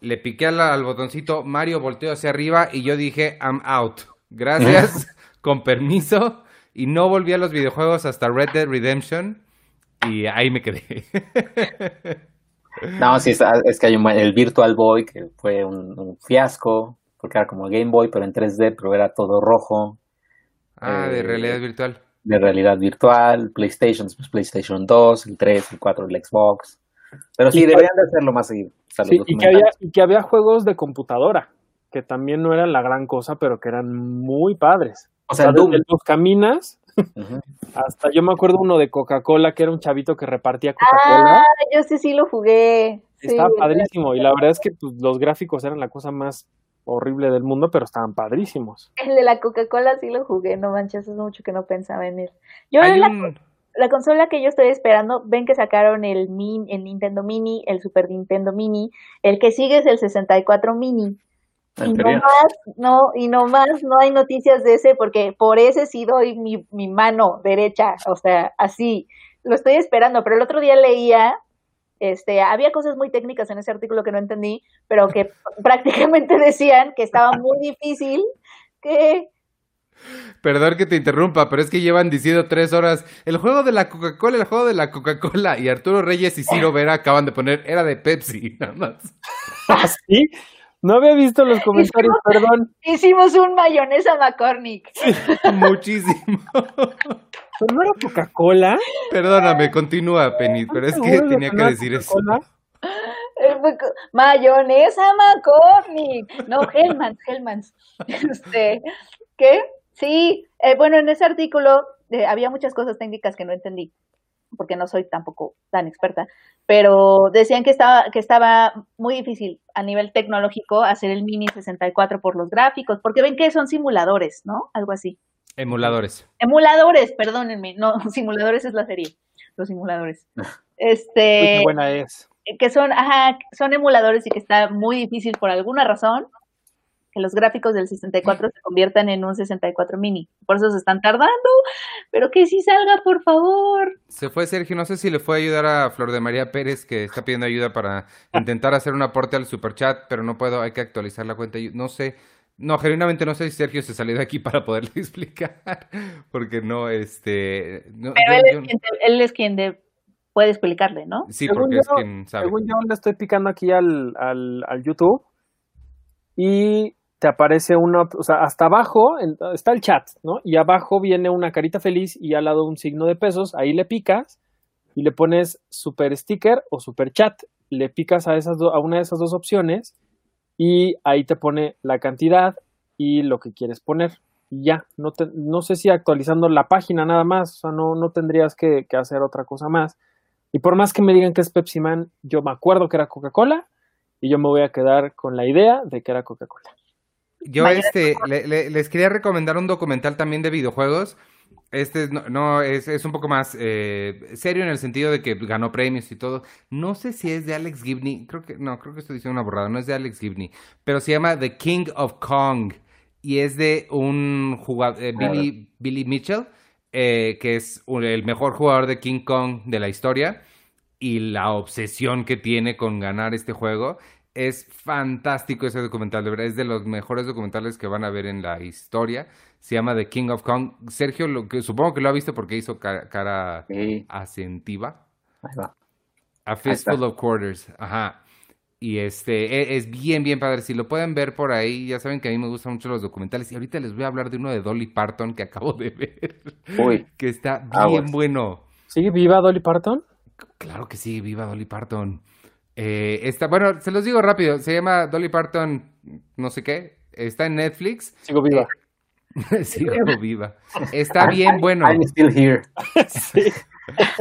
le piqué al, al botoncito, Mario volteó hacia arriba y yo dije, I'm out. Gracias, con permiso. Y no volví a los videojuegos hasta Red Dead Redemption. Y ahí me quedé. No, sí, es, es que hay un, el Virtual Boy que fue un, un fiasco, porque era como Game Boy, pero en 3D, pero era todo rojo, ah, de Eh, realidad virtual. de realidad virtual, PlayStation, después PlayStation 2, el 3, el 4, el Xbox. Pero sí, deberían de hacerlo más seguido. Sí, y, que había, y que había juegos de computadora, que también no eran la gran cosa, pero que eran muy padres. O sea. El Los caminas. Hasta yo me acuerdo uno de Coca-Cola, que era un chavito que repartía Coca-Cola. Ah, yo sí, sí lo jugué. Estaba padrísimo. Y la verdad es que pues, los gráficos eran la cosa más horrible del mundo, pero estaban padrísimos. El de la Coca-Cola sí lo jugué, no manches, hace mucho que no pensaba en él. Yo Hay la, un... la consola que yo estoy esperando, ven que sacaron el, min, el Nintendo Mini, el Super Nintendo Mini, el que sigue es el 64 Mini. Y no más, no, y no más, no hay noticias de ese porque por ese sí doy mi, mi mano derecha, o sea, así, lo estoy esperando, pero el otro día leía, este, había cosas muy técnicas en ese artículo que no entendí, pero que prácticamente decían que estaba muy difícil que Perdón que te interrumpa, pero es que llevan diciendo tres horas el juego de la Coca-Cola, el juego de la Coca-Cola. Y Arturo Reyes y Ciro Vera acaban de poner, era de Pepsi, nada más. ¿Sí? No había visto los comentarios, perdón. hicimos un mayonesa McCormick. Muchísimo. ¿Pero ¿No era Coca-Cola? Perdóname, continúa, Penny, pero es que ¿Seguro de tenía que decir eso. Eh, Mayonesa McCormick. No, Hellmans, Hellmans. Este, ¿qué? Sí, eh, bueno, en ese artículo eh, había muchas cosas técnicas que no entendí, porque no soy tampoco tan experta, pero decían que estaba, que estaba muy difícil a nivel tecnológico hacer el Mini 64 por los gráficos, porque ven que son simuladores, ¿no? Algo así. Emuladores. Emuladores, perdónenme, no, simuladores es la serie, los simuladores. Uy, Este, qué buena es. que son, ajá, son emuladores y que está muy difícil por alguna razón que los gráficos del 64 se conviertan en un 64 mini. Por eso se están tardando, pero que sí salga, por favor. Se fue Sergio, no sé si le fue a ayudar a Flor de María Pérez, que está pidiendo ayuda para intentar hacer un aporte al superchat, pero no puedo, hay que actualizar la cuenta. No sé, no, genuinamente no sé si Sergio se salió de aquí para poderle explicar, porque no, este... no, Pero yo- él yo- es quien, él es quien de- puede explicarle, ¿no? Sí, Según porque yo- es quien sabe. Según yo le estoy picando aquí al, al, al YouTube y te aparece una, o sea, hasta abajo está el chat, ¿no? Y abajo viene una carita feliz y al lado un signo de pesos, ahí le picas y le pones super sticker o super chat, le picas a, esas do- a una de esas dos opciones y ahí te pone la cantidad y lo que quieres poner. Y ya, no, te- no sé si actualizando la página nada más, o sea, no, no tendrías que, que hacer otra cosa más. Y por más que me digan que es Pepsi Man, yo me acuerdo que era Coca-Cola y yo me voy a quedar con la idea de que era Coca-Cola. Yo este le- le- les quería recomendar un documental también de videojuegos. Este es- no, no, es, es un poco más eh, serio en el sentido de que ganó premios y todo. No sé si es de Alex Gibney, creo que no, creo que estoy diciendo una borrada, no es de Alex Gibney, pero se llama The King of Kong y es de un jugador Billy Billy Mitchell, eh, que es un- el mejor jugador de King Kong de la historia y la obsesión que tiene con ganar este juego. Es fantástico ese documental, de verdad, es de los mejores documentales que van a ver en la historia. Se llama The King of Kong. Sergio, lo que, supongo que lo ha visto porque hizo cara, cara Sí, acentiva. ahí va. A. Fistful of Quarters. Ajá. Y este, e- es bien, bien padre. Si lo pueden ver por ahí, ya saben que a mí me gustan mucho los documentales. Y ahorita les voy a hablar de uno de Dolly Parton que acabo de ver. Uy, Que está bien Aguas. bueno. ¿Sigue viva Dolly Parton? Claro que sí, viva Dolly Parton. Eh, está, bueno, se los digo rápido. Se llama Dolly Parton, no sé qué. Está en Netflix. Sigo viva. Sigo viva. Está bien bueno. I'm still here. Sí.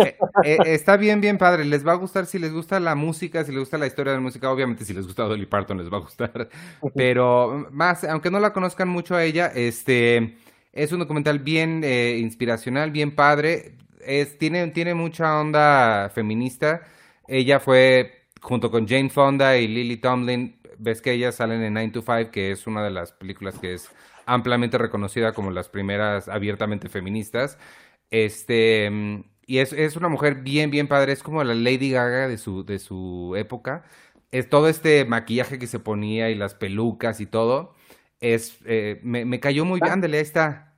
Eh, eh, está bien, bien padre. Les va a gustar si les gusta la música, si les gusta la historia de la música. Obviamente, si les gusta Dolly Parton, les va a gustar. Pero más, aunque no la conozcan mucho a ella, este es un documental bien eh, inspiracional, bien padre. Es, tiene, tiene mucha onda feminista. Ella fue junto con Jane Fonda y Lily Tomlin. Ves que ellas salen en 9 to 5, que es una de las películas que es ampliamente reconocida como las primeras abiertamente feministas. Este, y es, es una mujer bien, bien padre, es como la Lady Gaga de su, de su época. Es todo este maquillaje que se ponía y las pelucas y todo. Es, eh, me, me cayó muy bien. Ándale, ahí está.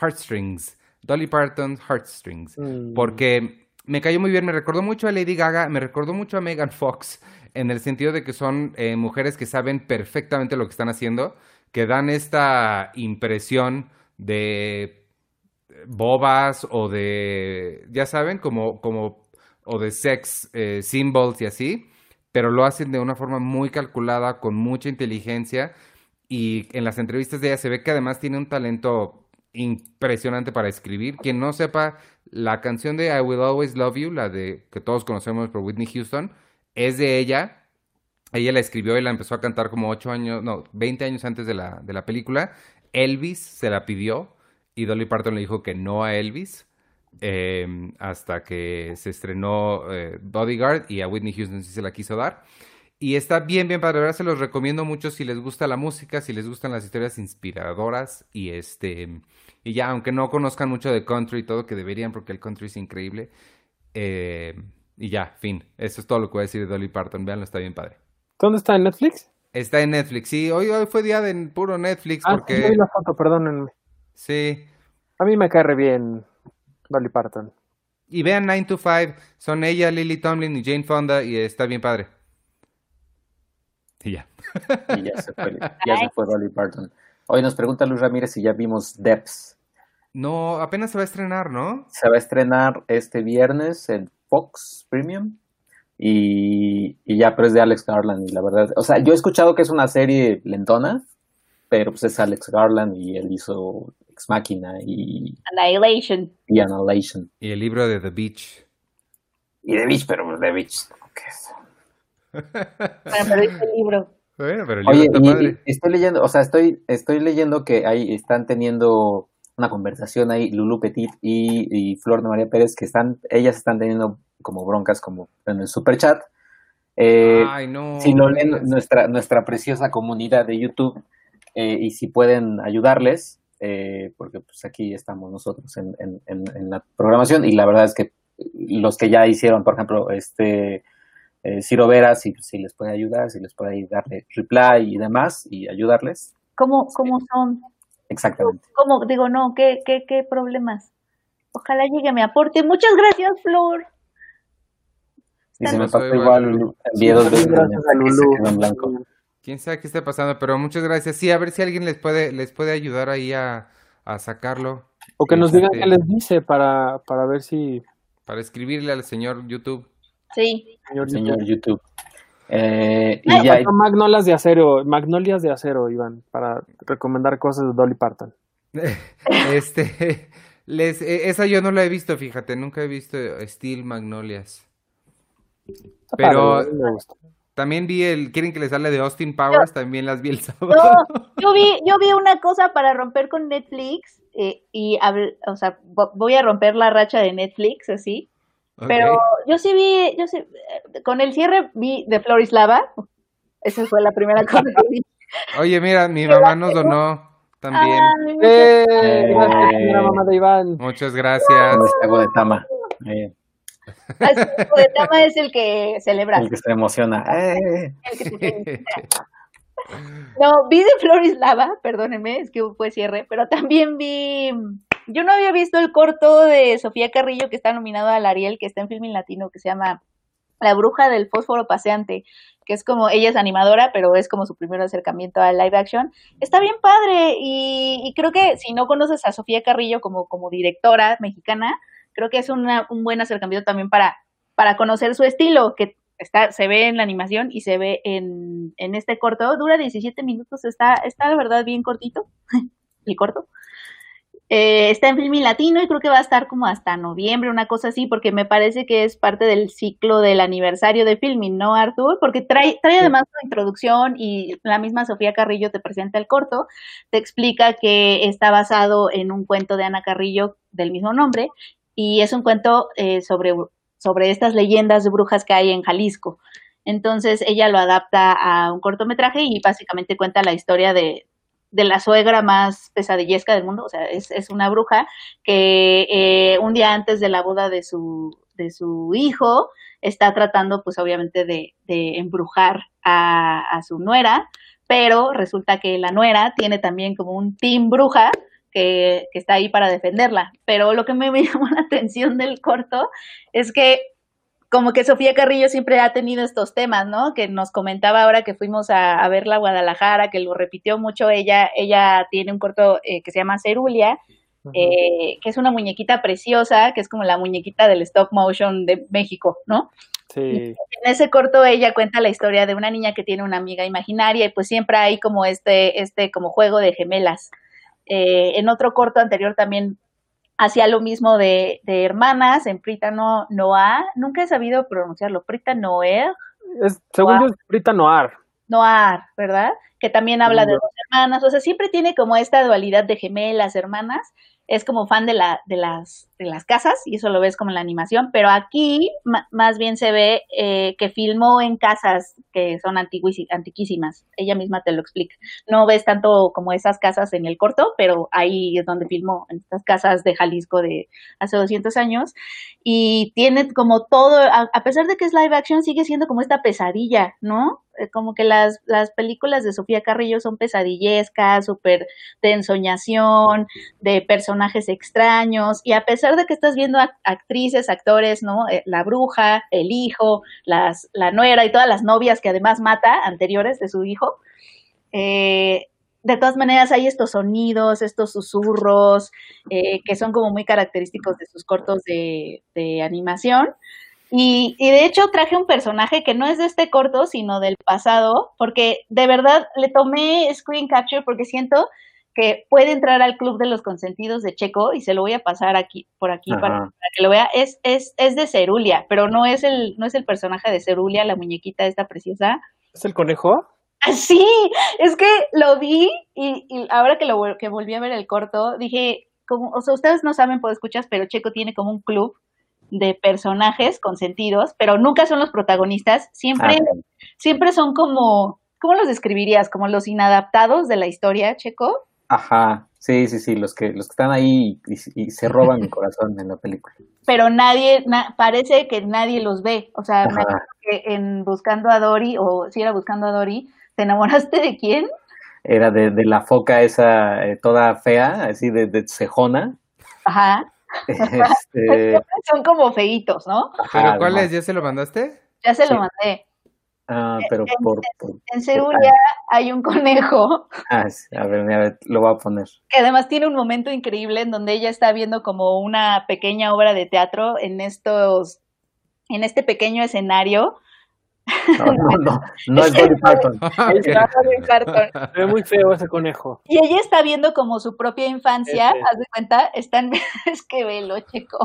Heartstrings. Dolly Parton, Heartstrings. Mm. Porque me cayó muy bien, me recordó mucho a Lady Gaga, me recordó mucho a Megan Fox, en el sentido de que son eh, mujeres que saben perfectamente lo que están haciendo, que dan esta impresión de bobas o de, ya saben, como, como, o de sex eh, symbols y así, pero lo hacen de una forma muy calculada, con mucha inteligencia, y en las entrevistas de ella se ve que además tiene un talento impresionante para escribir. Quien no sepa, la canción de I Will Always Love You, la de que todos conocemos por Whitney Houston, es de ella. Ella la escribió y la empezó a cantar como 8 años, no, 20 años antes de la, de la película. Elvis se la pidió y Dolly Parton le dijo que no a Elvis. Em, hasta que se estrenó eh, Bodyguard y a Whitney Houston sí se la quiso dar. Y está bien, bien padre. Ahora se los recomiendo mucho si les gusta la música, si les gustan las historias inspiradoras y este y ya, aunque no conozcan mucho de country y todo, que deberían porque el country es increíble. Eh, y ya, fin. Eso es todo lo que voy a decir de Dolly Parton. Veanlo, está bien padre. ¿Dónde está? ¿En Netflix? Está en Netflix. Sí, hoy, hoy fue día de puro Netflix Ah, porque... sí, vi la foto, perdónenme. Sí. A mí me cae re bien Dolly Parton. Y vean 9 to 5. Son ella, Lily Tomlin y Jane Fonda y está bien padre. Y ya. Y ya se fue, ya se fue Dolly Parton. Hoy nos pregunta Luis Ramírez si ya vimos Depths. No, apenas se va a estrenar, ¿no? Se va a estrenar este viernes en Fox Premium. Y, y ya, pero es de Alex Garland. Y la verdad, o sea, yo he escuchado que es una serie lentona, pero pues es Alex Garland y él hizo Ex Machina y, Annihilation. y Annihilation. Y el libro de The Beach. Y The Beach, pero The Beach, ¿qué es? Bueno, pero dice el libro. Bueno, pero el libro Oye, está y- padre. y estoy leyendo, o sea, estoy, estoy leyendo que ahí están teniendo una conversación ahí, Lulu Petit y, y Flor de María Pérez, que están, ellas están teniendo como broncas como en el super chat. Eh, Ay, no. si lo leen nuestra, nuestra preciosa comunidad de YouTube eh, y si pueden ayudarles, eh, porque pues aquí estamos nosotros en, en, en- en la programación y la verdad es que los que ya hicieron, por ejemplo, este eh, Ciro Vera, si, si les puede ayudar, si les puede darle reply y demás y ayudarles. ¿Cómo, cómo son? Exactamente. ¿Cómo? Digo, no, ¿qué, qué, qué problemas? Ojalá llegue mi aporte. Muchas gracias, Flor. Y se me Pasó igual, Lulu. dos veces Gracias a Lulu. quedó en blanco. Quién sabe qué está pasando, pero muchas gracias. Sí, a ver si alguien les puede, les puede ayudar ahí a, a sacarlo. O que nos digan Este, qué les dice para, para ver si Para escribirle al señor YouTube. Sí. señor, Señor YouTube- YouTube. Eh, y ya, faltó Magnolias de acero, Magnolias de acero, Iván, para recomendar cosas de Dolly Parton. Este, les, eh, esa yo no la he visto, fíjate, nunca he visto Steel Magnolias. Pero-. También vi el, quieren que les hable de Austin Powers, también las vi el sábado. No, yo vi, yo vi una cosa para romper con Netflix eh, y, o sea, vo- voy a romper la racha de Netflix, así. Ok. Pero yo sí vi, yo sí, eh, con el cierre vi de Florislava. Esa fue la primera cosa que vi. Oye, mira, mi mamá nos donó también. Ay, muchas ¡Eh! Eh. Gracias, señora mamá de Iván. Muchas gracias. este de Tama. Eh. El tema es el que celebra. el que se emociona. Eh. el que te felicita. No, vi de Florislava, perdónenme, es que fue cierre, pero también vi, yo no había visto el corto de Sofía Carrillo que está nominado al Ariel, que está en Filmin Latino, que se llama La bruja del fósforo paseante, que es como, ella es animadora, pero es como su primer acercamiento al live action. Está bien padre y, creo que si no conoces a Sofía Carrillo como, como directora mexicana, creo que es una- un buen acercamiento también para, para conocer su estilo, que está, se ve en la animación y se ve en, en este corto. Dura 17 minutos, está, está la verdad bien cortito, el corto. Eh, está en Filmin Latino y creo que va a estar como hasta noviembre, una cosa así, porque me parece que es parte del ciclo del aniversario de Filmin, ¿no, Arthur? Porque trae, trae además su introducción y la misma Sofía Carrillo te presenta el corto, te explica que está basado en un cuento de Ana Carrillo del mismo nombre y es un cuento eh, sobre, sobre estas leyendas de brujas que hay en Jalisco. Entonces ella lo adapta a un cortometraje y básicamente cuenta la historia de, de la suegra más pesadillesca del mundo, o sea, es, es una bruja que eh, un día antes de la boda de su, de su hijo está tratando pues obviamente de, de embrujar a, a su nuera, pero resulta que la nuera tiene también como un team bruja que, que, está ahí para defenderla. Pero lo que me, me llamó la atención del corto es que como que Sofía Carrillo siempre ha tenido estos temas, ¿no? Que nos comentaba ahora que fuimos a, a verla a Guadalajara, que lo repitió mucho ella. Ella tiene un corto eh, que se llama Cerulia, uh -huh. eh, que es una muñequita preciosa, que es como la muñequita del stop motion de México, ¿no? Sí. En ese corto ella cuenta la historia de una niña que tiene una amiga imaginaria y pues siempre hay como este, este como juego de gemelas. Eh, en otro corto anterior también hacía lo mismo de, de hermanas, en Prita no, Noir, nunca he sabido pronunciarlo, Prita Noir. Es, según yo es Prita Noir. Noir, ¿verdad? Que también habla de dos hermanas, o sea, siempre tiene como esta dualidad de gemelas, hermanas, es como fan de, la, de, las, de las casas y eso lo ves como en la animación, pero aquí más bien se ve eh, que filmó en casas que son antiquísimas, ella misma te lo explica. No ves tanto como esas casas en el corto, pero ahí es donde filmó, en estas casas de Jalisco de hace 200 años y tiene como todo, a pesar de que es live action, sigue siendo como esta pesadilla, ¿no? Eh, como que las, las películas de Sofía Carrillo son pesadillescas, súper de ensoñación, de personajes extraños, y a pesar de que estás viendo actrices, actores, ¿no? Eh, la bruja, el hijo, las, la nuera y todas las novias que además mata anteriores de su hijo, eh, de todas maneras hay estos sonidos, estos susurros, que son como muy característicos de sus cortos de, de animación. Y, de hecho traje un personaje que no es de este corto, sino del pasado, porque de verdad le tomé screen capture porque siento que puede entrar al club de los consentidos de Checo y se lo voy a pasar aquí por aquí para, que lo vea. Es, es, es de Cerulia, pero no es el no es el personaje de Cerulia, la muñequita esta preciosa. ¿Es el conejo? Ah, sí, es que lo vi y, ahora que lo que volví a ver el corto, dije, como, o sea, ustedes no saben, por escuchas, pero Checo tiene como un club de personajes consentidos, pero nunca son los protagonistas, siempre, ah, siempre son como, ¿cómo los describirías? Como los inadaptados de la historia, Checo. Ajá, sí, sí, sí, los que, los que están ahí y, se roban mi corazón en la película. Pero nadie, parece que nadie los ve, o sea, en Buscando a Dory, o si era Buscando a Dory, ¿te enamoraste de quién? Era de, de la foca esa eh, toda fea, así de, de cejona. Ajá. Este... Son como feitos, ¿no? ¿Pero cuál es? ¿Ya se lo mandaste? Ya se lo mandé. Ah, pero en, por, en Cerulia hay un conejo. Ah, a ver, a ver, lo voy a poner. Que además tiene un momento increíble en donde ella está viendo como una pequeña obra de teatro en estos, en este pequeño escenario no, no, no, no es Dolly Parton. Es muy feo ese conejo. Y ella está viendo como su propia infancia, haz de cuenta, están, es que velo, chico.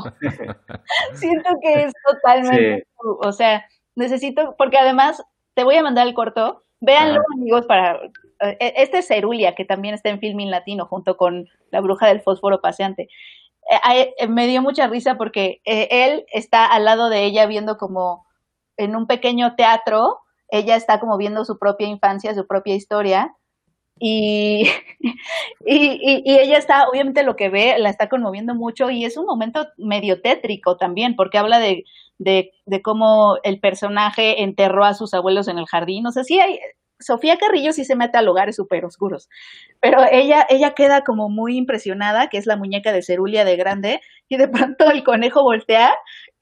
Siento que es totalmente, o sea, necesito, porque además te voy a mandar el corto, véanlo amigos para, eh, este es Cerulia, que también está en Filming Latino, junto con La Bruja del Fósforo Paseante. Eh, eh, me dio mucha risa porque él está al lado de ella viendo como en un pequeño teatro, ella está como viendo su propia infancia, su propia historia, y, y, ella está, obviamente lo que ve, la está conmoviendo mucho y es un momento medio tétrico también, porque habla de, de, de cómo el personaje enterró a sus abuelos en el jardín. O sea, sí hay, Sofía Carrillo sí se mete a lugares súper oscuros, pero ella, ella queda como muy impresionada, que es la muñeca de Cerulia de grande, y de pronto el conejo voltea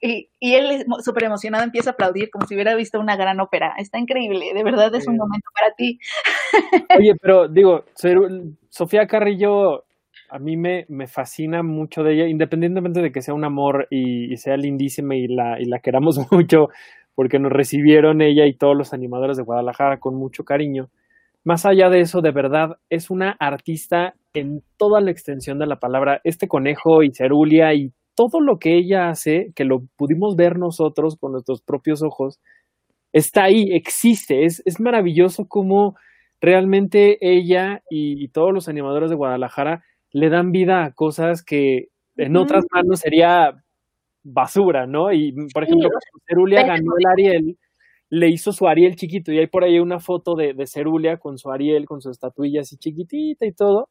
y, y él súper emocionado empieza a aplaudir como si hubiera visto una gran ópera. Está increíble, de verdad es un momento para ti. Oye, pero digo, Sofía Carrillo a mí me, me fascina mucho de ella, independientemente de que sea un amor y, y sea lindísima y la, y la queramos mucho, porque nos recibieron ella y todos los animadores de Guadalajara con mucho cariño. Más allá de eso, de verdad, es una artista en toda la extensión de la palabra. Este conejo y Cerulia y todo lo que ella hace, que lo pudimos ver nosotros con nuestros propios ojos, está ahí, existe. Es, es maravilloso cómo realmente ella y, todos los animadores de Guadalajara le dan vida a cosas que en otras manos sería basura, ¿no? Y, por ejemplo, Cerulia ganó el Ariel, le hizo su Ariel chiquito, y hay por ahí una foto de, de Cerulia con su Ariel, con su estatuilla así chiquitita y todo.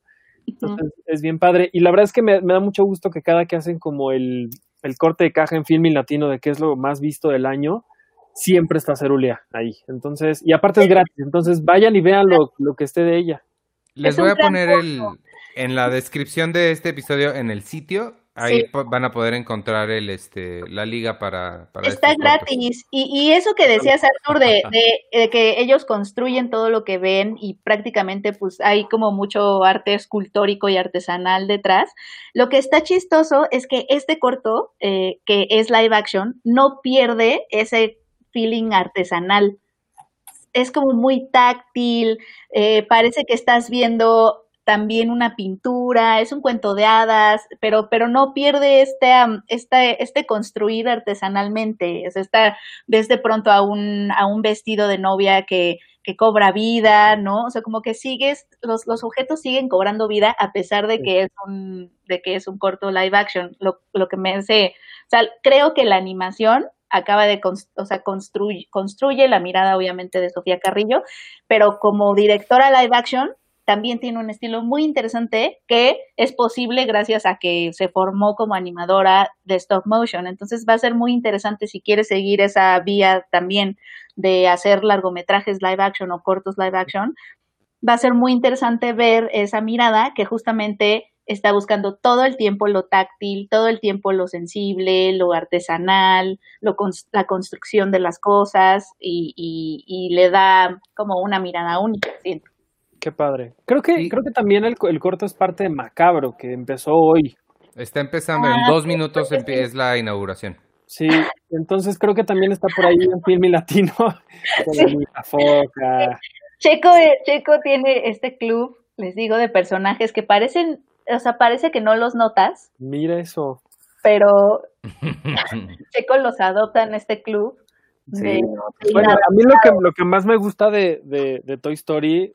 Entonces, es bien padre. Y la verdad es que me, da mucho gusto que cada que hacen como el, el corte de caja en Filming Latino de qué es lo más visto del año, siempre está Cerulia ahí. Entonces, y aparte es gratis, entonces vayan y vean lo, lo que esté de ella. Les voy a poner el, en la descripción de este episodio en el sitio Ahí van a poder encontrar el, este, la liga para... para Está gratis. Y, y, eso que decías, Artur, de, de, que ellos construyen todo lo que ven y prácticamente pues hay como mucho arte escultórico y artesanal detrás. Lo que está chistoso es que este corto, eh, que es live action, no pierde ese feeling artesanal. Es como muy táctil, eh, parece que estás viendo también una pintura, es un cuento de hadas, pero, pero no pierde este, este, este construir artesanalmente, es esta, ves de pronto a un, a un vestido de novia que, que cobra vida, ¿no? O sea, como que sigues, los, los objetos siguen cobrando vida a pesar de que es un, de que es un corto live action, lo, lo que me hace, o sea, creo que la animación acaba de, o sea, construye, construye la mirada obviamente de Sofía Carrillo, pero como directora live action también tiene un estilo muy interesante que es posible gracias a que se formó como animadora de stop motion. Entonces va a ser muy interesante si quieres seguir esa vía también de hacer largometrajes live action o cortos live action. Va a ser muy interesante ver esa mirada que justamente está buscando todo el tiempo lo táctil, todo el tiempo lo sensible, lo artesanal, lo la construcción de las cosas y, y, le da como una mirada única. Qué padre. Creo que, creo que también el, el, corto es parte de Macabro, que empezó hoy. Está empezando, en ah, dos minutos es la inauguración. Sí, entonces creo que también está por ahí en Film y Latino. Checo, Checo tiene este club, les digo, de personajes que parecen o sea, parece que no los notas. Mira eso. Pero Checo los adopta en este club. bueno, a mí lo que, lo que más me gusta de, de, Toy Story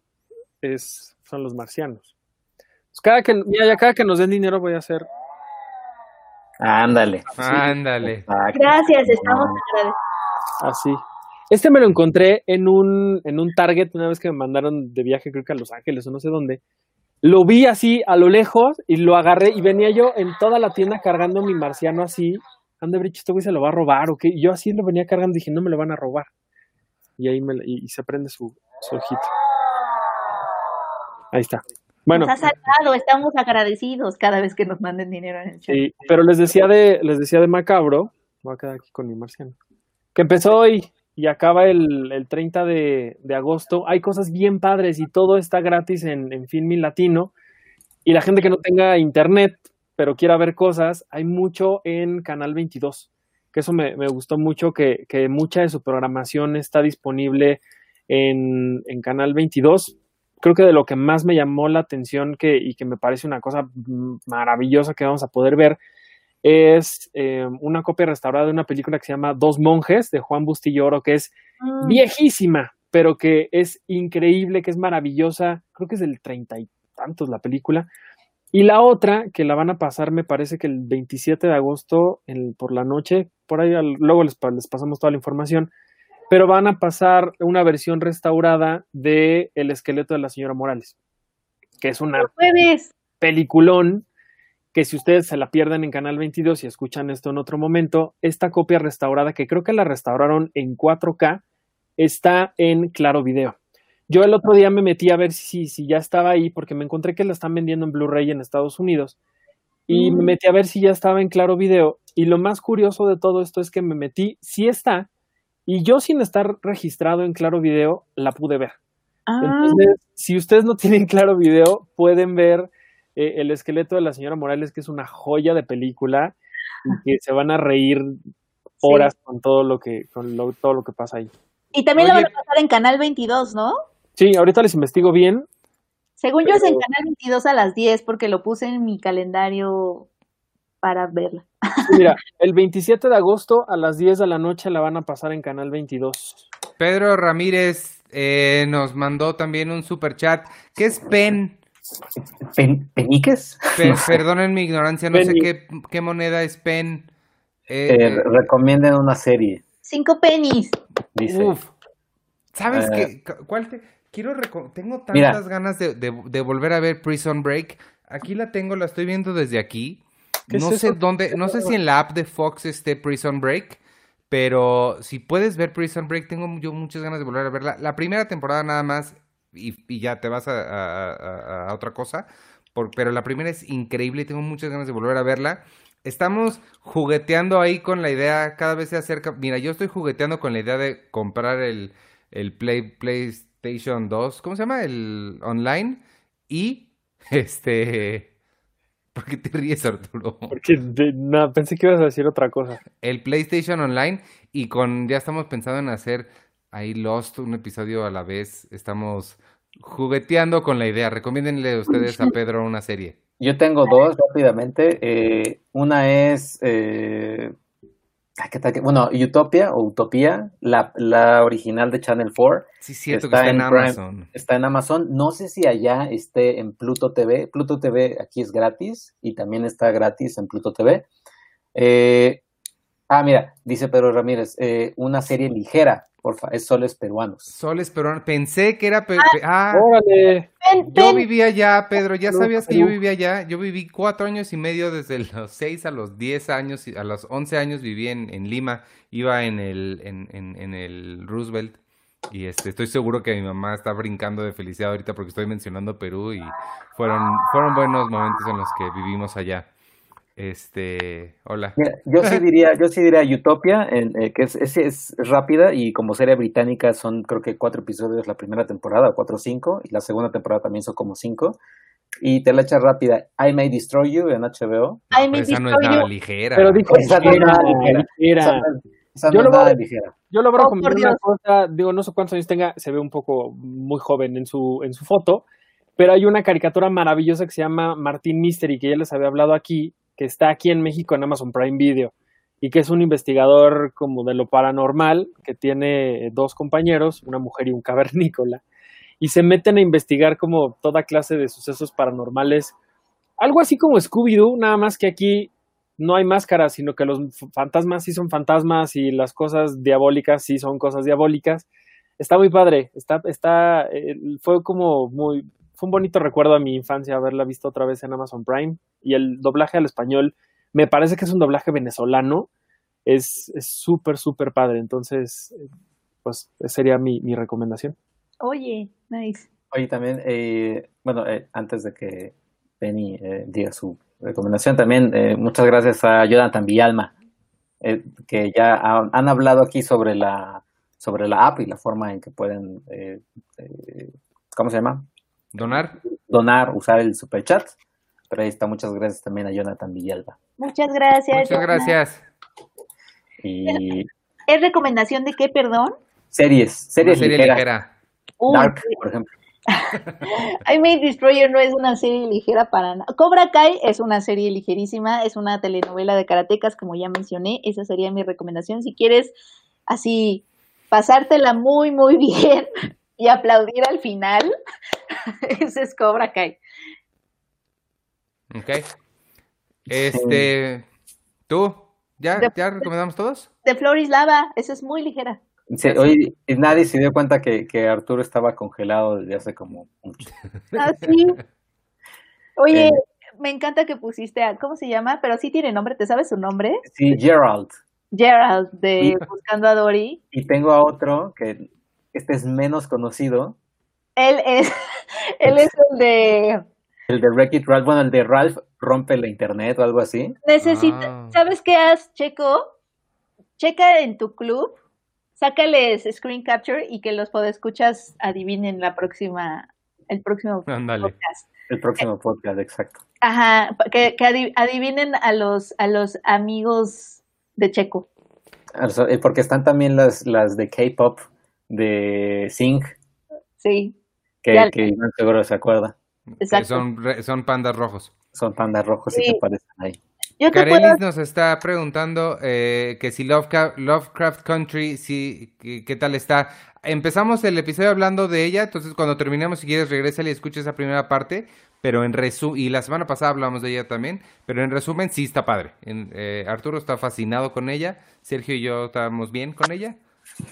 es, son los marcianos. Pues cada que, mira, ya cada que nos den dinero voy a hacer. Ándale. Ándale. Gracias, estamos agradecidos. Así. Este me lo encontré en un, en un Target una vez que me mandaron de viaje, creo que a Los Ángeles o no sé dónde lo vi así a lo lejos y lo agarré y venía yo en toda la tienda cargando mi marciano así. Ande Brich, este güey se lo va a robar o qué. Y yo así lo venía cargando y dije, no me lo van a robar. Y ahí me, y, se prende su, su ojito. Ahí está. Bueno. Nos ha salvado, estamos agradecidos cada vez que nos manden dinero en el chat. Sí, pero les decía de, les decía de macabro, voy a quedar aquí con mi marciano, que empezó hoy y acaba el, el 30 de, de, agosto. Hay cosas bien padres y todo está gratis en, en Filmin Latino. Y la gente que no tenga internet, pero quiera ver cosas, hay mucho en Canal 22. Que eso me, me gustó mucho, que, que, mucha de su programación está disponible en, en, Canal 22. Creo que de lo que más me llamó la atención que, y que me parece una cosa maravillosa que vamos a poder ver es eh, una copia restaurada de una película que se llama Dos Monjes de Juan Bustilloro, que es mm. viejísima, pero que es increíble, que es maravillosa. Creo que es del treinta y tantos la película. Y la otra, que la van a pasar, me parece que el 27 de agosto por la noche, por ahí luego les, les, pasamos toda la información, pero van a pasar una versión restaurada de El esqueleto de la señora Morales, que es una peliculón que si ustedes se la pierden en Canal 22 y escuchan esto en otro momento, esta copia restaurada, que creo que la restauraron en 4K, está en Claro Video. Yo el otro día me metí a ver si, si ya estaba ahí, porque me encontré que la están vendiendo en Blu-ray en Estados Unidos. Y me metí a ver si ya estaba en Claro Video. Y lo más curioso de todo esto es que me metí, sí está, y yo sin estar registrado en Claro Video, la pude ver. Ah. Entonces, si ustedes no tienen Claro Video, pueden ver eh, el esqueleto de la señora Morales, que es una joya de película y que se van a reír horas con todo lo que con todo lo que pasa ahí. Y también lo van a pasar en Canal 22, ¿no? Sí, ahorita les investigo bien. Según yo es en Canal 22 a las 10 porque lo puse en mi calendario para verla. Mira, el 27 de agosto a las 10 de la noche la van a pasar en Canal 22. Pedro Ramírez eh, nos mandó también un super chat. ¿Qué es PEN? ¿Peniques? perdonen mi ignorancia, no sé qué, moneda es pen. Eh, eh, recomienden una serie. Cinco pennies. Uf. ¿Sabes eh, qué? ¿Cuál te... Quiero Tengo tantas ganas de, volver a ver Prison Break. Aquí la tengo, la estoy viendo desde aquí. No sé dónde, no sé si en la app de Fox esté Prison Break, pero si puedes ver Prison Break, tengo yo muchas ganas de volver a verla. La primera temporada nada más y, ya te vas a, otra cosa. pero la primera es increíble y tengo muchas ganas de volver a verla. Estamos jugueteando ahí con la idea, cada vez se acerca. Mira, yo estoy jugueteando con la idea de comprar el, el Play, PlayStation 2, ¿cómo se llama? El online. Y este. ¿Por qué te ríes, Arturo? Porque no, pensé que ibas a decir otra cosa. El PlayStation Online y con ya estamos pensando en hacer ahí Lost un episodio a la vez. Estamos jugueteando con la idea. Recomiéndenle ustedes a Pedro una serie. Yo tengo dos rápidamente. Eh, una es, eh, ah, ¿qué tal que- bueno, Utopia o Utopía, la, la original de Channel 4. Sí, cierto que Está está en Prime. Amazon. Está en Amazon. No sé si allá esté en Pluto TV. Pluto TV aquí es gratis y también está gratis en Pluto TV. Eh, ah, mira, dice Pedro Ramírez, eh, una serie ligera, porfa, es Soles Peruanos. Soles peruanos. Pensé que era... pe- pe- ah, Órale. Yo vivía allá, Pedro. ¿Ya sabías que yo vivía allá? Yo viví cuatro años y medio, desde los seis a los diez años, y a los once años viví en, en Lima. Iba en el, en, en, en el Roosevelt. Y este, estoy seguro que mi mamá está brincando de felicidad ahorita porque estoy mencionando Perú y fueron, fueron buenos momentos en los que vivimos allá. Este, hola. Mira, yo sí diría, yo sí diría Utopia, en, eh, que es, es, es rápida y como serie británica son creo que cuatro episodios la primera temporada, cuatro o cinco, y la segunda temporada también son como cinco. Y te la echas rápida. I May Destroy You en HBO. Ay, No, me pero esa no es destroy nada you. ligera. Pero dijo Esa no es nada ligera. Esa no es- esa Yo no lo nada voy- ligera. Yo lo voy a Oh, recomendar una cosa, digo, no sé cuántos años tenga, se ve un poco muy joven en su, en su foto, pero hay una caricatura maravillosa que se llama Martín Mystery, que ya les había hablado aquí, que está aquí en México en Amazon Prime Video, y que es un investigador como de lo paranormal, que tiene dos compañeros, una mujer y un cavernícola, y se meten a investigar como toda clase de sucesos paranormales, algo así como Scooby-Doo, nada más que aquí no hay máscaras, sino que los fantasmas sí son fantasmas y las cosas diabólicas sí son cosas diabólicas. Está muy padre, está, está, eh, fue como muy, fue un bonito recuerdo a mi infancia haberla visto otra vez en Amazon Prime y el doblaje al español, me parece que es un doblaje venezolano, es es súper, súper padre, entonces, pues esa sería mi, mi recomendación. Oye, nice. Oye, también, eh, bueno, eh, antes de que Penny eh, diga su recomendación, también eh, muchas gracias a Jonathan Villalma, eh, que ya ha- han hablado aquí sobre la, sobre la app y la forma en que pueden, eh, eh, ¿cómo se llama? ¿Donar? Donar, usar el super chat. Pero ahí está, muchas gracias también a Jonathan Villalba. Muchas gracias. Muchas Jonah. gracias. Y ¿Es recomendación de qué, perdón? series, series serie ligeras. ligera. Uy, Dark, por ejemplo. I May Destroyer no es una serie ligera para nada. Cobra Kai es una serie ligerísima, es una telenovela de karatecas, como ya mencioné. Esa sería mi recomendación. Si quieres así pasártela muy, muy bien y aplaudir al final, ese es Cobra Kai. Ok. Este, ¿tú? ¿Ya, De- ¿Ya recomendamos todos? De Floris Lava, esa es muy ligera. Sí, oye, y nadie se dio cuenta que, que Arturo estaba congelado desde hace como mucho. Ah, sí. Oye, Eh. me encanta que pusiste a, ¿cómo se llama? Pero sí tiene nombre, ¿te sabes su nombre? Sí, Gerald. Gerald de Sí. Buscando a Dory. Y tengo a otro que este es menos conocido, Él es, él es el de el de Wreck-It Ralph. Bueno, el de Ralph rompe la internet o algo así. necesita, Ah. ¿sabes qué haz, Checo? Checa en tu club, sácales screen capture y que los podescuchas adivinen la próxima, el próximo podcast. El próximo podcast, exacto. Ajá, que, que adi- adivinen a los, a los amigos de Checo. Eh, Porque están también las, las de K-pop de Sing, Sí, que, Ya. que Iván seguro se acuerda. Que exacto. son, son pandas rojos. Son pandas rojos y que aparecen ahí. Yo te puedo Carelis nos está preguntando eh, que si Lovecraft, Lovecraft Country, si, qué, qué tal está. Empezamos el episodio hablando de ella, entonces cuando terminemos, si quieres, regresa y escucha esa primera parte. Pero en resumen, y la semana pasada hablamos de ella también, pero en resumen sí está padre. En- eh, Arturo está fascinado con ella, Sergio y yo estábamos bien con ella.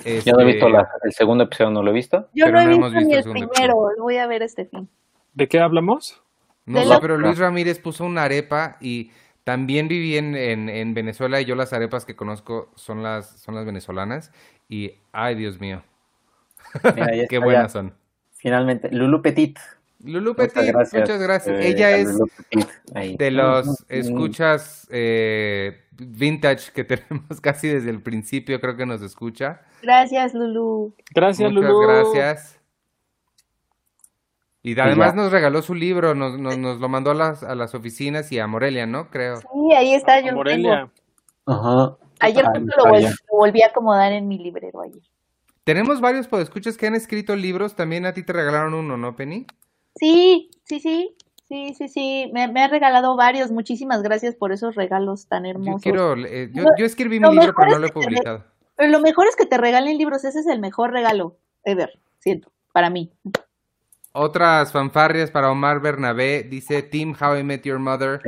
Yo no he Este, visto la- el segundo episodio, no lo he visto. Yo pero no he visto, visto ni el primero, lo voy a ver este fin. ¿De qué hablamos? No sé, la- pero Luis Ramírez puso una arepa y también viví en, en, en Venezuela y yo las arepas que conozco son las, son las venezolanas y, ay Dios mío, Mira, qué buenas ya. son. Finalmente, Lulu Petit. Lulu Muchas Petit, gracias. muchas gracias. eh, Ella es Lulu Petit, ahí. de los Mm, mm, escuchas eh, vintage que tenemos casi desde el principio, creo que nos escucha. Gracias, Lulu. Gracias, Muchas Lulu. gracias. Y además ya. nos regaló su libro, nos, nos, nos lo mandó a las, a las oficinas y a Morelia, ¿no? Creo. Sí, ahí está, yo lo Morelia. tengo. Ajá. Ayer Ah, ah, lo volví a acomodar en mi librero ayer. Tenemos varios podescuchas que han escrito libros. También a ti te regalaron uno, ¿no, Penny? Sí, sí, sí. Sí, sí, sí, me, me ha regalado varios. Muchísimas gracias por esos regalos tan Yo hermosos. quiero, eh, yo, Lo- yo escribí lo mi libro, pero no lo he te publicado. Pero lo mejor es que te regalen libros. Ese es el mejor regalo ever, siento, para mí. Otras fanfarrias para Omar Bernabé. Dice Team How I Met Your Mother.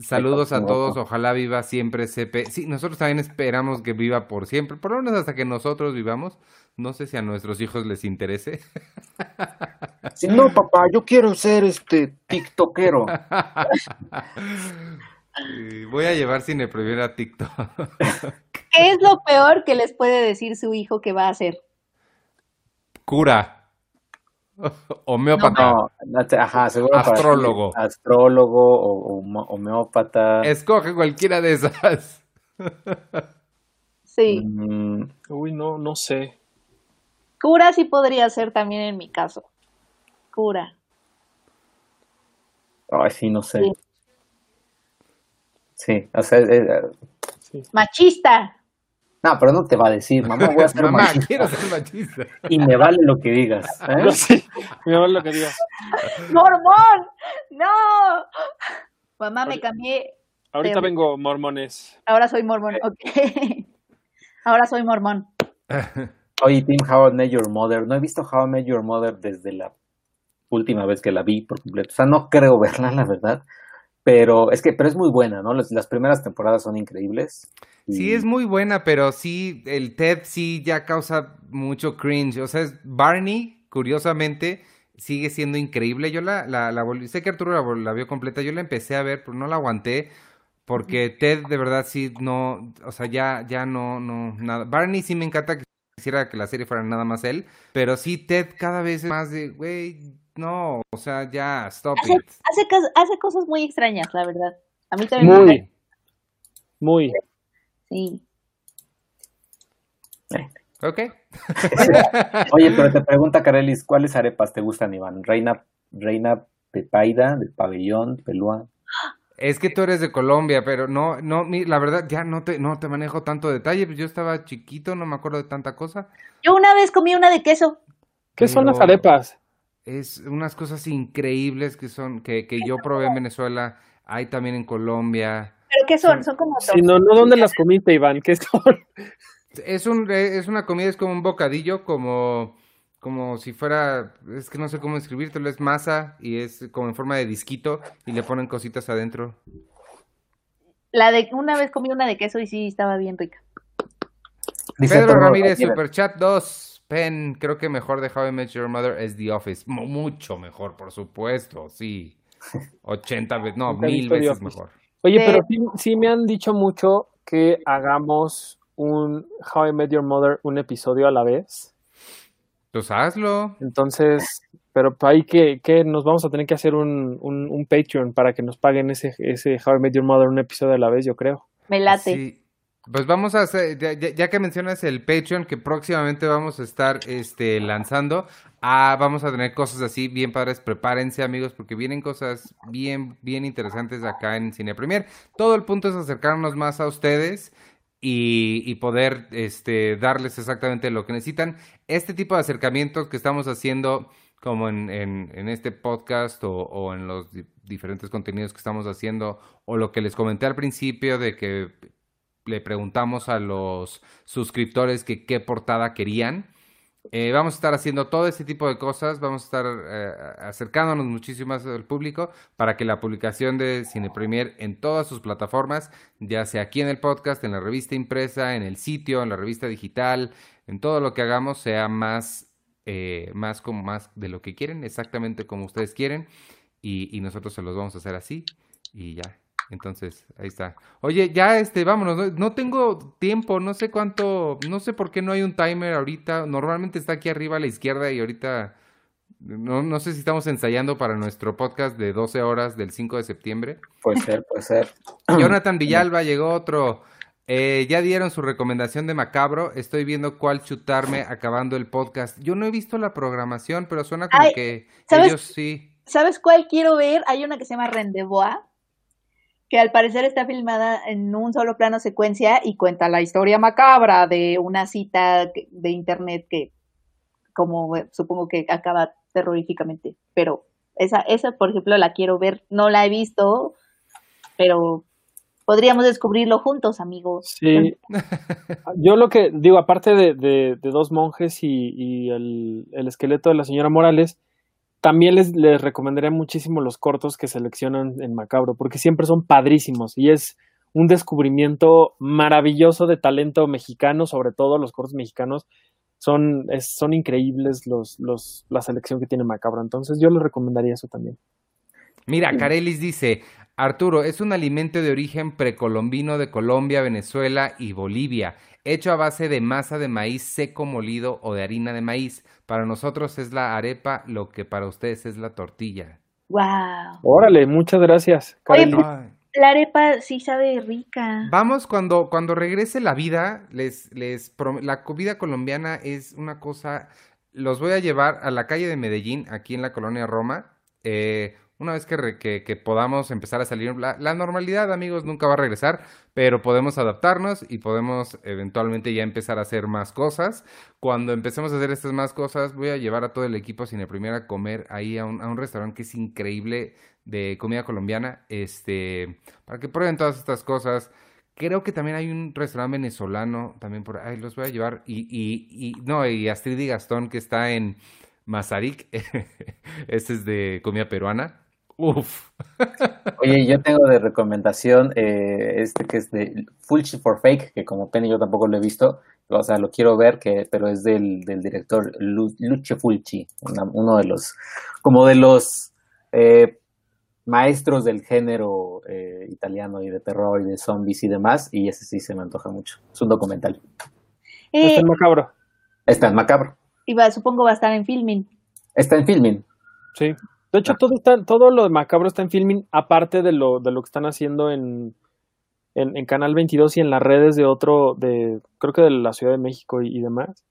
Saludos a todos, ojalá viva siempre CP. Sí, nosotros también esperamos que viva por siempre, por lo menos hasta que nosotros vivamos. No sé si a nuestros hijos les interese. Sí, no, papá, yo quiero ser este tiktokero. Voy a llevar Cine Premier a TikTok. ¿Qué es lo peor que les puede decir su hijo que va a hacer? Cura. Homeópata. No, no te- ajá, seguro para Astrólogo. Astrólogo o, homeópata. Escoge cualquiera de esas. Sí, Mm, Uy, no, no sé. Cura sí podría ser también en mi caso. Cura. ay, sí, no sé. Sí. Sí, o sea, eh, eh, Machista. no, pero no te va a decir, mamá, voy a ser Mamá, machista quiero ser machista. y me vale lo que digas. ¿eh? No sé. Mira lo que digas. ¡Mormón! ¡No! Mamá, me cambié. Ahorita Te- vengo, mormones. Ahora soy mormón. Ok. Ahora soy mormón. Oye, Tim, How I Met Your Mother. No he visto How I Met Your Mother desde la última vez que la vi por completo. O sea, no creo verla, la verdad. Pero es que, pero es muy buena, ¿no? Las, las primeras temporadas son increíbles. Y- Sí, es muy buena, pero sí, el Ted sí ya causa mucho cringe. O sea, es- Barney, curiosamente, sigue siendo increíble. Yo la, la, la volví, sé que Arturo la, la vio completa, yo la empecé a ver, pero no la aguanté. Porque Ted de verdad sí no, o sea, ya, ya no, no, nada. Barney sí me encanta que quisiera que la serie fuera nada más él, pero sí Ted cada vez es más de, güey, no, o sea, ya, stop Hace, it. hace, hace cosas muy extrañas, la verdad. A mí también me Muy. Muy. Sí. Ok. Oye, pero te pregunta Carelis, ¿cuáles arepas te gustan, Iván? Reina, Reina Pepaida, del pabellón, Pelúa. Es que tú eres de Colombia, pero no, no, mi- la verdad ya no te, no te manejo tanto detalle, pues yo estaba chiquito, no me acuerdo de tanta cosa. Yo una vez comí una de queso. ¿Qué son las arepas? Es unas cosas increíbles que son, que, que yo probé en Venezuela, hay también en Colombia. ¿Pero qué son? Son como Si no, no, ¿dónde las comiste, Iván? ¿Qué son? Es un, es una comida, es como un bocadillo, como, como si fuera, es que no sé cómo escribírtelo, es masa y es como en forma de disquito y le ponen cositas adentro. La de una vez comí una de queso y sí estaba bien rica. Dice Pedro Ramírez, Superchat 2. Pen, creo que mejor de How I Met Your Mother es The Office. Mu- mucho mejor, por supuesto, sí. 80 veces, no, mil veces Office. mejor. Oye, pero sí, sí me han dicho mucho que hagamos un How I Met Your Mother, un episodio a la vez. Pues hazlo. Entonces, pero ahí que, que nos vamos a tener que hacer un, un, un Patreon para que nos paguen ese, ese How I Met Your Mother, un episodio a la vez, yo creo. Me late. Sí. Pues vamos a hacer, ya, ya- ya que mencionas el Patreon, que próximamente vamos a estar este, lanzando, ah, vamos a tener cosas así bien padres. Prepárense, amigos, porque vienen cosas bien, bien interesantes acá en Cine Premier. Todo el punto es acercarnos más a ustedes y, poder este, darles exactamente lo que necesitan. Este tipo de acercamientos que estamos haciendo, como en, en- este podcast o, en los di- diferentes contenidos que estamos haciendo, o lo que les comenté al principio de que le preguntamos a los suscriptores que qué portada querían. Eh, vamos a estar haciendo todo este tipo de cosas, vamos a estar eh, acercándonos muchísimo más al público para que la publicación de Cine Premier en todas sus plataformas, ya sea aquí en el podcast, en la revista impresa, en el sitio, en la revista digital, en todo lo que hagamos sea más, eh, más como más de lo que quieren, exactamente como ustedes quieren, y, y nosotros se los vamos a hacer así, y ya. Entonces, ahí está. Oye, ya este, vámonos, no, no tengo tiempo, no sé cuánto, no sé por qué no hay un timer ahorita. Normalmente está aquí arriba a la izquierda y ahorita no, no sé si estamos ensayando para nuestro podcast de 12 horas del 5 de septiembre. Puede ser, puede ser. Jonathan Villalba llegó otro. Eh, ya dieron su recomendación de Macabro. Estoy viendo cuál chutarme acabando el podcast. Yo no he visto la programación, pero suena como Ay, que ¿sabes? ellos sí. ¿Sabes cuál quiero ver? Hay una que se llama Rendezvous. Que al parecer está filmada en un solo plano secuencia y cuenta la historia macabra de una cita de internet que como eh, supongo que acaba terroríficamente, pero esa, esa por ejemplo la quiero ver, no la he visto, pero podríamos descubrirlo juntos, amigos. Sí. Yo lo que digo, aparte de, de, dos monjes y, el, el, esqueleto de la señora Morales, también les, les recomendaría muchísimo los cortos que seleccionan en Macabro, porque siempre son padrísimos y es un descubrimiento maravilloso de talento mexicano, sobre todo los cortos mexicanos. Son, son increíbles los, los, la selección que tiene Macabro. Entonces yo les recomendaría eso también. Mira, Carelis dice, Arturo, es un alimento de origen precolombino de Colombia, Venezuela y Bolivia, hecho a base de masa de maíz seco molido o de harina de maíz. Para nosotros es la arepa, lo que para ustedes es la tortilla. Wow. Órale, muchas gracias. Pues, la arepa sí sabe rica. Vamos cuando cuando regrese la vida, les les la comida colombiana es una cosa. Los voy a llevar a la calle de Medellín, aquí en la colonia Roma. Eh, una vez que, que, podamos empezar a salir, la, la, normalidad, amigos, nunca va a regresar, pero podemos adaptarnos y podemos eventualmente ya empezar a hacer más cosas. Cuando empecemos a hacer estas más cosas, voy a llevar a todo el equipo Cine Primera a comer ahí a un, a un restaurante que es increíble de comida colombiana, este, para que prueben todas estas cosas. Creo que también hay un restaurante venezolano, también por ahí los voy a llevar, y, y, y no, y Astrid y Gastón, que está en Mazarik, este es de comida peruana, Uf. Oye, yo tengo de recomendación eh, este que es de Fulci for Fake, que como Penny yo tampoco lo he visto, o sea, lo quiero ver, que, pero es del, del director Lucio Fulci, uno de los, como de los eh, maestros del género eh, italiano y de terror y de zombies y demás, y ese sí se me antoja mucho. Es un documental. Está en Macabro. Está en Macabro. Y va, supongo va a estar en filming. Está en filming. Sí. De hecho, todo, está, todo lo de Macabro está en filming, aparte de lo, de lo que están haciendo en, en, Canal 22 y en las redes de otro, de creo que de la Ciudad de México y, demás.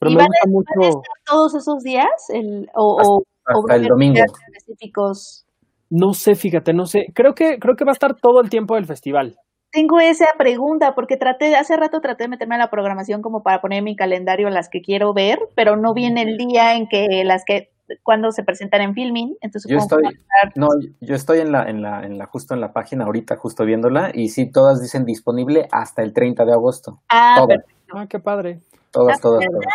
Pero me gusta mucho. todos esos días? El, o, hasta, el domingo. Específicos? No sé, fíjate, no sé. Creo que, creo que va a estar todo el tiempo del festival. Tengo esa pregunta porque traté, hace rato traté de meterme a la programación como para poner en mi calendario las que quiero ver, pero no viene el día en que las que cuando se presentan en filming. Entonces, yo estoy, no, yo estoy en la, en la, en la, justo en la página ahorita, justo viéndola, y sí, todas dicen disponible hasta el 30 de agosto. Ah, ah qué padre. Todas, ah, todas, todas.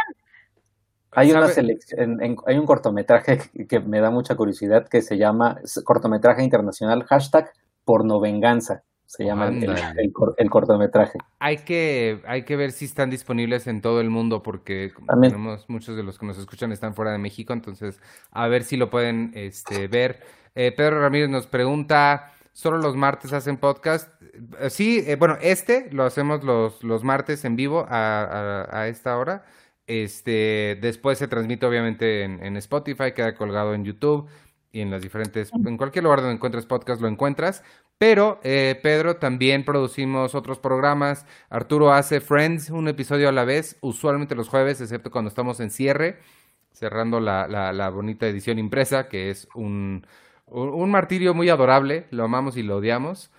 Hay una selección, hay un cortometraje que me da mucha curiosidad que se llama cortometraje internacional hashtag pornovenganza se llama el, cortometraje. Hay que, hay que ver si están disponibles en todo el mundo porque tenemos muchos de los que nos escuchan están fuera de México, entonces a ver si lo pueden este, ver. Eh, Pedro Ramírez nos pregunta, ¿solo los martes hacen podcast? Eh, sí, eh, bueno, este lo hacemos los, los martes en vivo a, a, esta hora. Este, después se transmite obviamente en, en Spotify, queda colgado en YouTube y en las diferentes, en cualquier lugar donde encuentres podcast lo encuentras. Pero, eh, Pedro, también producimos otros programas. Arturo hace Friends, un episodio a la vez, usualmente los jueves, excepto cuando estamos en cierre, cerrando la, la, bonita edición impresa, que es un, un, martirio muy adorable, lo amamos y lo odiamos.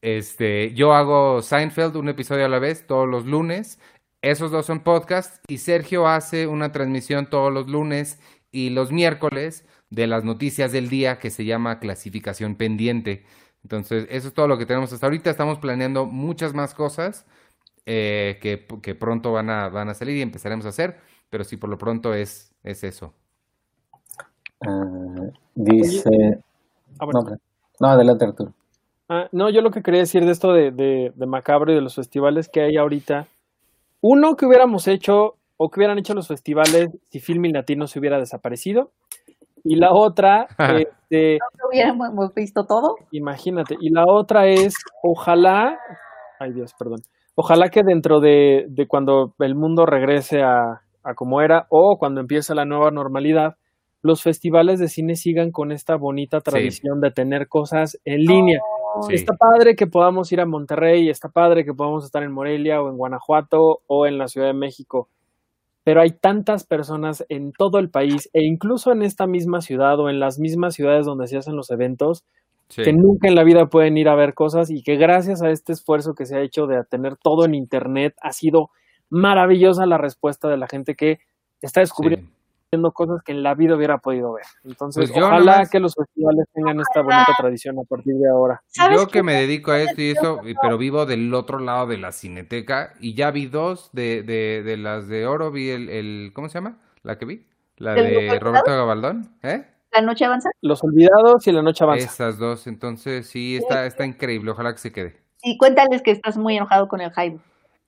Este, yo hago Seinfeld, un episodio a la vez, todos los lunes. Esos dos son podcasts y Sergio hace una transmisión todos los lunes y los miércoles de las noticias del día que se llama clasificación pendiente. Entonces, eso es todo lo que tenemos hasta ahorita. Estamos planeando muchas más cosas eh, que, que, pronto van a, van a salir y empezaremos a hacer, pero sí, por lo pronto es, es eso. Ah, dice... Ah, no, adelante Arturo. Ah, no, yo lo que quería decir de esto de, de, de Macabro y de los festivales que hay ahorita, uno que hubiéramos hecho o que hubieran hecho los festivales si Filming Latino se hubiera desaparecido. Y la otra, este, ¿No hubiéramos visto todo? Imagínate. Y la otra es, ojalá, ay Dios, perdón, ojalá que dentro de, de cuando el mundo regrese a, a como era o cuando empiece la nueva normalidad, los festivales de cine sigan con esta bonita tradición de tener cosas en línea. Oh. Está padre que podamos ir a Monterrey, está padre que podamos estar en Morelia o en Guanajuato o en la Ciudad de México pero hay tantas personas en todo el país e incluso en esta misma ciudad o en las mismas ciudades donde se hacen los eventos Sí. que nunca en la vida pueden ir a ver cosas y que gracias a este esfuerzo que se ha hecho de tener todo en internet ha sido maravillosa la respuesta de la gente que está descubriendo Sí. Cosas que en la vida hubiera podido ver. Entonces, Pues yo ojalá nomás- que los festivales tengan esta bonita tradición a partir de ahora. ¿Sabes Yo que me dedico a esto y eso, pero vivo del otro lado de la cineteca y ya vi dos de, de, de las de oro, vi el, el, ¿cómo se llama? La que vi, la ¿El de Roberto Roberto Gabaldón, ¿eh? ¿La noche avanza? Los olvidados y la noche avanza. Esas dos, entonces sí, está, está increíble, ojalá que se quede. Y cuéntales que estás muy enojado con el Jaime.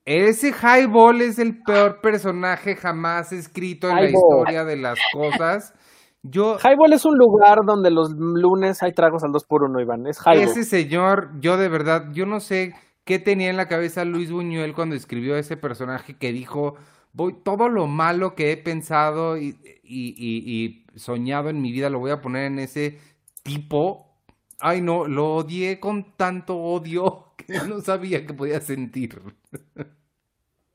Ese Highball es el peor personaje jamás escrito en la historia de las cosas. Yo, Highball es un lugar donde los lunes hay tragos al 2x1, Iván. Es Highball. ese señor, yo de verdad, yo no sé qué tenía en la cabeza Luis Buñuel cuando escribió ese personaje que dijo, voy, todo lo malo que he pensado y, y- y- y soñado en mi vida lo voy a poner en ese tipo. Ay, no, lo odié con tanto odio que no sabía que podía sentir.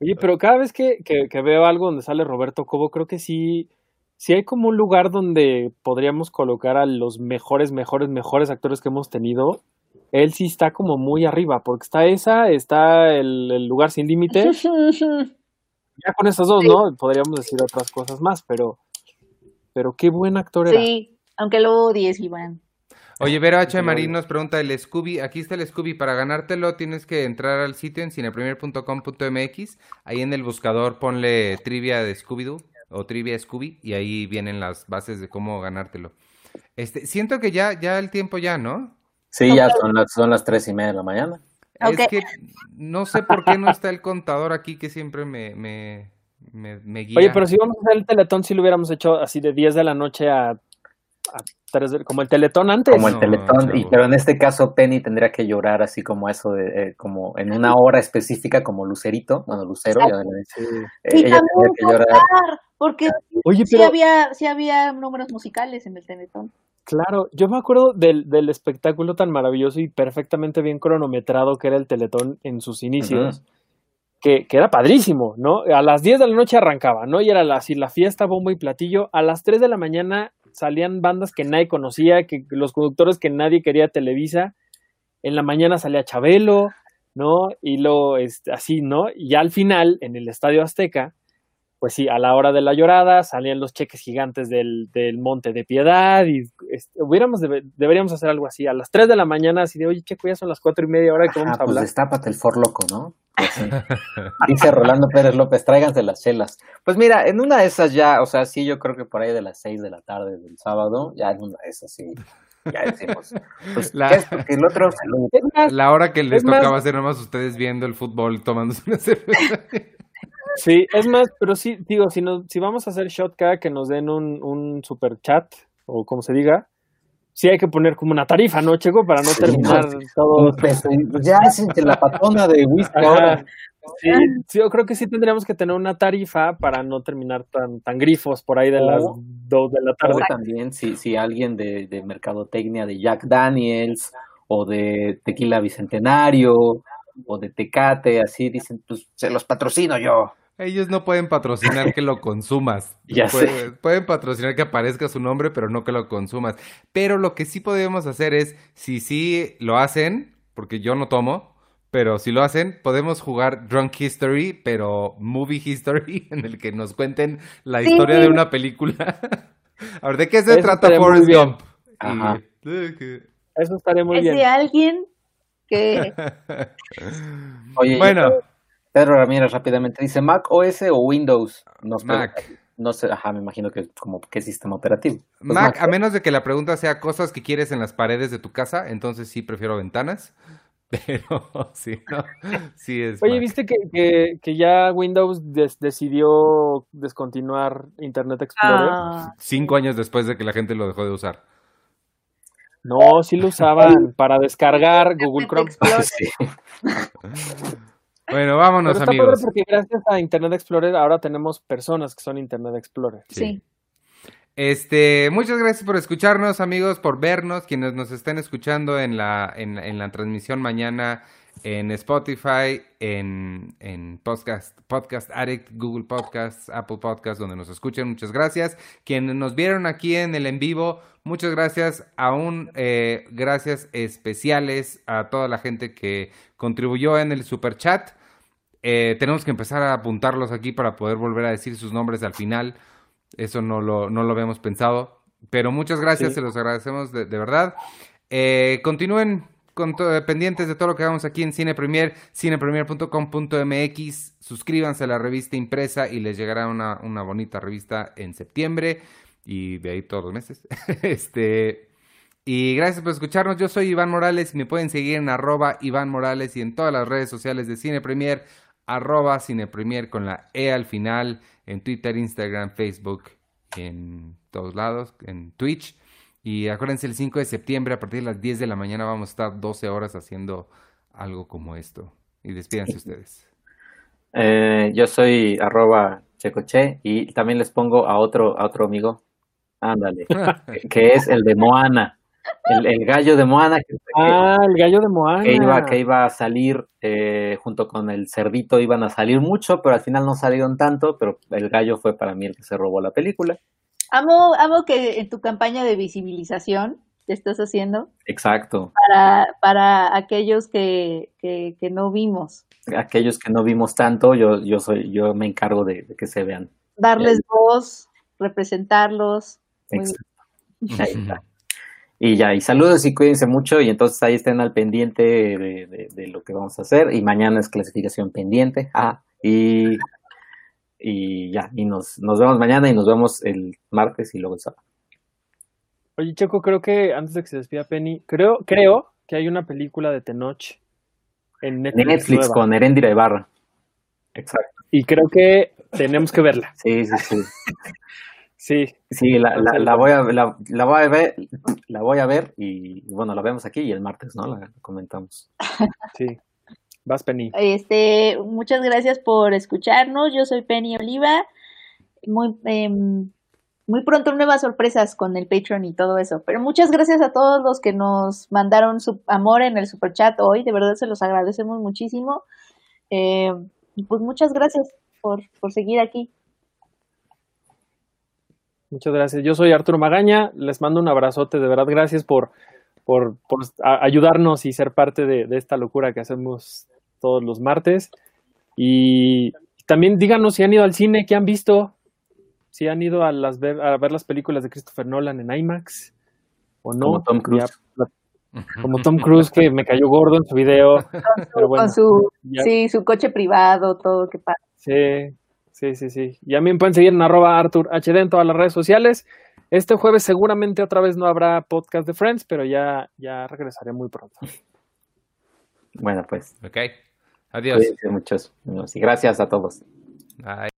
Oye, pero cada vez que, que- que veo algo donde sale Roberto Cobo, creo que sí, sí hay como un lugar donde podríamos colocar a los mejores, mejores, mejores actores que hemos tenido. Él sí está como muy arriba, porque está esa, está el, el lugar sin límite. Ya con esas dos. ¿no? Podríamos decir otras cosas más, pero, pero qué buen actor era. Sí, aunque lo odies, Iván. Oye, Vero H. Marín nos pregunta, el Scooby, aquí está el Scooby, para ganártelo tienes que entrar al sitio en cinepremier.com.mx, ahí en el buscador ponle trivia de Scooby-Doo o trivia Scooby y ahí vienen las bases de cómo ganártelo. Este, siento que ya, ya el tiempo ya, ¿no? Sí, ya son las, son las tres y media de la mañana. Es que no sé por qué no está el contador aquí que siempre me, me, me, me guía. Oye, pero si vamos a hacer el teletón, si lo hubiéramos hecho así de 10 de la noche a, a 3 de- como el teletón antes. Como el No, teletón, y, pero en este caso Penny tendría que llorar así como eso, de, eh, como en una hora específica, como Lucerito, bueno, Lucero, ya Sí. eh, Y ella tendría también que llorar. porque Oye, sí pero había, sí había números musicales en el Teletón. Claro, yo me acuerdo del, del espectáculo tan maravilloso y perfectamente bien cronometrado que era el Teletón en sus inicios, que, que era padrísimo, ¿no? A las 10 de la noche arrancaba, ¿no? Y era la, así la fiesta, bombo y platillo. A las 3 de la mañana salían bandas que nadie conocía, que los conductores que nadie quería Televisa. En la mañana salía Chabelo, ¿no? Y luego, este, así, ¿no? Y ya al final, en el Estadio Azteca, pues sí, a la hora de la llorada salían los cheques gigantes del, del Monte de Piedad y este, hubiéramos debe- deberíamos hacer algo así a las 3 de la mañana, así de, oye, Checo, ya son las cuatro y media, ahora que vamos a pues hablar. destápate el for loco, ¿no? Pues sí. Dice Rolando Pérez López, tráiganse las chelas. Pues mira, en una de esas ya, o sea, sí, yo creo que por ahí de las seis de la tarde del sábado, ya en una de esas sí, ya decimos. Pues, La- ¿qué es? Porque el otro La hora que les Es más- tocaba hacer nomás ustedes viendo el fútbol, tomándose una cerveza. sí, es más, pero sí, digo, si, nos, si vamos a hacer shot cada que nos den un, un super chat, o como se diga, sí hay que poner como una tarifa, ¿no, Checo? Para no Sí, terminar no. todo... peso, y pues ya es entre la patona de whisky ahora. Sí, sí, yo creo que sí tendríamos que tener una tarifa para no terminar tan, tan grifos por ahí de las 2 de la O tarde. también si, si alguien de, de mercadotecnia de Jack Daniels o de Tequila Bicentenario o de Tecate, así dicen, pues se los patrocino yo. Ellos no pueden patrocinar que lo consumas. Ya sé. Pueden, pueden patrocinar que aparezca su nombre, pero no que lo consumas. Pero lo que sí podemos hacer es, si sí lo hacen, porque yo no tomo, pero si lo hacen, podemos jugar Drunk History, pero Movie History, en el que nos cuenten la Sí. historia de una película. A ver, ¿de qué se Eso trata Forrest. Gump? Ajá. Eso estaría muy es bien. de alguien que Oye, bueno, Pedro Ramírez rápidamente dice Mac OS o Windows. No sé, Mac. No sé, ajá, me imagino que como qué sistema operativo. Pues Mac, a menos de que la pregunta sea cosas que quieres en las paredes de tu casa, entonces sí prefiero ventanas. Pero sí, no, sí es. Oye, Mac. ¿viste que, que, que ya Windows des- decidió descontinuar Internet Explorer? Ah, Cinco años después de que la gente lo dejó de usar. No, sí lo usaban para descargar Google Chrome. Sí. Bueno, vámonos, Pero está padre amigos. porque gracias a Internet Explorer ahora tenemos personas que son Internet Explorer. sí. Este, muchas gracias por escucharnos, amigos, por vernos, quienes nos estén escuchando en la, en, la- en la transmisión mañana en Spotify, en, en Podcast, Podcast Addict, Google Podcasts, Apple Podcasts, donde nos escuchen. Muchas gracias. Quienes nos vieron aquí en el en vivo, muchas gracias. Aún eh, gracias especiales a toda la gente que contribuyó en el super chat. Eh, tenemos que empezar a apuntarlos aquí para poder volver a decir sus nombres al final. Eso no lo, no lo habíamos pensado. Pero muchas gracias, se los agradecemos de, de verdad. Eh, continúen con pendientes de todo lo que hagamos aquí en Cine Premier, cinepremier.com.mx. Suscríbanse a la revista impresa y les llegará una, una bonita revista en septiembre y de ahí todos los meses. este, y gracias por escucharnos. Yo soy Iván Morales y me pueden seguir en arroba Iván Morales y en todas las redes sociales de Cine Premier, arroba Cine Premier con la E al final, en Twitter, Instagram, Facebook, en todos lados, en Twitch. Y acuérdense, el 5 de septiembre, a partir de las 10 de la mañana, vamos a estar 12 horas haciendo algo como esto. Y despídanse ustedes. Eh, yo soy arroba checoche y también les pongo a otro, a otro amigo, ándale, que es el de Moana. El, gallo de Moana. Que, ah, el gallo de Moana. Que iba, que iba a salir eh, junto con el cerdito, iban a salir mucho, pero al final no salieron tanto, pero el gallo fue para mí el que se robó la película. Amo, amo que en tu campaña de visibilización te estás haciendo. Exacto. Para, para aquellos que, que, no vimos. Aquellos que no vimos tanto, yo, yo soy, yo me encargo de, que se vean. Darles voz, representarlos. Exacto. Ahí está. Y ya, y saludos y cuídense mucho y entonces ahí estén al pendiente de, de, lo que vamos a hacer y mañana es clasificación pendiente. Ah, y y ya, y nos, nos vemos mañana y nos vemos el martes y luego el sábado. Oye, Checo, creo que antes de que se despida Penny, creo, creo que hay una película de Tenoch en Netflix, Netflix con Erendira Ibarra. Exacto. Y creo que tenemos que verla. Sí, sí, sí. sí. Sí, la, la, voy a, la, la, voy a ver, la voy a ver y bueno, la vemos aquí y el martes, ¿no? La comentamos. Sí. Vas, Penny. Este, muchas gracias por escucharnos. Yo soy Penny Oliva. Muy, em, muy pronto nuevas sorpresas con el Patreon y todo eso. Pero muchas gracias a todos los que nos mandaron su amor en el super chat hoy. De verdad se los agradecemos muchísimo. Eh, y pues muchas gracias por, por seguir aquí. Muchas gracias. Yo soy Arturo Magaña. Les mando un abrazote. De verdad, gracias por, por, por ayudarnos y ser parte de, de, esta locura que hacemos todos los martes. Y también díganos si han ido al cine, qué han visto, si han ido a, las ver, a ver las películas de Christopher Nolan en IMAX o no. Como Tom Cruise. como Tom Cruise que me cayó gordo en su video. Con su, sí, su coche privado, todo que pasa. Sí, sí, sí, sí. Y a mí me pueden seguir en arroba Arthur HD en todas las redes sociales. Este jueves seguramente otra vez no habrá podcast de Friends, pero ya, ya regresaré muy pronto. Bueno, pues. Ok. Adiós. muchos. Y gracias a todos. Bye.